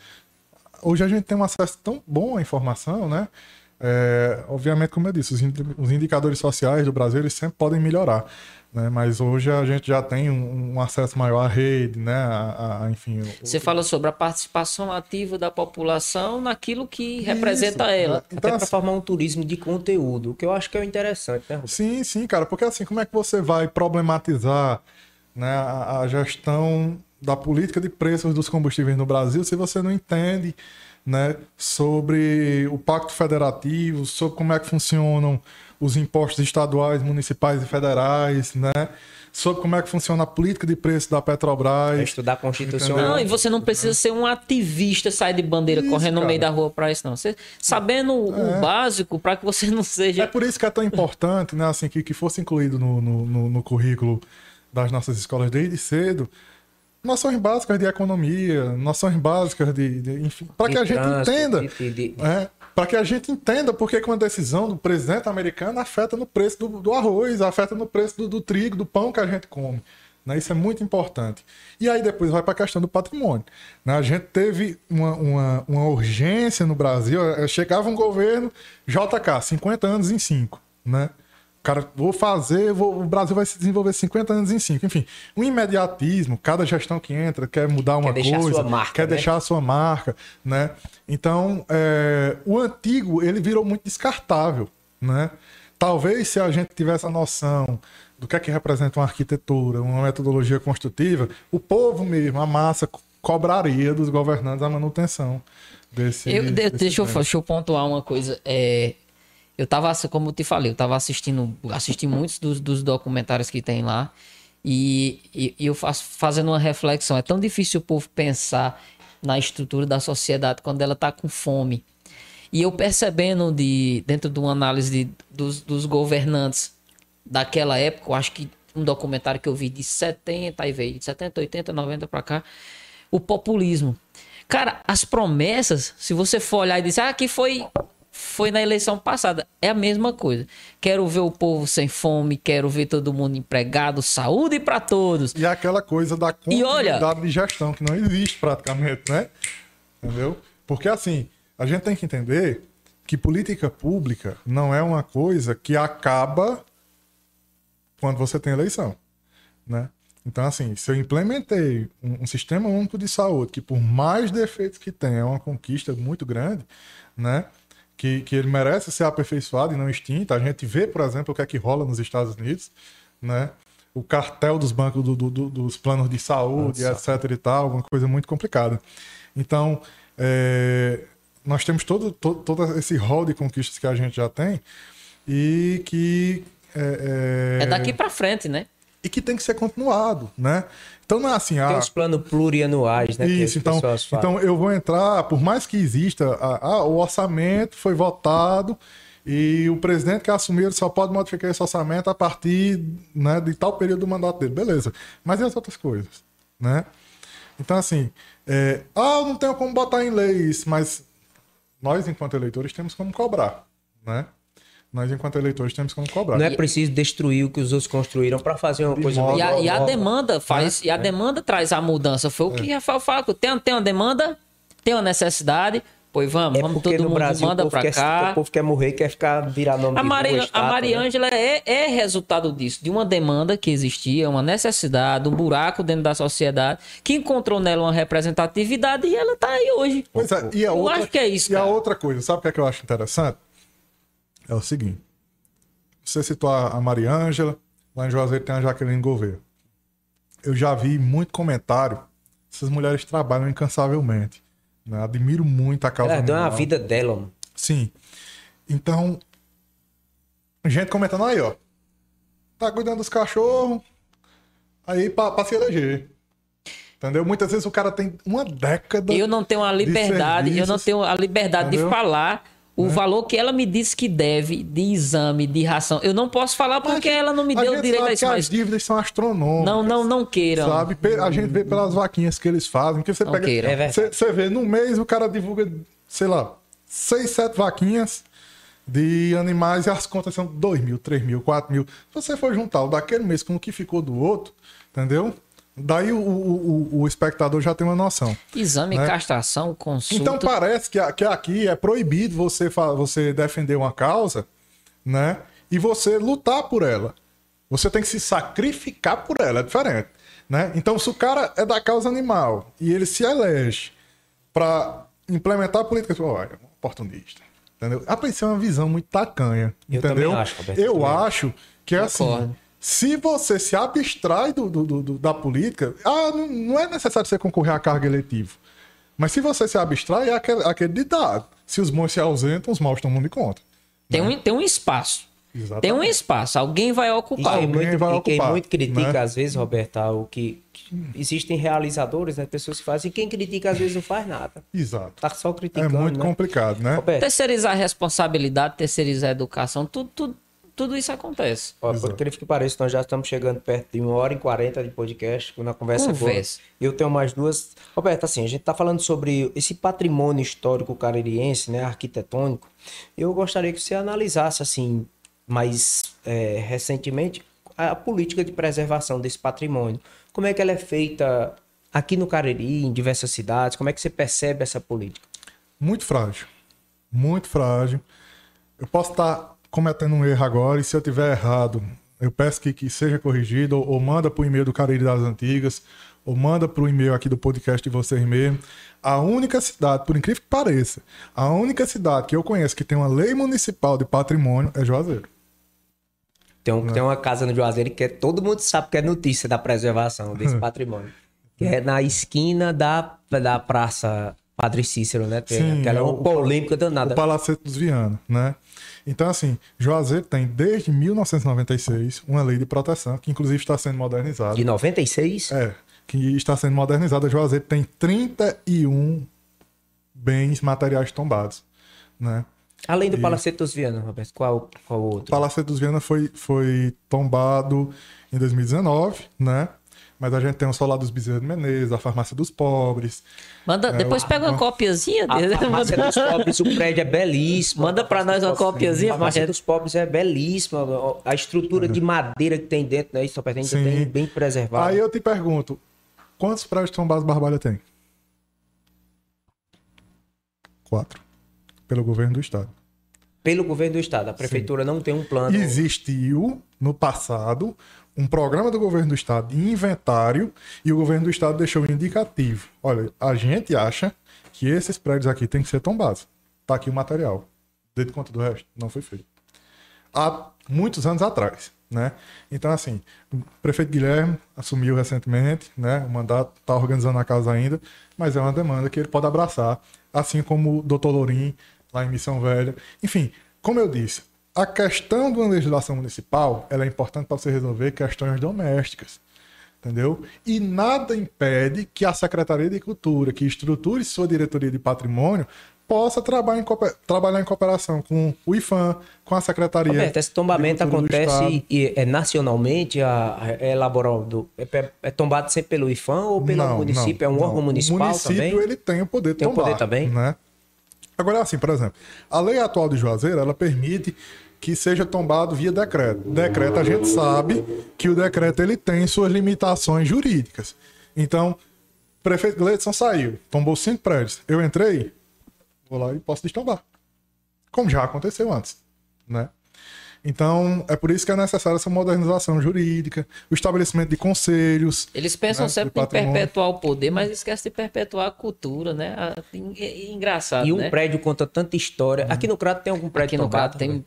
Hoje a gente tem um acesso tão bom à informação, né? É, obviamente, como eu disse, os, indicadores sociais do Brasil eles sempre podem melhorar, né? Mas hoje a gente já tem um, um acesso maior à rede, né? A, a, enfim. Você o... fala sobre a participação ativa da população naquilo que representa Isso. ela, então, até para assim... formar um turismo de conteúdo, o que eu acho que é interessante, né? Sim, sim, cara, porque assim, como é que você vai problematizar, né? a, a gestão da política de preços dos combustíveis no Brasil se você não entende né, sobre o Pacto Federativo, sobre como é que funcionam os impostos estaduais, municipais e federais, né? Sobre como é que funciona a política de preço da Petrobras. É estudar a Constituição. Não, e você não precisa ser um ativista, sair de bandeira isso, correndo cara. no meio da rua para isso, não. Você, sabendo é. o básico para que você não seja. É por isso que é tão importante, né? Assim, que, que fosse incluído no, no, no, no currículo das nossas escolas desde cedo noções básicas de economia, noções básicas de, de enfim, para que a gente entenda. É, para que a gente entenda por que uma decisão do presidente americano afeta no preço do, do arroz, afeta no preço do, do, trigo, do pão que a gente come. Né? Isso é muito importante. E aí depois vai para a questão do patrimônio. Né? A gente teve uma, uma, uma urgência no Brasil, chegava um governo JK, 50 anos em 5, né? Cara, vou fazer, vou, o Brasil vai se desenvolver 50 anos em 5. Enfim, um imediatismo, cada gestão que entra quer mudar uma Quer deixar a coisa, sua marca, quer né? deixar a sua marca, né? Então, é, o antigo, ele virou muito descartável, né? Talvez se a gente tivesse a noção do que é que representa uma arquitetura, uma metodologia construtiva, o povo mesmo, a massa, co- cobraria dos governantes a manutenção desse. Eu, de- desse deixa, eu, deixa eu pontuar uma coisa. É, eu tava, como eu te falei, eu tava assistindo, assisti muitos dos, dos documentários que tem lá. E, e- e eu faço fazendo uma reflexão. É tão difícil o povo pensar na estrutura da sociedade quando ela tá com fome. E eu percebendo de, dentro de uma análise de- dos, dos governantes daquela época, eu acho que um documentário que eu vi de 70 e veio de 70, 80, 90 pra cá, o populismo. Cara, as promessas, se você for olhar e dizer, ah, que foi foi na eleição passada, é a mesma coisa. Quero ver o povo sem fome, quero ver todo mundo empregado, saúde pra todos. E aquela coisa da E olha- continuidade de gestão, que não existe praticamente, né? Entendeu? Porque assim, a gente tem que entender que política pública não é uma coisa que acaba quando você tem eleição, né? Então, assim, se eu implementei um, um sistema único de saúde, que por mais defeitos que tenha, é uma conquista muito grande, né? Que, que ele merece ser aperfeiçoado e não extinto. A gente vê, por exemplo, o que é que rola nos Estados Unidos, né? O cartel dos bancos do- do- do- dos planos de saúde, etc e tal, uma coisa muito complicada. Então, é, nós temos todo, todo, todo esse rol de conquistas que a gente já tem e que... É, É daqui pra frente, né? E que tem que ser continuado, né? Então não é assim, Tem ah, os planos plurianuais, né? isso, então, então eu vou entrar, por mais que exista, ah, ah, o orçamento foi votado e o presidente que assumiu só pode modificar esse orçamento a partir né, de tal período do mandato dele, beleza. Mas e as outras coisas, né? Então assim, é, ah, eu não tenho como botar em lei isso, mas nós enquanto eleitores temos como cobrar, né? Nós enquanto eleitores temos como cobrar. Não é preciso destruir o que os outros construíram para fazer uma De coisa modo- E a, e a demanda faz, e a demanda traz a mudança. Foi o que Rafael falou. Tem, tem uma demanda, tem uma necessidade, pois vamos, É vamos todo no mundo Brasil o manda quer, cá. o povo quer morrer, quer ficar virar nome A, de Mari, rua, a Maria né? Ângela é, é resultado disso, de uma demanda que existia, uma necessidade, um buraco dentro da sociedade, que encontrou nela uma representatividade e ela tá aí hoje. Pois é, e a Eu outra, acho que é isso, E a cara. outra coisa, sabe o que, é que eu acho interessante? É o seguinte. Você citou a a Maria Ângela, lá em Juazeiro tem a Jaqueline Gouveia. Eu já vi muito comentário. Essas mulheres trabalham incansavelmente. né? Admiro muito a causa Ela deu animal. vida dela, mano. Sim. Então, gente comentando aí, ó. Tá cuidando dos cachorros, aí pra, pra se eleger. Entendeu? Muitas vezes o cara tem uma década. Eu não tenho a liberdade, eu não tenho a liberdade entendeu? de falar o valor que ela me disse que deve de exame, de ração. Eu não posso falar porque ela não me deu gente direito a isso, mas as dívidas são astronômicas. não, não, não queiram. Sabe? A gente vê pelas vaquinhas que eles fazem. Que você Não pega. queira. É. Você você vê, no mês o cara divulga, sei lá, seis, sete vaquinhas de animais e as contas são 2 mil, 3 mil, 4 mil. Se você for juntar o daquele mês com o que ficou do outro, entendeu? Daí o, o, o- espectador já tem uma noção. Exame, né? castração, consulta. Então parece que, a- que aqui é proibido você, você defender uma causa, né? E você lutar por ela. Você tem que se sacrificar por ela, é diferente. Né? Então, se o cara é da causa animal e ele se elege para implementar políticas, olha, é um oportunista. Entendeu? Rapaz, isso é uma visão muito tacanha. Eu entendeu? acho, Roberto, Eu acho que é assim. Concordo. Se você se abstrai do, do- do- da política, ah, não, não é necessário você concorrer à carga eletiva. Mas se você se abstrai, é aquele, aquele ditado. Se os bons se ausentam, os maus tomam de conta. tem, um, tem um espaço. Exatamente. Tem um espaço. Alguém vai E ocupar. quem Alguém muito, vai e quem ocupar, muito critica, né? às vezes, Roberto, o que, que existem realizadores, né? Pessoas que fazem, e quem critica, às vezes, não faz nada. Exato. Tá só É criticando. muito né? complicado, né? Roberto, Terceirizar a responsabilidade, terceirizar a educação, tudo, tudo, tudo isso acontece. Ó, por incrível que pareça, nós já estamos chegando perto de uma hora e quarenta de podcast, na conversa boa. Conversa. Eu tenho mais duas. Roberto, assim, a gente está falando sobre esse patrimônio histórico caririense, né, arquitetônico. Eu gostaria que você analisasse, assim, mais é, recentemente, a política de preservação desse patrimônio. Como é que ela é feita aqui no Cariri, em diversas cidades? Como é que você percebe essa política? Muito frágil. Muito frágil. Eu posso estar cometendo um erro agora, e se eu tiver errado, eu peço que, que seja corrigido, ou, ou manda para o e-mail do Cariri das Antigas, ou manda para o e-mail aqui do podcast de vocês mesmos. A única cidade, por incrível que pareça, a única cidade que eu conheço que tem uma lei municipal de patrimônio é Juazeiro. Tem, um, tem uma casa no Juazeiro que é, todo mundo sabe que é notícia da preservação desse (laughs) patrimônio. Que é na esquina da, da Praça Padre Cícero, né? Tem, Sim, aquela é é uma polêmica danada. O Palacete dos Viana, né? Então, assim, Juazeiro tem desde 1996 uma lei de proteção que, inclusive, está sendo modernizada. De 96? É, que está sendo modernizada. Juazeiro tem 31 bens materiais tombados, né? Além do Palacete dos Viana, Roberto, qual, qual O outro? Palacete dos Viana foi, foi tombado em 2019, né? Mas a gente tem o Solar dos Bezerros de Menezes, a Farmácia dos Pobres. Manda, depois pega uma copiazinha A dele. farmácia dos pobres, o prédio é belíssimo. Manda pra nós uma copiazinha, A farmácia dos pobres é belíssima. A estrutura de madeira que tem dentro, né? Isso ainda Sim. tem bem preservado. Aí eu te pergunto, quantos prédios tombados Barbalha tem? Quatro. Pelo governo do estado. Pelo governo do estado, a prefeitura não tem um plano. Existiu no passado um programa do governo do estado de inventário e o governo do estado deixou indicativo. Olha, a gente acha que esses prédios aqui têm que ser tombados. Tá aqui o material. Desde conta do resto, não foi feito. Há muitos anos atrás, né? Então, assim, o prefeito Guilherme assumiu recentemente, né? O mandato está organizando a casa ainda, mas é uma demanda que ele pode abraçar, assim como o doutor Lourim, lá em Missão Velha. Enfim, como eu disse, a questão de uma legislação municipal ela é importante para você resolver questões domésticas. Entendeu? E nada impede que a Secretaria de Cultura, que estruture sua diretoria de patrimônio, possa trabalhar em, trabalhar em cooperação com o IFAM, com a Secretaria. Roberto, esse tombamento acontece e, é nacionalmente, a, é elaborado, é, é tombado sempre pelo IFAM ou pelo Não, município? é não, um não. órgão municipal O município também? ele tem o poder de Tem o tombar, poder também? Né? Agora, assim, por exemplo, a lei atual de Juazeiro, ela permite que seja tombado via decreto. Decreto, a gente sabe que o decreto ele tem suas limitações jurídicas. Então, o prefeito Gleidson saiu, tombou cinco prédios. Eu entrei, vou lá e posso destombar. Como já aconteceu antes, né? Então, é por isso que é necessária essa modernização jurídica, o estabelecimento de conselhos. Eles pensam né, sempre em perpetuar o poder, mas esquecem de perpetuar a cultura, né? É Engraçado, E um né? prédio conta tanta história. Aqui no Crato tem algum prédio Aqui no tombado, Crato tem?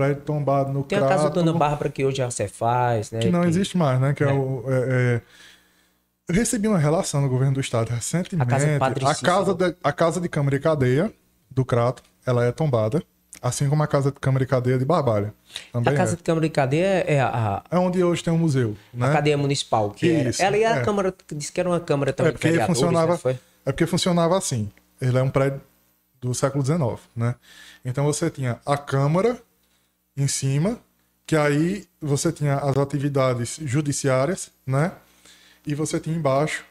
Prédio tombado no Tem a casa Crato, Dona Bárbara que hoje a Cefaz, né? que não que- existe mais, né? Que é, o. é- é- Eu recebi uma relação no governo do estado recentemente. A casa do Padre a casa, de, a casa de Câmara e Cadeia do Crato, ela é tombada, assim como a casa de Câmara e Cadeia de Barbalha. Também A casa é. de Câmara de Cadeia é a, É onde hoje tem um museu, a né? cadeia municipal. Que era. Isso, Ela e a é. Câmara, disse que era uma Câmara também É porque funcionava, né? Foi? é porque funcionava assim. Ele é um prédio do século XIX, né? Então você tinha a Câmara em cima, que aí você tinha as atividades judiciárias, né? E você tinha embaixo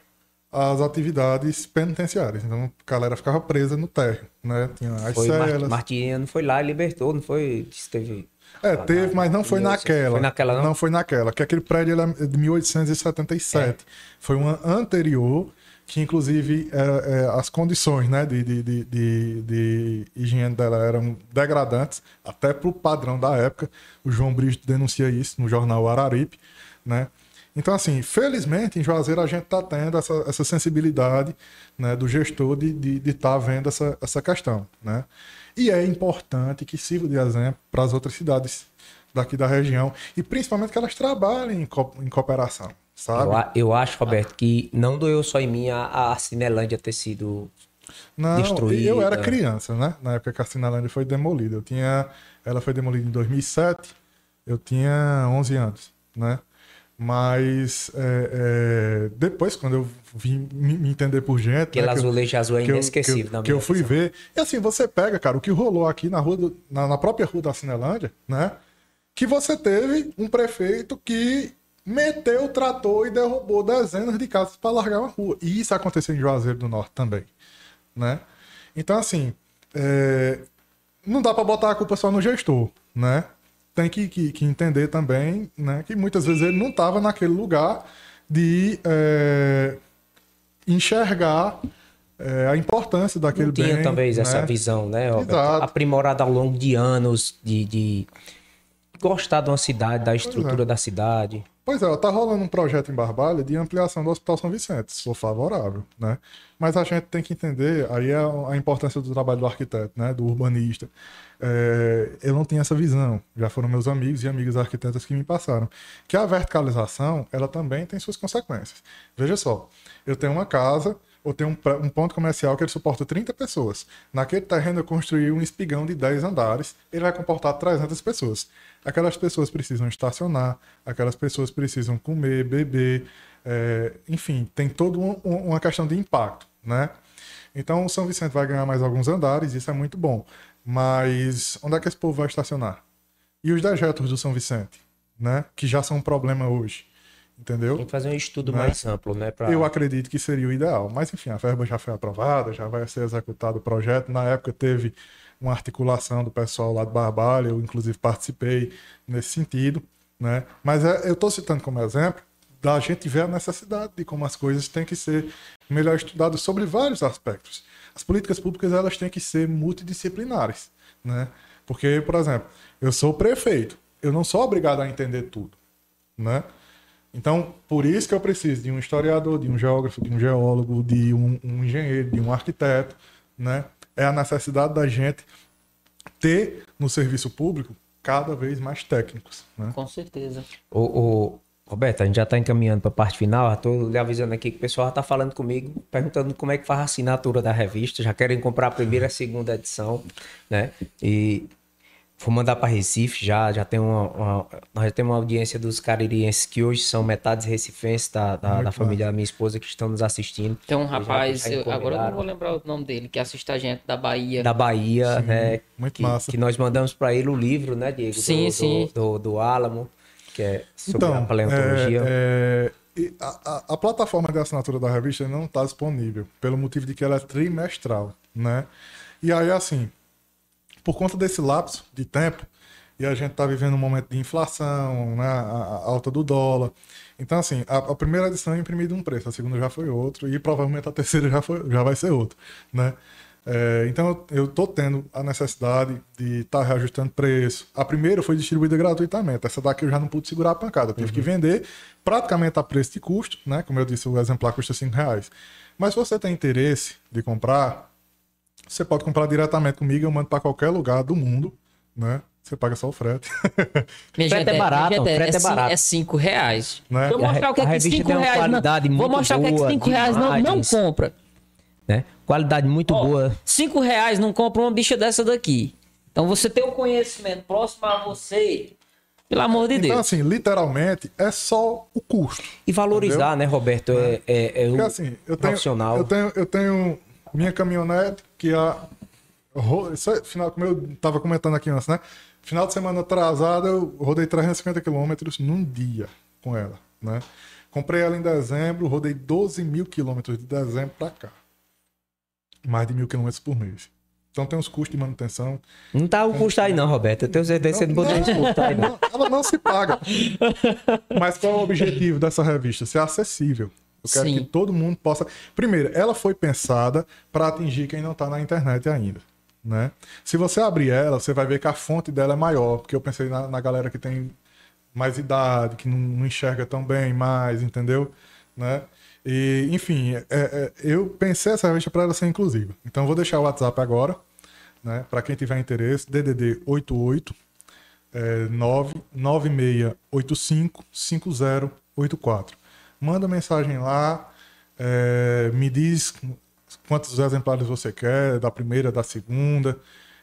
as atividades penitenciárias. Então a galera ficava presa no térreo, né? Tinha as Foi celas. Martiniano foi lá e libertou, não foi? Teve... É, teve, mas não foi naquela. Foi naquela, não? Não foi naquela, que aquele prédio é de 1877. Foi uma anterior, que inclusive é, é, as condições né, de, de, de, de, de higiene dela eram degradantes, até para o padrão da época. O João Bristo denuncia isso no jornal Araripe, né? Então, assim, felizmente em Juazeiro a gente está tendo essa, essa sensibilidade né, do gestor de estar de, de tá vendo essa, essa questão. Né? E é importante que sirva de exemplo para as outras cidades daqui da região e principalmente que elas trabalhem em, co- em cooperação, sabe? Eu, eu acho, Roberto, que não doeu só em mim a, a Cinelândia ter sido. Não, destruída. eu era criança, né? Na época que a Cinelândia foi demolida. Eu tinha, ela foi demolida em 2007, eu tinha 11 anos, né? Mas é, é, depois, quando eu vim me, entender por gente. Aquele né, azulejo azul é inesquecível que eu, que eu fui visão. ver. E assim, você pega, cara, o que rolou aqui na rua, do- na, na própria rua da Cinelândia, né? Que você teve um prefeito que meteu o trator e derrubou dezenas de casas para largar uma rua. E isso aconteceu em Juazeiro do Norte também, né? Então, assim, é, não dá para botar a culpa só no gestor, né? Tem que, que- que entender também, né? Que muitas vezes ele não estava naquele lugar de é, enxergar é, a importância daquele Não tinha bem. talvez né? essa visão, né? Exato. Aprimorada ao longo de anos de, de gostar de uma cidade, da estrutura é. da cidade. Pois é, tá rolando um projeto em Barbalha de ampliação do Hospital São Vicente. Sou favorável, né? Mas a gente tem que entender, aí é a importância do trabalho do arquiteto, né? Do urbanista. É, eu não tenho essa visão. Já foram meus amigos e amigas arquitetas que me passaram. Que a verticalização, ela também tem suas consequências. Veja só, eu tenho uma casa, ou tenho um, um ponto comercial que ele suporta 30 pessoas. Naquele terreno eu construí um espigão de 10 andares, ele vai comportar 300 pessoas. Aquelas pessoas precisam estacionar, aquelas pessoas precisam comer, beber, é, enfim, tem toda um- uma questão de impacto, né? Então o São Vicente vai ganhar mais alguns andares, isso é muito bom. Mas onde é que esse povo vai estacionar? E os dejetos do São Vicente, né? Que já são um problema hoje, entendeu? Tem que fazer um estudo Né? mais amplo, né? Pra... Eu acredito que seria o ideal. Mas, enfim, a verba já foi aprovada, já vai ser executado o projeto. Na época teve uma articulação do pessoal lá de Barbalha, eu inclusive participei nesse sentido. Né? Mas é, eu estou citando como exemplo da gente ver a necessidade de como as coisas têm que ser melhor estudadas sobre vários aspectos. As políticas públicas elas têm que ser multidisciplinares. Né? Porque, por exemplo, eu sou prefeito, eu não sou obrigado a entender tudo. Né? Então, por isso que eu preciso de um historiador, de um geógrafo, de um geólogo, de um, um engenheiro, de um arquiteto, né? É a necessidade da gente ter no serviço público cada vez mais técnicos, né? Com certeza. Ô, ô, Roberto, a gente já tá encaminhando para a parte final. Tô lhe avisando aqui que o pessoal já tá falando comigo, perguntando como é que faz a assinatura da revista. Já querem comprar a primeira e a segunda edição, né? E vou mandar para Recife já. Já tem uma, uma- nós já temos uma audiência dos caririenses que hoje são metades recifenses da, da, da família da minha esposa que estão nos assistindo. Tem um Já- rapaz, já eu- agora eu não vou lembrar o nome dele, que assiste a gente da Bahia. da Bahia, né? muito que, massa. que nós mandamos para ele o livro, né, Diego? Do- Sim, do, sim. Do, do Álamo, que é sobre Então, a paleontologia. é, é, e a, a- a plataforma de assinatura da revista não está disponível, pelo motivo de que ela é trimestral, né? E aí, assim, por conta desse lapso de tempo, e a gente está vivendo um momento de inflação, né, a, alta do dólar. Então, assim, a, a primeira edição é imprimida um preço, a segunda já foi outro, e provavelmente a terceira já, foi, já vai ser outro, né? É, então, eu estou tendo a necessidade de estar reajustando preço. A primeira foi distribuída gratuitamente. Essa daqui eu já não pude segurar a pancada. Tive que vender praticamente a preço de custo, né? Como eu disse, o exemplar custa 5 reais. Mas se você tem interesse de comprar, você pode comprar diretamente comigo, eu mando para qualquer lugar do mundo, né? Você paga só o frete. (laughs) Minha Frete é barato, minha frete é cin- barato. É 5 reais. Né? Vou a mostrar o que é que revista 5 tem uma reais não... Vou mostrar o que é que boa, 5 reais não, não compra. né? Qualidade muito Ó, boa. 5 reais não compra uma bicha dessa daqui. Então você tem o conhecimento próximo a você. Pelo amor de Então, Deus. assim, literalmente, é só o custo. E valorizar, né, Roberto? É, é, é o Porque assim, eu tenho, profissional. eu tenho, eu tenho minha caminhonete que a isso é final, como eu tava comentando aqui antes, né? Final de semana atrasada, eu rodei 350 quilômetros num dia com ela, né? Comprei ela em dezembro, rodei 12 mil quilômetros de dezembro pra cá. Mais de mil quilômetros por mês. Então tem os custos de manutenção. Não tá o custo aí não, Roberto. Eu tenho certeza que você não botou custo aí não. Não, ela não se paga. (laughs) Mas qual é o objetivo dessa revista? Ser acessível. Eu quero Sim. que todo mundo possa. Primeiro, ela foi pensada para atingir quem não está na internet ainda. Né? Se você abrir ela, você vai ver que a fonte dela é maior, porque eu pensei na, na galera que tem mais idade, que não, não enxerga tão bem mais, entendeu? Né? E, enfim, é- é- eu pensei essa revista para ela ser inclusiva. Então, eu vou deixar o WhatsApp agora, né? para quem tiver interesse, DDD 88 é, 996855084. Manda mensagem lá, é, me diz quantos exemplares você quer, da primeira, da segunda,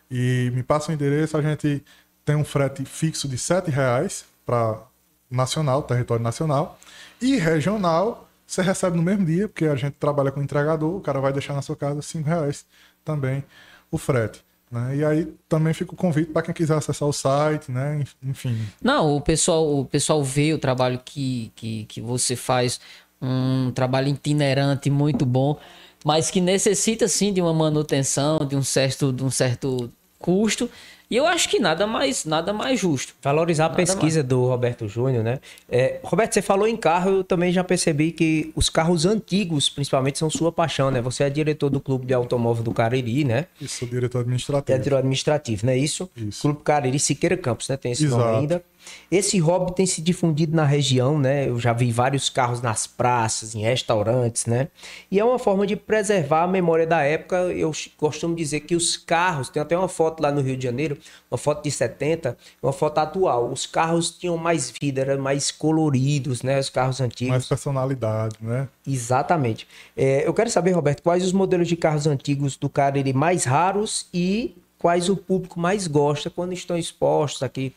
e me passa o endereço. A gente tem um frete fixo de 7 reais para nacional, território nacional, e regional você recebe no mesmo dia, porque a gente trabalha com entregador, o cara vai deixar na sua casa 5 reais também o frete. Né? E aí também fica o convite para quem quiser acessar o site, né? Enfim. Não, o pessoal, o pessoal vê o trabalho que, que, que você faz, um trabalho itinerante muito bom, mas que necessita sim de uma manutenção, de um certo, de um certo custo. E eu acho que nada mais, nada mais justo. Valorizar a pesquisa do Roberto Júnior, né? É, Roberto, você falou em carro, eu também já percebi que os carros antigos, principalmente, são sua paixão, né? Você é diretor do Clube de Automóvel do Cariri, né? Isso, sou diretor É administrativo. diretor administrativo, não é isso? Isso. Clube Cariri Siqueira Campos, né? Tem esse nome Exato. ainda. Esse hobby tem se difundido na região, né? Eu já vi vários carros nas praças, em restaurantes, né? E é uma forma de preservar a memória da época. Eu costumo dizer que os carros, tem até uma foto lá no Rio de Janeiro, uma foto de 70, uma foto atual. Os carros tinham mais vida, eram mais coloridos, né? Os carros antigos. Mais personalidade, né? Exatamente. É, eu quero saber, Roberto, quais os modelos de carros antigos do Cariri mais raros e quais o público mais gosta quando estão expostos aqui.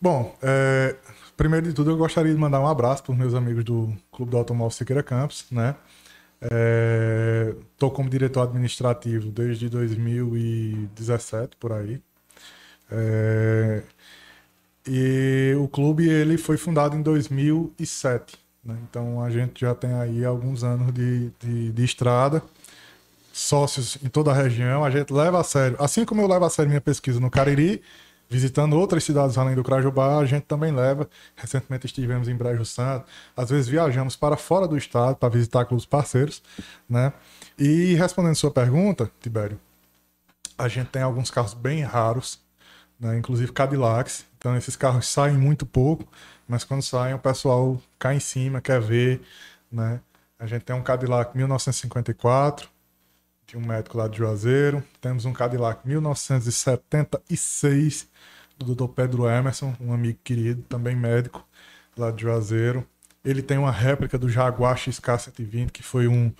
Bom, é, primeiro de tudo eu gostaria de mandar um abraço para os meus amigos do Clube do Automóvel Siqueira Campos, né? Estou como diretor administrativo desde 2017, por aí. É, e o clube ele foi fundado em 2007, né? Então a gente já tem aí alguns anos de, de, de estrada, sócios em toda a região. A gente leva a sério, assim como eu levo a sério minha pesquisa no Cariri, visitando outras cidades além do Crajubá, a gente também leva. Recentemente estivemos em Brejo Santo, às vezes viajamos para fora do estado para visitar clubes parceiros, né? E respondendo sua pergunta, Tibério, a gente tem alguns carros bem raros, né? inclusive Cadillacs. Então esses carros saem muito pouco, mas quando saem o pessoal cai em cima, quer ver, né? A gente tem um Cadillac 1954 de um médico lá de Juazeiro. Temos um Cadillac 1976 do Dr. Pedro Emerson, um amigo querido, também médico lá de Juazeiro. Ele tem uma réplica do Jaguar XK120, que foi um,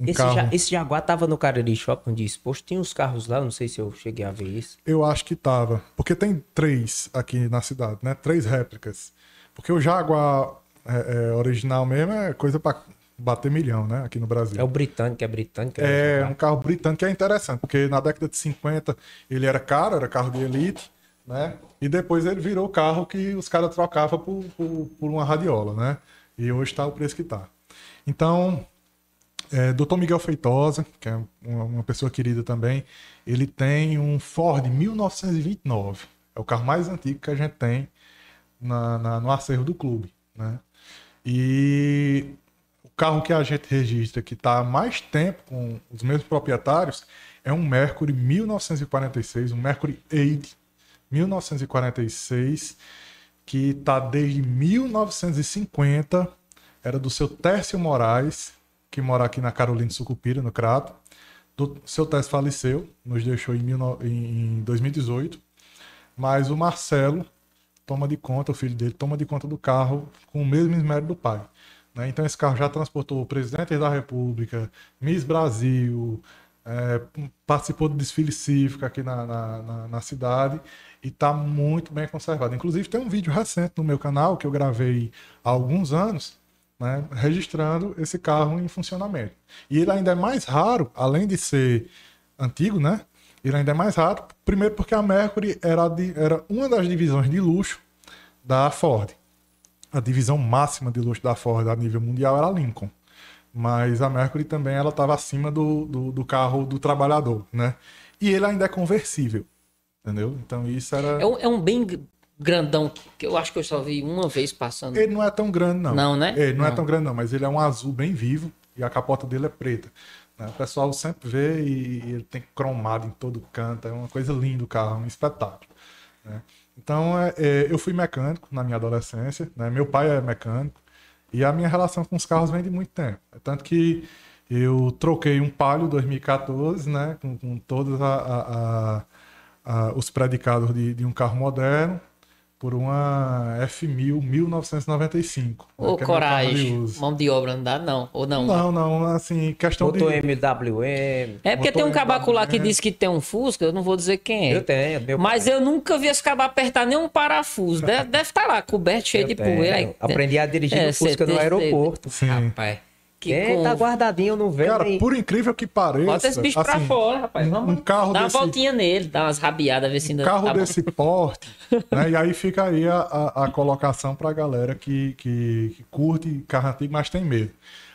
um Esse, ja- esse Jaguar tava no Cariri Shopping de exposto, tinha uns carros lá, não sei se eu cheguei a ver isso. Eu acho que tava. Porque tem três aqui na cidade, né? Três réplicas. Porque o Jaguar é, é, original mesmo é coisa pra bater milhão, né? Aqui no Brasil. É o britânico, é britânico. É Jaguar. um carro britânico que é interessante, porque na década de 50 ele era caro, era carro de elite, né? E depois ele virou o carro que os caras trocavam por, por, por uma radiola, né? E hoje está o preço que está. Então, é, Dr. Miguel Feitosa, que é uma, uma pessoa querida também, ele tem um Ford 1929. É o carro mais antigo que a gente tem na, na- no acervo do clube, né? E o carro que a gente registra que está há mais tempo com os mesmos proprietários é um Mercury 1946, um Mercury 8 1946, que está desde 1950. Era do seu Tércio Moraes, que mora aqui na Carolina Sucupira, no Crato. Do, seu Tércio faleceu, nos deixou em, 19 em 2018. Mas o Marcelo toma de conta, o filho dele toma de conta do carro com o mesmo esmero do pai. né? Então esse carro já transportou o presidente da República, Miss Brasil, é, participou do desfile cívico aqui na, na, na- na cidade e está muito bem conservado. Inclusive tem um vídeo recente no meu canal que eu gravei há alguns anos, né, registrando esse carro em funcionamento. E ele ainda é mais raro, além de ser antigo, né? Ele ainda é mais raro, primeiro porque a Mercury era, de- era uma das divisões de luxo da Ford. A divisão máxima de luxo da Ford a nível mundial era a Lincoln. Mas a Mercury também ela estava acima do, do, do carro do trabalhador, né? E ele ainda é conversível, entendeu? Então isso era... É um, é um bem grandão, que eu acho que eu só vi uma vez passando. Ele não é tão grande, não. Não, né? Ele não, é Não. tão grande, não, mas ele é um azul bem vivo e a capota dele é preta. né? O pessoal sempre vê e, ele tem cromado em todo canto. É uma coisa linda o carro, um espetáculo. né? Então, é, é, eu fui mecânico na minha adolescência. né? Meu pai é mecânico. E a minha relação com os carros vem de muito tempo. É Tanto que eu troquei um Palio 2014, né? Com, com todos a- a- a- os predicados de, de um carro moderno por uma F1000 1995. né, Ô, que é de coragem. Mão de obra não dá, não. Ou não. Não, não, assim, questão Botou de... MWM. É porque Motor tem um cabaco lá que diz que tem um Fusca, eu não vou dizer quem é. Eu tenho. Meu Mas eu nunca vi esse cabo apertar nenhum parafuso. Deve, deve estar lá, coberto, cheio Eu de tenho. poeira. Aí- Aprendi a dirigir no Fusca no aeroporto. Sim. Rapaz. Que É, com- tá guardadinho, não vê Cara, por incrível que pareça... Bota esse bicho pra assim, fora, rapaz. Vamos um carro dar uma desse- voltinha nele, dar umas rabiadas, ver se ainda Um carro tá bom. desse porte, né? E aí fica aí a, a, a colocação pra galera que, que, que curte carro antigo, mas tem medo.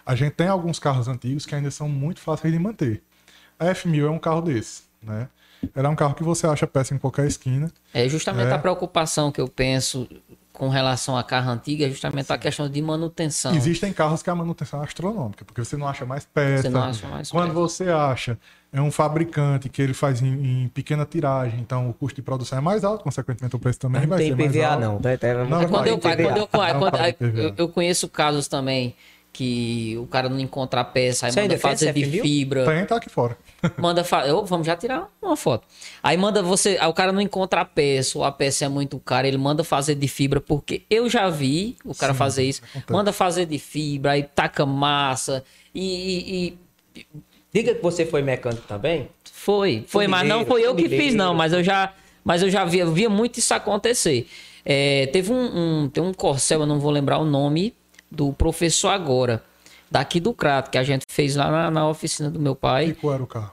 A gente tem alguns carros antigos que ainda são muito fáceis de manter. A F1000 é um carro desse, né? Ele é um carro que você acha peça em qualquer esquina. É justamente É. a preocupação que eu penso com relação a carro antigo, é justamente a questão de manutenção. Existem carros que a manutenção é astronômica, porque você não acha mais peça. Você não acha mais Quando peça. você acha, é um fabricante que ele faz em, em pequena tiragem, então o custo de produção é mais alto, consequentemente o preço também Não vai tem ser mais PVA, alto. não. Tá, tá, Não, não quando tem PVA. eu- eu conheço casos também que o cara não encontra a peça, aí Você manda ainda tem fazer de CF1000? fibra. Tem, tá aqui fora. (laughs) Manda fa... eu, vamos já tirar uma foto. Aí manda você, aí o cara não encontra a peça, ou a peça é muito cara, ele manda fazer de fibra, porque eu já vi o cara fazer isso. Manda fazer de fibra, aí taca massa e, e- e Diga que você foi mecânico também. foi, foi, mas não foi eu que fiz não, mas eu já, mas eu já via, via muito isso acontecer. É, teve um, um, tem um corcel, eu não vou lembrar o nome do professor agora, daqui do Crato, que a gente fez lá na, na oficina do meu E pai. qual era o carro?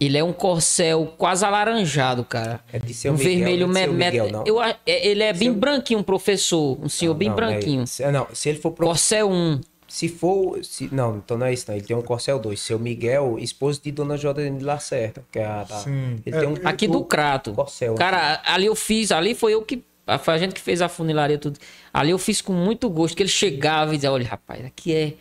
Ele é um corcel quase alaranjado, cara. É de seu um Miguel, vermelho não é de seu me- Miguel, me- não. eu é- Ele é bem branquinho, um professor, um senhor bem Não, branquinho. é- se- não, se ele for pro... Corcel 1. Se for. Se, não, então não é isso, não. Ele tem um Corcel 2. Seu Miguel, esposo de Dona Jordane de Lacerda. Que é a, Sim. Ele É, tem um. Aqui o- do Crato. Corcel. Cara, ali eu fiz, ali foi eu que. Foi a gente que fez a funilaria tudo. Ali eu fiz com muito gosto, que ele chegava e dizia, olha, rapaz, aqui é.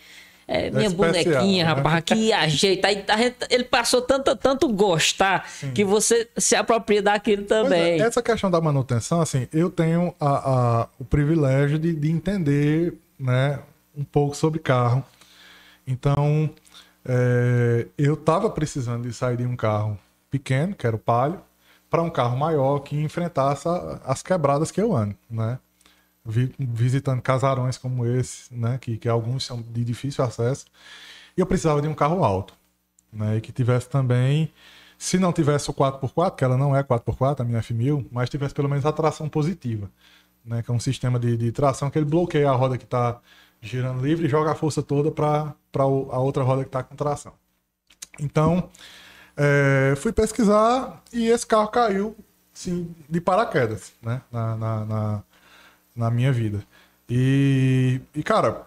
É minha especial, bonequinha, né? rapaz, aqui ajeita. Aí a gente- ele passou tanto, tanto gostar que você se apropria daquilo é, também. essa questão da manutenção, assim, eu tenho a- a- o privilégio de, de entender né, um pouco sobre carro. Então, é, eu estava precisando de sair de um carro pequeno, que era o Palio, para um carro maior que enfrentasse as quebradas que eu ando, né? Vi- visitando casarões como esse, né? Que, que alguns são de difícil acesso. E eu precisava de um carro alto, né? E que tivesse também, se não tivesse o 4x4, que ela não é 4x4, a minha F1000, mas tivesse pelo menos a tração positiva, né? Que é um sistema de, de tração que ele bloqueia a roda que está girando livre e joga a força toda para a outra roda que está com tração. Então, é, fui pesquisar e esse carro caiu assim, de paraquedas né? na, na, na, na minha vida. E, e, cara,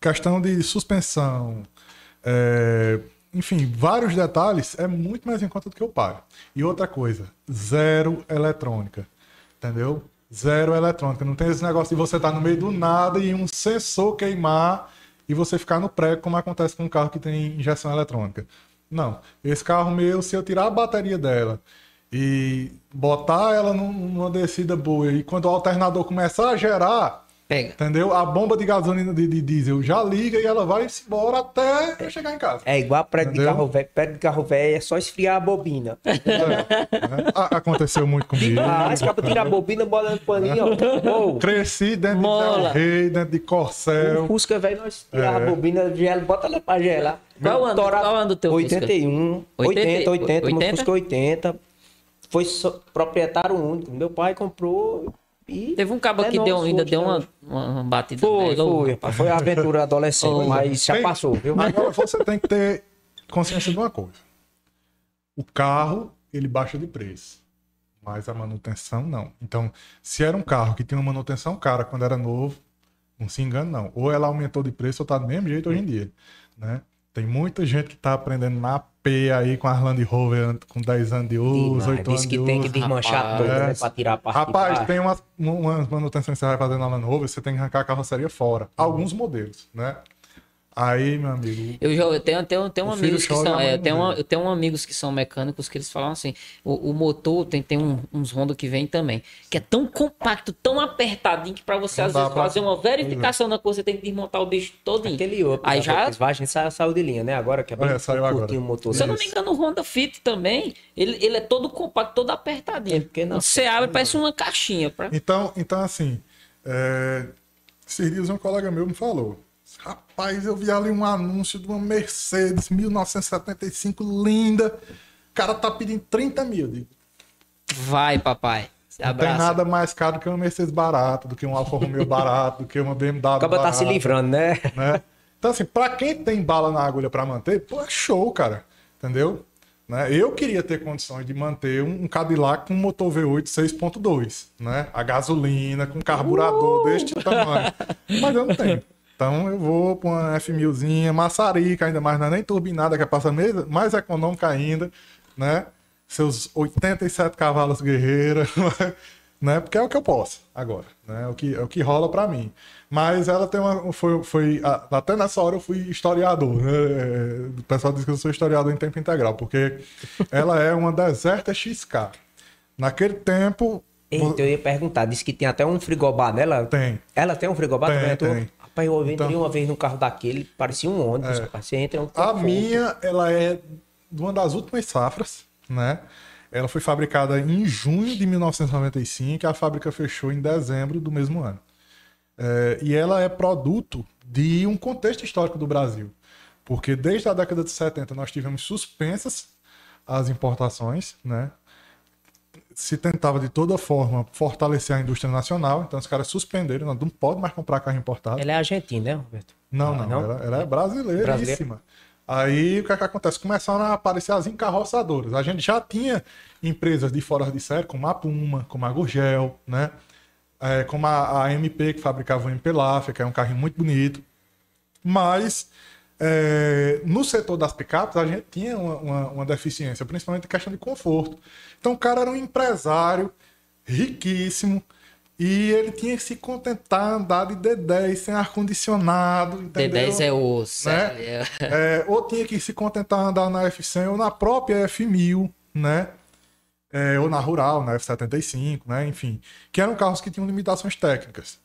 questão de suspensão, é, enfim, vários detalhes é muito mais em conta do que eu pago. E outra coisa, zero eletrônica, entendeu? Zero eletrônica. Não tem esse negócio de você estar no meio do nada e um sensor queimar e você ficar no prego, como acontece com um carro que tem injeção eletrônica. Não. Esse carro meu, se eu tirar a bateria dela e botar ela num- numa descida boa e quando o alternador começar a gerar, Pega. entendeu? A bomba de gasolina de, de diesel já liga e ela vai embora até eu chegar em casa. É igual prédio de carro velho. Prédio de carro velho é só esfriar a bobina. Né? A- Aconteceu muito comigo. Ah, esse cara tira a bobina, bota no paninho, ó. Cresci dentro Mola. de Del Rey, dentro de O Corcel. Fusca, velho, nós tirava É. a bobina, gelo, bota lá pra gelar. Qual ano- Torava- qual ano do teu Fusca? 81, 80, 80, 80, meu 80? Fusca 80. Foi só- proprietário único. Meu pai comprou e... Teve um cabo É que deu, ainda deu uma, uma, batida Foi, nela, foi. Foi a aventura adolescente, mas já passou, viu? Agora você tem que ter consciência de uma coisa. O carro, ele baixa de preço. Mas a manutenção, não. Então, se era um carro que tinha uma manutenção cara quando era novo, não se engane, não. Ou ela aumentou de preço ou tá do mesmo jeito hoje em dia. Né? Tem muita gente que tá aprendendo na P aí com a Land Rover com 10 anos de uso, Demais, 8 anos Diz de que tem que uso. desmanchar Rapaz. tudo, né? É. Pra tirar a parte de Rapaz, tem umas, umas manutenções que você vai fazer na Land Rover, você tem que arrancar a carroceria fora. Alguns modelos, né? Aí, meu amigo, Eu já eu tenho, tenho, tenho amigos que são. a é, não tenho, uma- eu tenho amigos que são mecânicos que eles falam assim: o, o motor tem, tem um- uns Honda que vem também, que é tão compacto, tão apertadinho que pra você Não às vezes pra- fazer uma verificação na coisa, você tem que desmontar o bicho todinho. Aquele outro. Aí já, Volkswagen saiu, saiu de linha, né? Agora que é bem saiu agora. o motor. se eu não né? me engano, o Honda Fit também, ele, ele é todo compacto, todo apertadinho. É, porque não- Você abre, parece uma caixinha. Pra... Então, então assim, é... esses dias um colega meu me falou. Rapaz, eu vi ali um anúncio de uma Mercedes 1975 linda. O cara tá pedindo 30 mil. Digo, Vai, papai. Não tem nada mais caro que uma Mercedes barata, do que um Alfa Romeo (laughs) barato, do que uma BMW Acaba tá barata, se livrando, né? né? Então, assim, pra quem tem bala na agulha pra manter, pô, é show, cara. Entendeu? Né? Eu queria ter condições de manter um Cadillac com motor V8 6.2, né? A gasolina, com carburador deste tamanho. Mas eu não tenho. Então eu vou pra uma F1000zinha, maçarica, ainda mais, não é nem turbinada, que é passa mais, mais econômica ainda, né? seus 87 cavalos guerreira, (laughs) né? Porque é o que eu posso agora, né? É o que, é o que rola para mim. Mas ela tem uma. Foi, foi, até nessa hora eu fui historiador, né? É, o pessoal diz que eu sou historiador em tempo integral, porque ela é uma Deserta XK. Naquele tempo. Eita, eu ia perguntar, disse que tem até um frigobar nela. Tem. Ela tem um frigobar tem, também? Tem. Rapaz, eu entrei então, uma vez no carro daquele, parecia um ônibus. É. Você entra um A minha, ela é de uma das últimas safras, né? Ela foi fabricada em junho de 1995 e a fábrica fechou em dezembro do mesmo ano. É, e ela é produto de um contexto histórico do Brasil. Porque desde a década de 70 nós tivemos suspensas as importações, né? Se tentava de toda forma fortalecer a indústria nacional, então os caras suspenderam, não pode mais comprar carro importado. Ela é argentina, né, Roberto? Não, não, não? Ela, ela, é brasileiríssima. Aí o que, é que acontece? Começaram a aparecer as encarroçadoras. A gente já tinha empresas de fora de série, como a Puma, como a Gurgel, né? É, como a, a, MP, que fabricava o MP Lafia, que é um carrinho muito bonito. Mas é, no setor das picapes, a gente tinha uma, uma, uma, deficiência, principalmente em questão de conforto. Então o cara era um empresário riquíssimo, e ele tinha que se contentar andar de D10 sem ar-condicionado. D10 é osso. Né? É. é, ou tinha que se contentar andar na F100 ou na própria F1000, né? É, ou na Rural, na F75, né? Enfim, que eram carros que tinham limitações técnicas.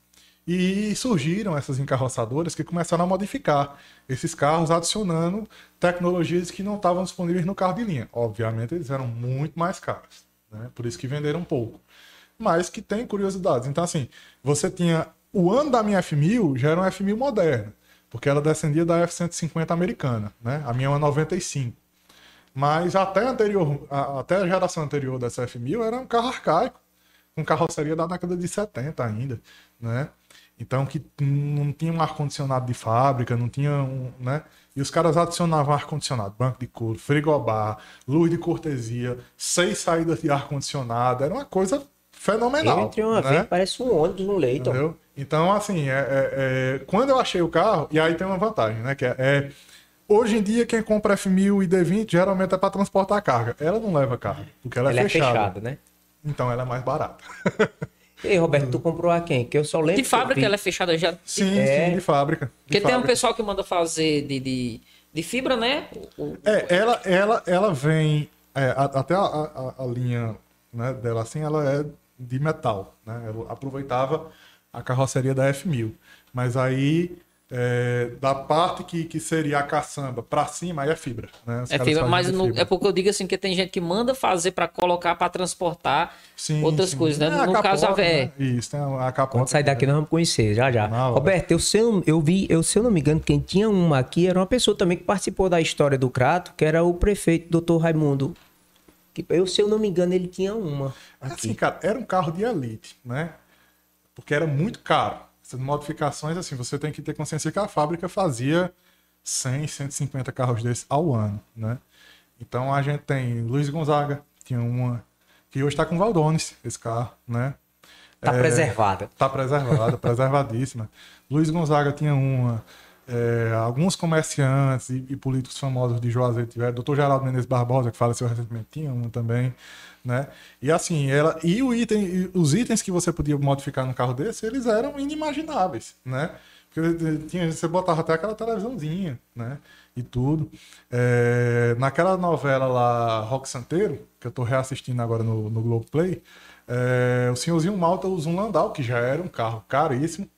E surgiram essas encarroçadoras que começaram a modificar esses carros, adicionando tecnologias que não estavam disponíveis no carro de linha. Obviamente, eles eram muito mais caros, né? Por isso que venderam pouco mas que tem curiosidades. Então, assim, você tinha. O ano da minha F1000 já era uma F1000 moderna, porque ela descendia da F150 americana, né? A minha é uma 95. Mas até, anterior, até a geração anterior dessa F1000 era um carro arcaico, com carroceria da década de 70 ainda, né? Então, que não tinha um ar-condicionado de fábrica, não tinha um, né? E os caras adicionavam ar-condicionado, banco de couro, frigobar, luz de cortesia, seis saídas de ar-condicionado, era uma coisa fenomenal. Eu entrei uma né? vez, parece um ônibus no leito. Entendeu? Então, assim, é, é, é, quando eu achei o carro, e aí tem uma vantagem, né? Que é, é hoje em dia, quem compra F1000 e D20 geralmente é para transportar carga. Ela não leva carga, porque ela, é ela é fechada. é fechada, né? Então ela é mais barata. (laughs) E aí, Roberto, tu comprou a quem? Que eu só lembro. De fábrica ela é fechada já? Sim, é... sim, de fábrica. De porque fábrica. tem um pessoal que manda fazer de, de, de fibra, né? O... É, ela, ela, ela vem. É, até a, a, a linha né, dela assim, ela é de metal. Né? Eu aproveitava a carroceria da F1000. Mas aí, é, da parte que, que seria a caçamba para cima, aí é fibra. Né? é fibra, mas no, fibra. é porque eu digo assim que tem gente que manda fazer para colocar, para transportar sim, outras sim. coisas. Né? É, no capota, caso, a vé. Né? Isso, tem a capota. Quando sair daqui, nós vamos conhecer, já já. Roberto, eu, se eu, eu vi, eu, se eu não me engano, quem tinha uma aqui era uma pessoa também que participou da história do Crato, que era o prefeito, doutor Raimundo que eu, se eu não me engano, ele tinha uma. Aqui. Assim, cara, era um carro de elite, né? Porque era muito caro. Modificações, assim, você tem que ter consciência que a fábrica fazia 100, 150 carros desses ao ano, né? Então a gente tem Luiz Gonzaga, tinha uma, que hoje está com Valdones, esse carro, né? Tá é, preservada. Tá preservada, preservadíssima. (laughs) Luiz Gonzaga tinha uma. É, alguns comerciantes e, e, políticos famosos de Juazeiro tiveram, doutor Geraldo Menezes Barbosa, que faleceu recentemente, tinha um também, né? E assim, ela, e o item, os itens que você podia modificar no carro desse, eles eram inimagináveis, né? Porque tinha, você botava até aquela televisãozinha, né? E tudo. É, naquela novela lá, Rock Santeiro, que eu estou reassistindo agora no, no Globoplay, é, o senhorzinho Malta usa um Landau, que já era um carro caríssimo,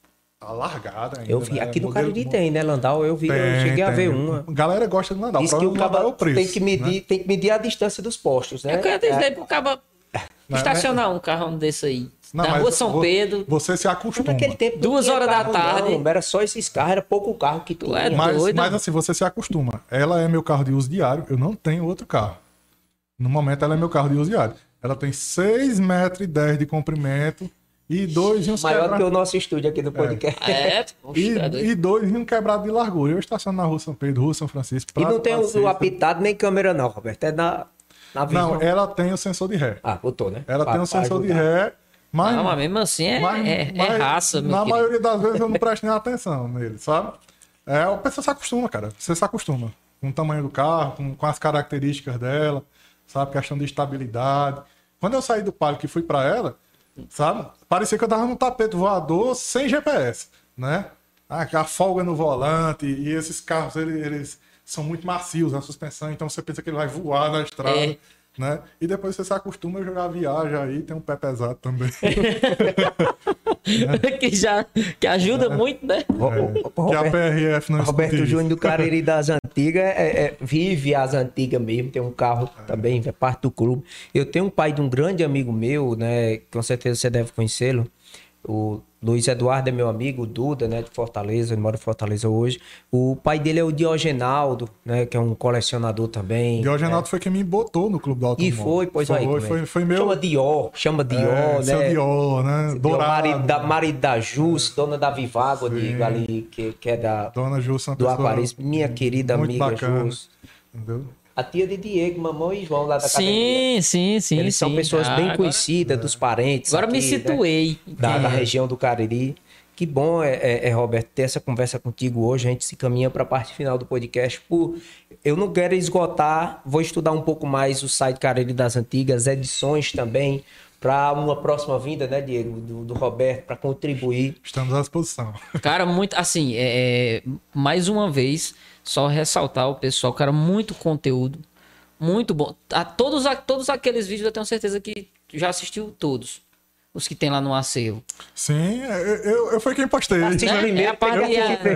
largada ainda. Eu vi, né? aqui no Cariri tem, né, Landau? Eu vi, tem, eu cheguei tem. a ver uma. Galera gosta do Landau. Diz que o cabo é o preço, tem que medir, né? tem que medir a distância dos postos, né? Eu quero dizer é. pro cabo estacionar um carro desse aí. Não, na rua São Pedro. Você se acostuma. Naquele tempo, duas horas da tarde. Não, era só esses carros, era pouco carro que tu é mas, doido. Mas assim, você se acostuma. Ela é meu carro de uso diário, eu não tenho outro carro. No momento, ela é meu carro de uso diário. Ela tem 6,10 metros e dez de comprimento e dois rios Maior que o nosso estúdio aqui do é. podcast. É, é e, e dois rios quebrados de largura. Eu estaciono na rua São Pedro, rua São Francisco. e não tem o, o apitado nem câmera não, Roberto. É na, na visão. Não, ela tem o sensor de ré. Ah, botou, né? Ela pra, tem o sensor de ré. Mas, não, mas mesmo assim é, mas, é, é raça, meu Na querido. maioria das vezes eu não presto nem atenção nele, sabe? É, a pessoa se acostuma, cara. Você se acostuma com o tamanho do carro, com, com as características dela, sabe? Questão de estabilidade. Quando eu saí do palco e fui para ela, sabe? Parecia que eu tava num tapete voador sem GPS, né? A folga no volante e esses carros, eles, são muito macios na suspensão, então você pensa que ele vai voar na estrada. É. Né? E depois você se acostuma a jogar viagem aí, tem um pé pesado também. (laughs) que já que ajuda é. muito, né? É. que a PRF não Roberto Júnior do Cariri das Antigas é, é, vive as antigas mesmo, tem um carro é. também, é parte do clube. Eu tenho um pai de um grande amigo meu, né? Com certeza você deve conhecê-lo, o Luiz Eduardo é meu amigo, Duda, né, de Fortaleza, ele mora em Fortaleza hoje. O pai dele é o Diogenaldo, né, que é um colecionador também. Diogenaldo é. foi quem me botou no Clube do Automóvel. E foi, pois foi, aí. Foi, foi, foi meu... Chama Dior, chama Dior, é, né? Seu Dior, né? Dourado. Marido da, marido da Jus, é. dona da Vivago, digo, ali, que, que é da... Dona Jus, Do Aquarismo, minha querida amiga bacana, Jus. Entendeu? A tia de Diego, mamãe e João lá da sim, academia. Sim, sim, Eles sim. são pessoas ah, bem agora, conhecidas, dos parentes. Agora aqui, me né? situei. Né? Da, da, região do Cariri. Que bom, é, é, é, Roberto, ter essa conversa contigo hoje. A gente se caminha para a parte final do podcast. Por, eu não quero esgotar, vou estudar um pouco mais o site Cariri das Antigas, edições também, para uma próxima vinda, né, Diego, do, do Roberto, para contribuir. Estamos à disposição. Cara, muito, assim, é, é, mais uma vez, só ressaltar o pessoal, cara, muito conteúdo, muito bom. A todos, a, todos aqueles vídeos eu tenho certeza que já assistiu todos os que tem lá no acervo. Sim, eu, eu fui quem postei. Né? (laughs) Primeiro,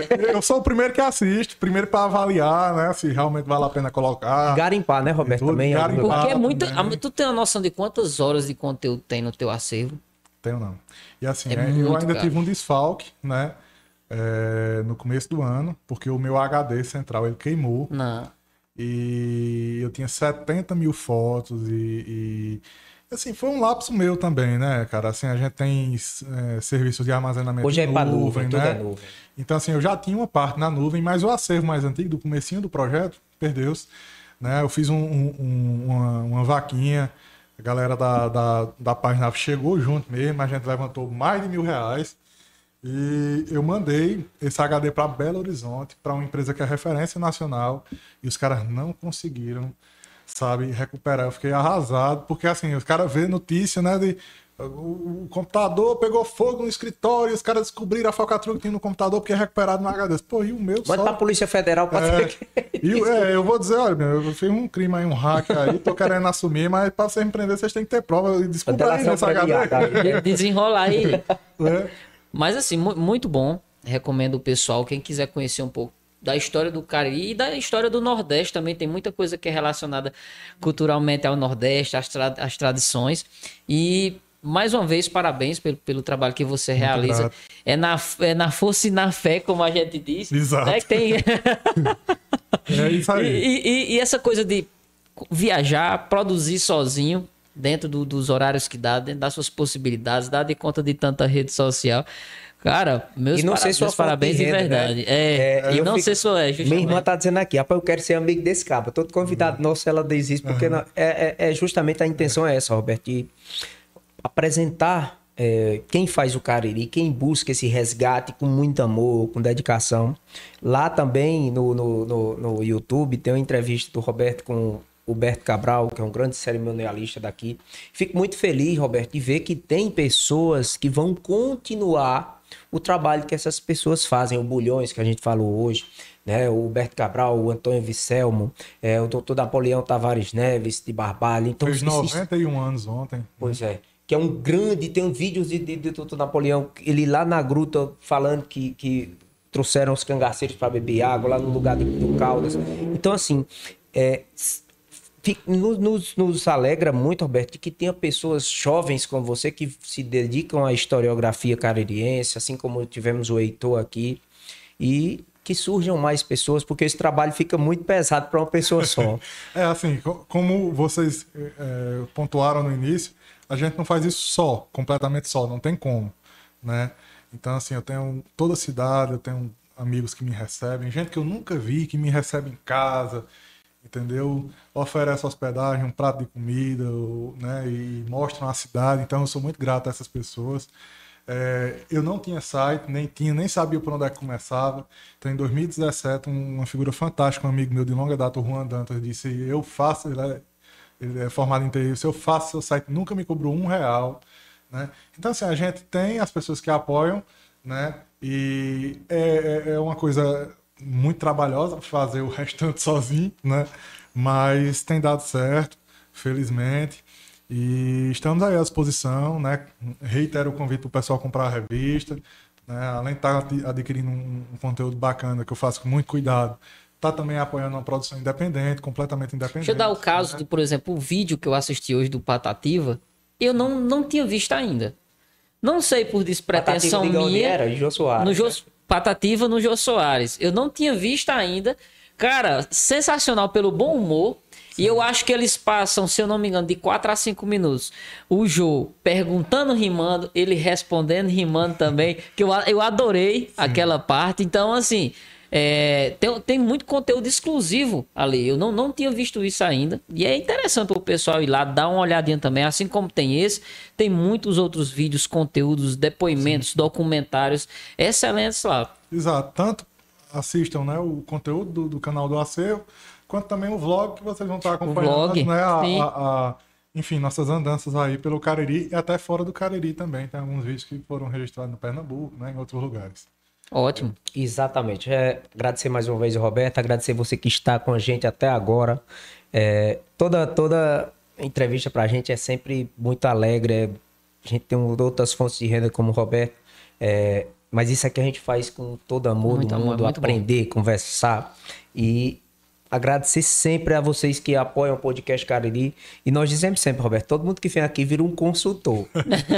eu, eu, sou o primeiro que assiste, primeiro para avaliar, né? Se realmente vale a pena colocar. Garimpar, né, Roberto? Tudo, também. É garimpar, Porque é muita. Também. Tu tem uma noção de quantas horas de conteúdo tem no teu acervo? Tenho não. E assim, é é, eu ainda caro. tive um desfalque, né? É, no começo do ano, porque o meu HD central ele queimou. Não. E eu tinha 70 mil fotos e, e Assim, foi um lapso meu também, né, cara? Assim, a gente tem é, serviços de armazenamento Hoje é para nuvem, né? é nuvem. Então, assim, eu já tinha uma parte na nuvem, mas o acervo mais antigo, do comecinho do projeto, perdeu-se. Né? Eu fiz um, um, uma, uma, vaquinha, a galera da, da, da página chegou junto mesmo, a gente levantou mais de mil reais. E eu mandei esse HD para Belo Horizonte, para uma empresa que é referência nacional, e os caras não conseguiram sabe, recuperar. Eu fiquei arrasado, porque assim, os caras vê notícia, né, de o, computador pegou fogo no escritório, os caras descobriram a falcatrua que tinha no computador porque é recuperado no HD. Pô, e o meu Manda só... pra Polícia Federal pra é, que... (laughs) e, é, eu vou dizer, olha, meu, eu fiz um crime aí, um hack aí, tô querendo assumir, mas pra vocês me prender, vocês têm que ter prova. Desculpa aí nessa HD. Desenrolar aí. (laughs) É. Mas assim, muito bom. Recomendo o pessoal, quem quiser conhecer um pouco da história do Cariri e da história do Nordeste também. Tem muita coisa que é relacionada culturalmente ao Nordeste, às, tra às tradições. E mais uma vez, parabéns pelo, pelo trabalho que você Muito realiza. É na, é na força e na fé, como a gente diz. Exato. Né? Tem... (laughs) é isso aí. E, e, e, essa coisa de viajar, produzir sozinho, dentro do, dos horários que dá, dentro das suas possibilidades, dar de conta de tanta rede social. Cara, meus, e não para... sei meus parabéns de, renda, de né? verdade. Né? É, é, e não fico... sei se é, justamente. Minha irmã tá dizendo aqui, rapaz, eu quero ser amigo desse cabo. Todo convidado uhum. nosso, ela diz isso, porque uhum. não... é, é, é, justamente a intenção é essa, Roberto, de apresentar é, quem faz o Cariri, quem busca esse resgate com muito amor, com dedicação. Lá também no, no, no, no YouTube tem uma entrevista do Roberto com Roberto Cabral, que é um grande cerimonialista daqui. Fico muito feliz, Roberto, de ver que tem pessoas que vão continuar o trabalho que essas pessoas fazem, o Bulhões que a gente falou hoje, né? O Berto Cabral, o Antônio Vicelmo, é, o doutor Napoleão Tavares Neves de Barbalho. Então, Fez 91 anos ontem. Pois é. Que é um grande, tem um vídeo de, de, de doutor Napoleão, ele lá na gruta falando que, que trouxeram os cangaceiros para beber água lá no lugar do, do Caldas. Então, assim, é, nos, nos, alegra muito, Roberto, que tenha pessoas jovens como você que se dedicam à historiografia caririense, assim como tivemos o Heitor aqui, e que surjam mais pessoas, porque esse trabalho fica muito pesado para uma pessoa só. (laughs) é assim, como vocês é, pontuaram no início, a gente não faz isso só, completamente só, não tem como, né? Então, assim, eu tenho toda a cidade, eu tenho amigos que me recebem, gente que eu nunca vi, que me recebe em casa, entendeu? Oferece hospedagem, um prato de comida, né? E mostram a cidade. Então eu sou muito grato a essas pessoas. É, eu não tinha site, nem tinha, nem sabia por onde é que começava. Então, em 2017, uma figura fantástica, um amigo meu de longa data, o Juan Dantas, disse: Eu faço, ele é formado em TI. Eu faço seu site, nunca me cobrou um real. Né? Então, assim, a gente tem as pessoas que apoiam, né? E é, é, é uma coisa muito trabalhosa fazer o restante (laughs) sozinho, né? Mas tem dado certo, felizmente. E estamos aí à disposição, né? Reitero o convite para o pessoal comprar a revista. Né? Além de estar adquirindo um, um conteúdo bacana que eu faço com muito cuidado, tá também apoiando uma produção independente, completamente independente. Deixa eu dar o caso né? do, por exemplo, o vídeo que eu assisti hoje do Patativa, eu não, não tinha visto ainda. Não sei por despretensão minha. Era, Jô Soares, no Jô, né? Patativa no Jô Soares. Eu não tinha visto ainda. Cara, sensacional pelo bom humor. Sim. E eu acho que eles passam, se eu não me engano, de 4 a 5 minutos. O Jô perguntando, rimando, ele respondendo, rimando também. Que eu, eu adorei Sim. aquela parte. Então, assim, é, tem, tem muito conteúdo exclusivo ali. Eu não, não tinha visto isso ainda. E é interessante o pessoal ir lá, dar uma olhadinha também. Assim como tem esse, tem muitos outros vídeos, conteúdos, depoimentos, Sim. documentários excelentes lá. Exato. Tanto assistam né, o conteúdo do, do canal do Acervo, quanto também o vlog que vocês vão estar acompanhando. O vlog, né, a, a, a, enfim, nossas andanças aí pelo Cariri e até fora do Cariri também. Tem alguns vídeos que foram registrados no Pernambuco, né, em outros lugares. Ótimo. Exatamente. É, agradecer mais uma vez, Roberto. Agradecer você que está com a gente até agora. É, toda, toda entrevista para a gente é sempre muito alegre. É, a gente tem outras fontes de renda como o Roberto. É, mas isso aqui a gente faz com todo amor muito do mundo, amor, aprender, bom. conversar. E agradecer sempre a vocês que apoiam o podcast Cariri. E nós dizemos sempre, Roberto, todo mundo que vem aqui vira um consultor.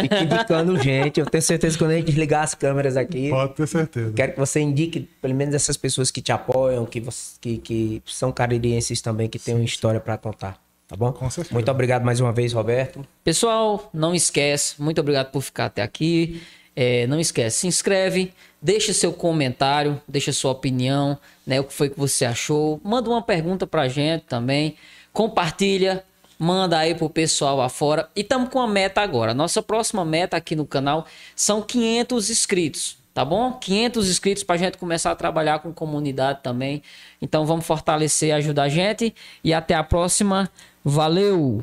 Fica indicando gente. Eu tenho certeza que quando a gente desligar as câmeras aqui. Pode ter certeza. Quero que você indique, pelo menos, essas pessoas que te apoiam, que, você, que, que são caririenses também, que têm uma história para contar. Tá bom? Com certeza. Muito obrigado mais uma vez, Roberto. Pessoal, não esquece. Muito obrigado por ficar até aqui. É, não esquece, se inscreve, deixa seu comentário, deixa sua opinião, né? O que foi que você achou? Manda uma pergunta pra gente também. Compartilha, manda aí pro pessoal afora. E estamos com a meta agora. Nossa próxima meta aqui no canal são 500 inscritos, tá bom? 500 inscritos pra gente começar a trabalhar com comunidade também. Então vamos fortalecer, ajudar a gente e até a próxima. Valeu!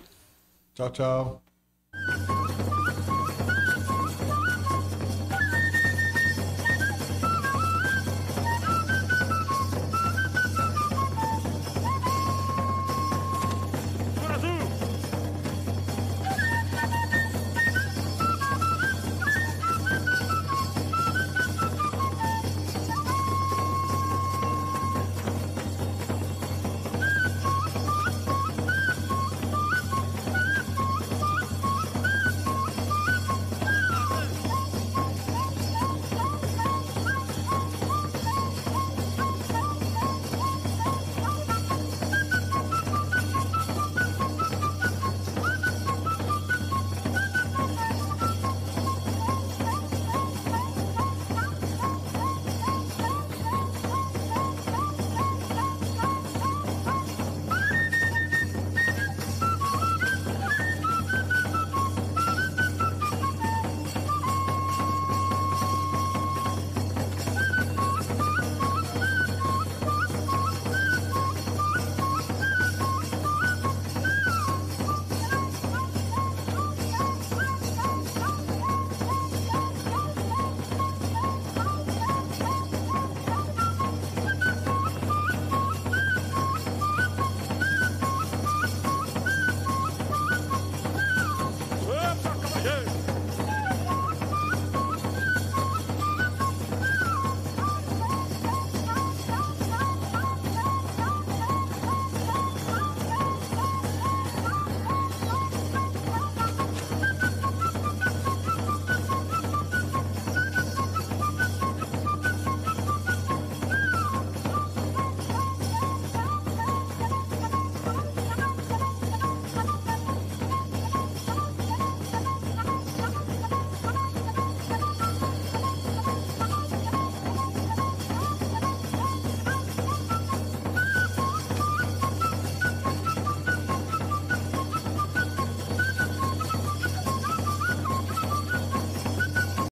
Tchau, tchau.